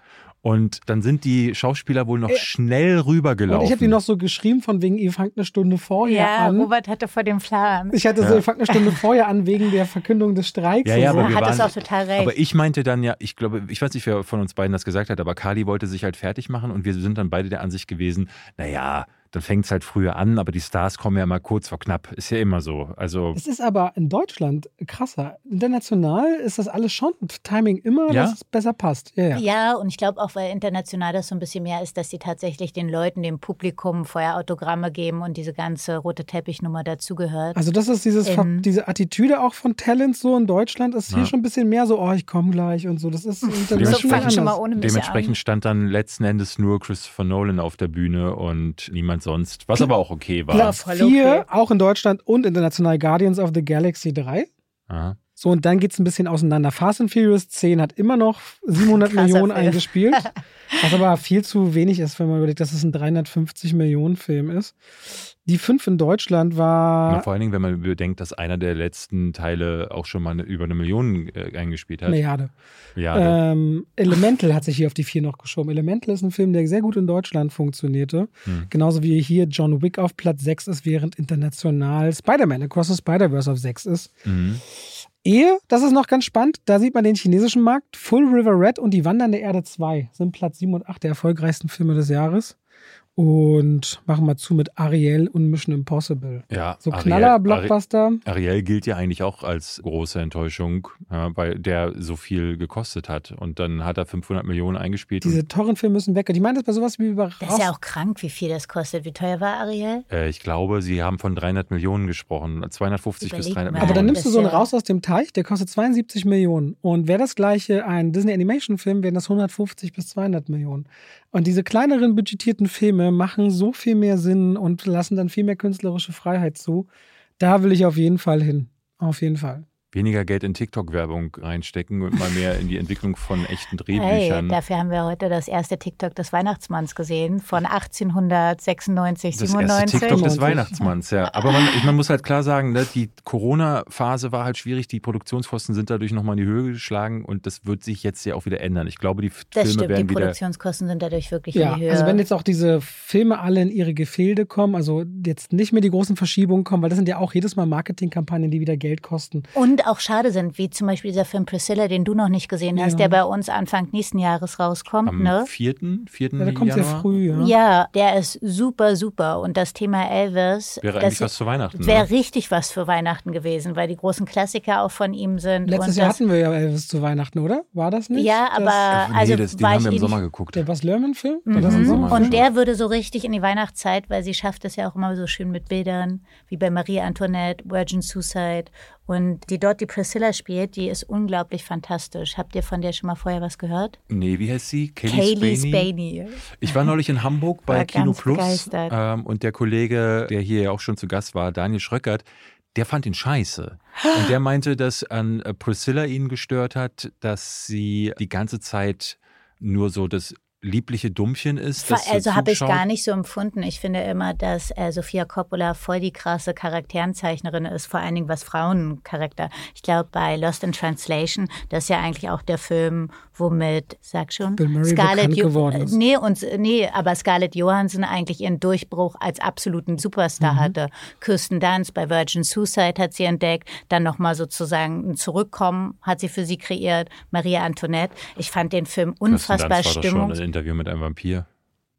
B: Und dann sind die Schauspieler wohl noch
A: Äh,
B: schnell rübergelaufen.
A: Und ich habe die noch so geschrieben, von wegen, ihr fangt eine Stunde vorher
C: Ja,
A: an.
C: Robert hatte vor dem Plan.
A: Ich hatte so,
B: Ja.
A: ihr fangt eine Stunde vorher an wegen der Verkündung des Streiks.
B: Ja, ja,
A: so.
B: aber wir
C: hat es
B: waren-
C: auch total recht.
B: Aber ich meinte dann ja, ich glaube, ich weiß nicht, wer von uns beiden das gesagt hat, aber Kali wollte sich halt fertig machen und wir sind dann beide der Ansicht gewesen, naja, dann fängt es halt früher an, aber die Stars kommen ja mal kurz vor knapp. Ist ja immer so. Also,
A: Es ist aber in Deutschland krasser. International ist das alles schon Timing immer,
B: Ja?
A: dass es besser passt. Ja, ja.
C: Ja, und ich glaube auch, weil international das so ein bisschen mehr ist, dass sie tatsächlich den Leuten, dem Publikum vorher Autogramme geben und diese ganze rote Teppichnummer dazugehört.
A: Also das ist dieses, Ver-
C: Ähm.
A: diese Attitüde auch von Talents so in Deutschland ist hier
B: Ja.
A: schon ein bisschen mehr so, oh, ich komme gleich und so. Das ist
C: so
A: international
C: fangen schon mal ohne mich
B: dementsprechend
C: an.
B: stand dann letzten Endes nur Christopher Nolan auf der Bühne und niemand sonst, was aber auch okay war.
A: Platz
C: voll
A: 4,
C: okay.
A: auch in Deutschland und international Guardians of the Galaxy 3.
B: Aha.
A: So, und dann geht es ein bisschen auseinander. Fast and Furious 10 hat immer noch 700
C: Krasser
A: Millionen
C: Film.
A: eingespielt. Was aber viel zu wenig ist, wenn man überlegt, dass es ein 350 Millionen Film ist. Die 5 in Deutschland war
B: vor allen Dingen, wenn man bedenkt, dass einer der letzten Teile auch schon mal über eine Million äh, eingespielt hat.
A: Milliarde.
B: Ja,
A: Ähm, Elemental hat sich hier auf die 4 noch geschoben. Elemental ist ein Film, der sehr gut in Deutschland funktionierte.
B: Hm.
A: Genauso wie hier John Wick auf Platz 6 ist, während international Spider-Man Across the Spider-Verse auf 6 ist.
B: mhm.
A: Ehe, das ist noch ganz spannend, da sieht man den chinesischen Markt. Full River Red und Die Wandernde Erde 2 sind Platz 7 und 8 der erfolgreichsten Filme des Jahres. Und machen wir zu mit Ariel und Mission Impossible.
B: ja
A: So
B: Ariel-
A: Knaller,
B: Ari-
A: Blockbuster.
B: Ariel gilt ja eigentlich auch als große Enttäuschung, ja, weil der so viel gekostet hat. Und dann hat er 500 Millionen eingespielt.
A: Diese Torrentfilme müssen weg. Und ich meine das bei sowas wie über
C: Das ist ja auch krank, wie viel das kostet. Wie teuer war Ariel?
B: äh, ich glaube, sie haben von 300 Millionen gesprochen. 250 bis
C: Überleg
B: 300
C: mal.
A: Aber dann
B: Millionen.
A: nimmst du so einen raus aus dem Teich, der kostet 72 Millionen. Und wäre das gleiche ein Disney Animation Film, wären das 150 bis 200 Millionen. Und diese kleineren budgetierten Filme machen so viel mehr Sinn und lassen dann viel mehr künstlerische Freiheit zu. Da will ich auf jeden Fall hin. Auf jeden Fall.
B: Weniger Geld in TikTok-Werbung reinstecken und mal mehr in die Entwicklung von echten
C: Hey,
B: Drehbüchern.
C: dafür haben wir heute das erste TikTok des Weihnachtsmanns gesehen von 1896,
B: das
C: 97.
B: erste TikTok des
A: 97.
B: Weihnachtsmanns, ja. Aber man, man muss halt klar sagen, ne, die Corona-Phase war halt schwierig, die Produktionskosten sind dadurch nochmal in die Höhe geschlagen und das wird sich jetzt ja auch wieder ändern. Ich glaube, die F-
C: Das
B: Filme
C: stimmt, die
B: werden wieder.
C: Produktionskosten sind dadurch wirklich
A: Ja,
C: in die Höhe.
A: also wenn jetzt auch diese Filme alle in ihre Gefilde kommen, also jetzt nicht mehr die großen Verschiebungen kommen, weil das sind ja auch jedes Mal Marketingkampagnen, die wieder Geld kosten.
C: und auch schade sind, wie zum Beispiel dieser Film Priscilla, den du noch nicht gesehen hast,
A: Ja.
C: der bei uns Anfang nächsten Jahres rauskommt.
B: Am
C: ne?
B: 4. 4.
A: Ja, der kommt sehr
B: Januar
A: früh, ja.
C: Ja, der ist super, super. Und das Thema Elvis,
B: wäre
C: das
B: eigentlich was zu Weihnachten.
C: wäre
B: ne?
C: richtig was für Weihnachten gewesen, weil die großen Klassiker auch von ihm sind.
A: Letztes
C: und
A: Jahr
C: das,
A: hatten wir ja Elvis zu Weihnachten, oder? War das nicht?
C: Ja,
A: Das-
C: aber
B: Ach, nee,
C: also
B: das, den haben wir im
C: eh
B: Sommer geguckt.
A: Der Bas das im
C: Mhm.
A: Sommer?
C: Und der würde so richtig in die Weihnachtszeit, weil sie schafft es ja auch immer so schön mit Bildern, wie bei Marie Antoinette, Virgin Suicide. Und die dort die Priscilla spielt, die ist unglaublich fantastisch. Habt ihr von der schon mal vorher was gehört?
B: Nee, wie heißt sie?
C: Kaylee
B: Spaney?
C: Spaney.
B: Ich war neulich in Hamburg bei
C: War
B: Kino Plus ähm, und der Kollege, der hier ja auch schon zu Gast war, Daniel Schröckert, der fand ihn scheiße. Und der meinte, dass an äh, Priscilla ihn gestört hat, dass sie die ganze Zeit nur so das liebliche Dummchen ist. Das
C: also
B: so
C: habe ich gar nicht so empfunden. Ich finde immer, dass äh, Sofia Coppola voll die krasse Charakterenzeichnerin ist, vor allen Dingen was Frauencharakter. Ich glaube, bei Lost in Translation, das ist ja eigentlich auch der Film, womit, sag schon,
A: Bill Murray bekannt
C: Jo-
A: geworden ist.
C: Nee, und, nee, aber Scarlett Johansson eigentlich ihren Durchbruch als absoluten Superstar
A: Mhm.
C: hatte. Kirsten Dunst bei Virgin Suicide hat sie entdeckt, dann nochmal sozusagen ein Zurückkommen hat sie für sie kreiert, Maria Antoinette. Ich fand den Film
B: Kirsten
C: unfassbar
B: Dunst war doch schon ein Interview mit einem Vampir.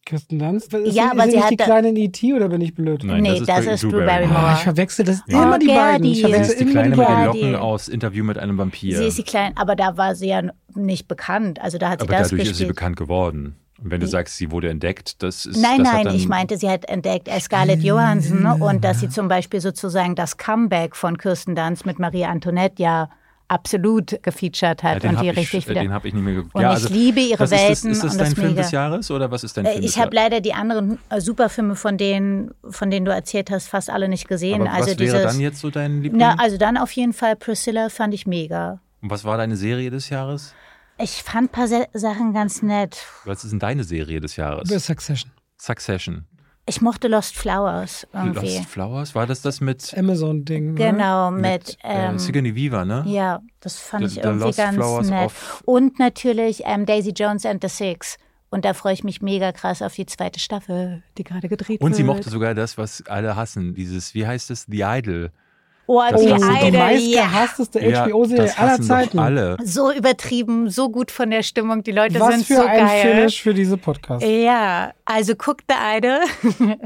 A: Kirsten Dunst? Ist
C: Ja,
A: sie,
C: aber
A: ist
C: sie
A: nicht
C: hat
A: die
C: da-
A: Kleine in E.T. oder bin ich blöd?
B: Nein,
C: Nee,
B: das ist,
C: das
B: Drew Barrymore.
A: Ah, ich verwechsel das
C: Ja.
A: immer die
C: Oh,
A: beiden. Ich.
B: Sie
A: verwechsel
B: ist die
A: immer
B: Kleine
A: die
B: mit den. Locken aus Interview mit einem Vampir.
C: Sie ist die Kleine, aber da war sie ja nicht bekannt. Also da hat sie
B: Aber
C: das
B: dadurch ist sie
C: gespielt.
B: bekannt geworden. Und wenn du sagst, sie wurde entdeckt, das ist.
C: Nein,
B: das hat
C: nein,
B: dann,
C: ich meinte, sie hat entdeckt äh, Scarlett Johansson ne? und dass sie zum Beispiel sozusagen das Comeback von Kirsten Dunst mit Marie Antoinette ja absolut gefeatured
B: Ja,
C: hat
B: den
C: und
B: habe
C: die
B: ich,
C: richtig
B: äh,
C: wieder.
B: den hab ich nicht mehr geguckt.
C: Und
B: ja,
C: ich
B: also,
C: liebe ihre
B: was ist das,
C: Welten
B: ist das
C: und
B: dein
C: das
B: Film
C: mega.
B: des Jahres oder was ist dein
C: Äh,
B: Film
C: Ich habe leider die anderen äh, Superfilme von denen, von denen du erzählt hast, fast alle nicht gesehen.
B: Aber
C: also
B: was wäre
C: dieses,
B: dann jetzt so dein Liebling?
C: na, also dann auf jeden Fall Priscilla fand ich mega.
B: Und was war deine Serie des Jahres?
C: Ich fand ein paar Se Sachen ganz nett.
B: Was ist denn deine Serie des Jahres?
A: The Succession.
B: Succession.
C: Ich mochte Lost Flowers irgendwie.
B: Lost Flowers? War das das mit
A: Amazon-Ding. Ne?
C: Genau, mit,
B: mit
C: ähm,
B: äh, Sigourney Weaver, ne?
C: Ja, das fand
B: The-
C: ich irgendwie
B: Lost
C: ganz
B: Flowers
C: nett. Und natürlich ähm, Daisy Jones and the Six. Und da freue ich mich mega krass auf die zweite Staffel, die gerade gedreht
B: Und
C: wird.
B: sie mochte sogar das, was alle hassen, dieses, wie heißt es, The Idol.
C: Oh,
B: das
C: die
B: hassen
A: die meistgehassteste
B: Ja,
A: HBO-Serie aller Zeiten.
B: alle.
C: So übertrieben, so gut von der Stimmung. Die Leute
A: Was
C: sind
A: für
C: so
A: ein
C: geil.
A: Finish für diese Podcast.
C: Ja, also guckt The Idol.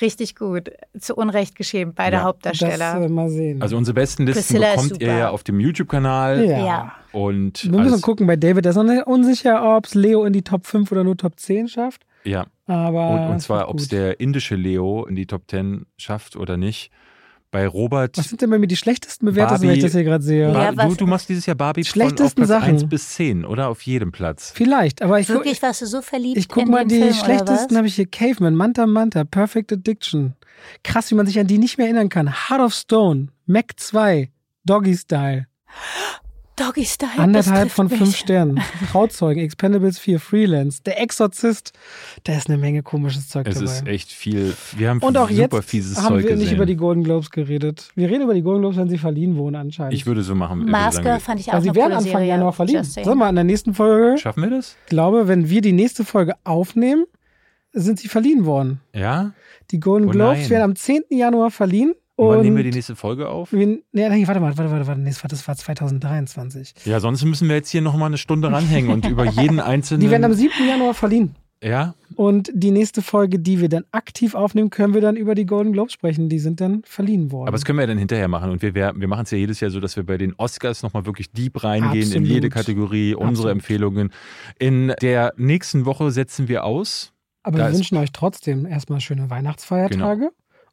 C: Richtig gut. Zu Unrecht geschehen, beide
B: Ja.
C: Hauptdarsteller.
A: Das äh, mal sehen.
B: Also unsere besten Listen
C: Priscilla ist
B: bekommt ihr ja auf dem YouTube-Kanal.
A: ja.
C: ja.
B: Und
A: Wir müssen gucken bei David. Der ist noch unsicher, ob es Leo in die Top 5 oder nur Top 10 schafft.
B: ja.
A: Aber
B: Und, und zwar, ob es der indische Leo in die Top 10 schafft oder nicht. Bei Robert.
A: Was sind denn bei mir die schlechtesten Bewertungen, wenn ich das hier gerade sehe?
C: Ja,
B: du, du machst dieses Jahr Barbie von auf
A: Schlechtesten
B: Platz
A: Sachen.
B: 1 bis 10, oder? Auf jedem Platz.
A: Vielleicht, aber ich guck,
C: Wirklich warst du so verliebt
A: ich guck
C: in
A: mal,
C: den
A: die
C: Film,
A: schlechtesten habe ich hier. Caveman, Manta Manta, Perfect Addiction. Krass, wie man sich an die nicht mehr erinnern kann. Heart of Stone, Mac 2, Doggy Style.
C: Doggy Style.
A: Anderthalb von
C: mich.
A: fünf Sternen. Trauzeugen, Expendables 4, Freelance, Der Exorzist. Da ist eine Menge komisches Zeug
B: Es
A: dabei.
B: ist echt viel. Wir haben
A: Und auch
B: super
A: jetzt
B: fieses
A: haben
B: Zeug
A: wir nicht
B: gesehen.
A: über die Golden Globes geredet. Wir reden über die Golden Globes, wenn sie verliehen wurden anscheinend.
B: ich würde so machen. ich würde
C: Maske
B: sagen,
C: fand ich auch
A: also sie werden Anfang
C: Serie.
A: Januar verliehen. Sag mal, in der nächsten Folge, ich
B: Schaffen wir das?
A: glaube, wenn wir die nächste Folge aufnehmen, sind sie verliehen worden.
B: Ja?
A: Die Golden
B: Oh
A: Globes werden am 10. Januar verliehen.
B: Und wann nehmen wir die nächste Folge auf?
A: wir, nee, warte mal, warte, warte, warte, nee, das war, das war 2023.
B: Ja, sonst müssen wir jetzt hier nochmal eine Stunde ranhängen und über jeden einzelnen.
A: Die werden am 7. Januar verliehen.
B: ja?
A: Und die nächste Folge, die wir dann aktiv aufnehmen, können wir dann über die Golden Globes sprechen. Die sind dann verliehen worden.
B: Aber das können wir ja dann hinterher machen. Und wir, wir, wir machen es ja jedes Jahr so, dass wir bei den Oscars nochmal wirklich deep reingehen in
A: Absolut.
B: jede Kategorie, unsere
A: Absolut.
B: Empfehlungen. In der nächsten Woche setzen wir aus.
A: Aber
B: Da
A: wir wünschen euch trotzdem erstmal schöne Weihnachtsfeiertage.
B: Genau.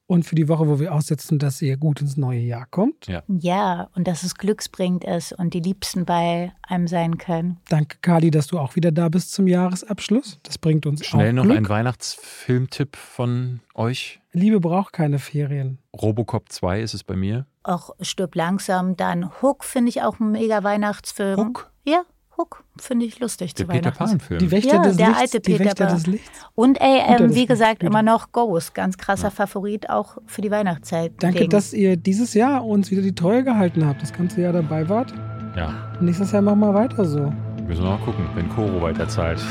A: Und für die Woche, wo wir aussetzen, dass ihr gut ins neue Jahr kommt.
B: Ja.
C: Ja, und dass es glücksbringend ist und die Liebsten bei einem sein können.
A: Danke, Kali, dass du auch wieder da bist zum Jahresabschluss. Das bringt uns
B: Schnell
A: auch
B: noch
A: Glück.
B: ein Weihnachtsfilmtipp von euch.
A: Liebe braucht keine Ferien.
B: Robocop 2 ist es bei mir.
C: Auch Stirb langsam. Dann Hook finde ich auch ein mega Weihnachtsfilm.
B: Hook?
C: Ja, Hook finde ich lustig
B: Der
C: zu
B: Peter
C: Weihnachten.
B: Pan-Film.
A: Die Wächter
C: Ja,
A: des
C: der
A: Lichts.
C: alte
A: die
C: Peter
A: Wächter
C: Pan.
A: des Lichts.
C: Und ey, ähm, wie gesagt, immer noch Ghost. Ganz krasser Favorit auch für die Weihnachtszeit.
A: Danke, dass ihr dieses Jahr uns wieder die Treue gehalten habt. Das ganze Jahr dabei wart.
B: Ja,
A: Nächstes Jahr machen wir weiter so.
B: müssen wir mal gucken, wenn Koro weiterzahlt.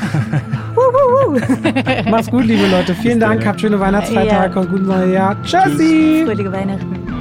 A: Macht's gut, liebe Leute. Vielen Dank. Habt schöne Weihnachtsfeiertage.
C: Ja.
A: Kommt gut ins neue Jahr. Tschüssi.
C: Fröhliche Weihnachten.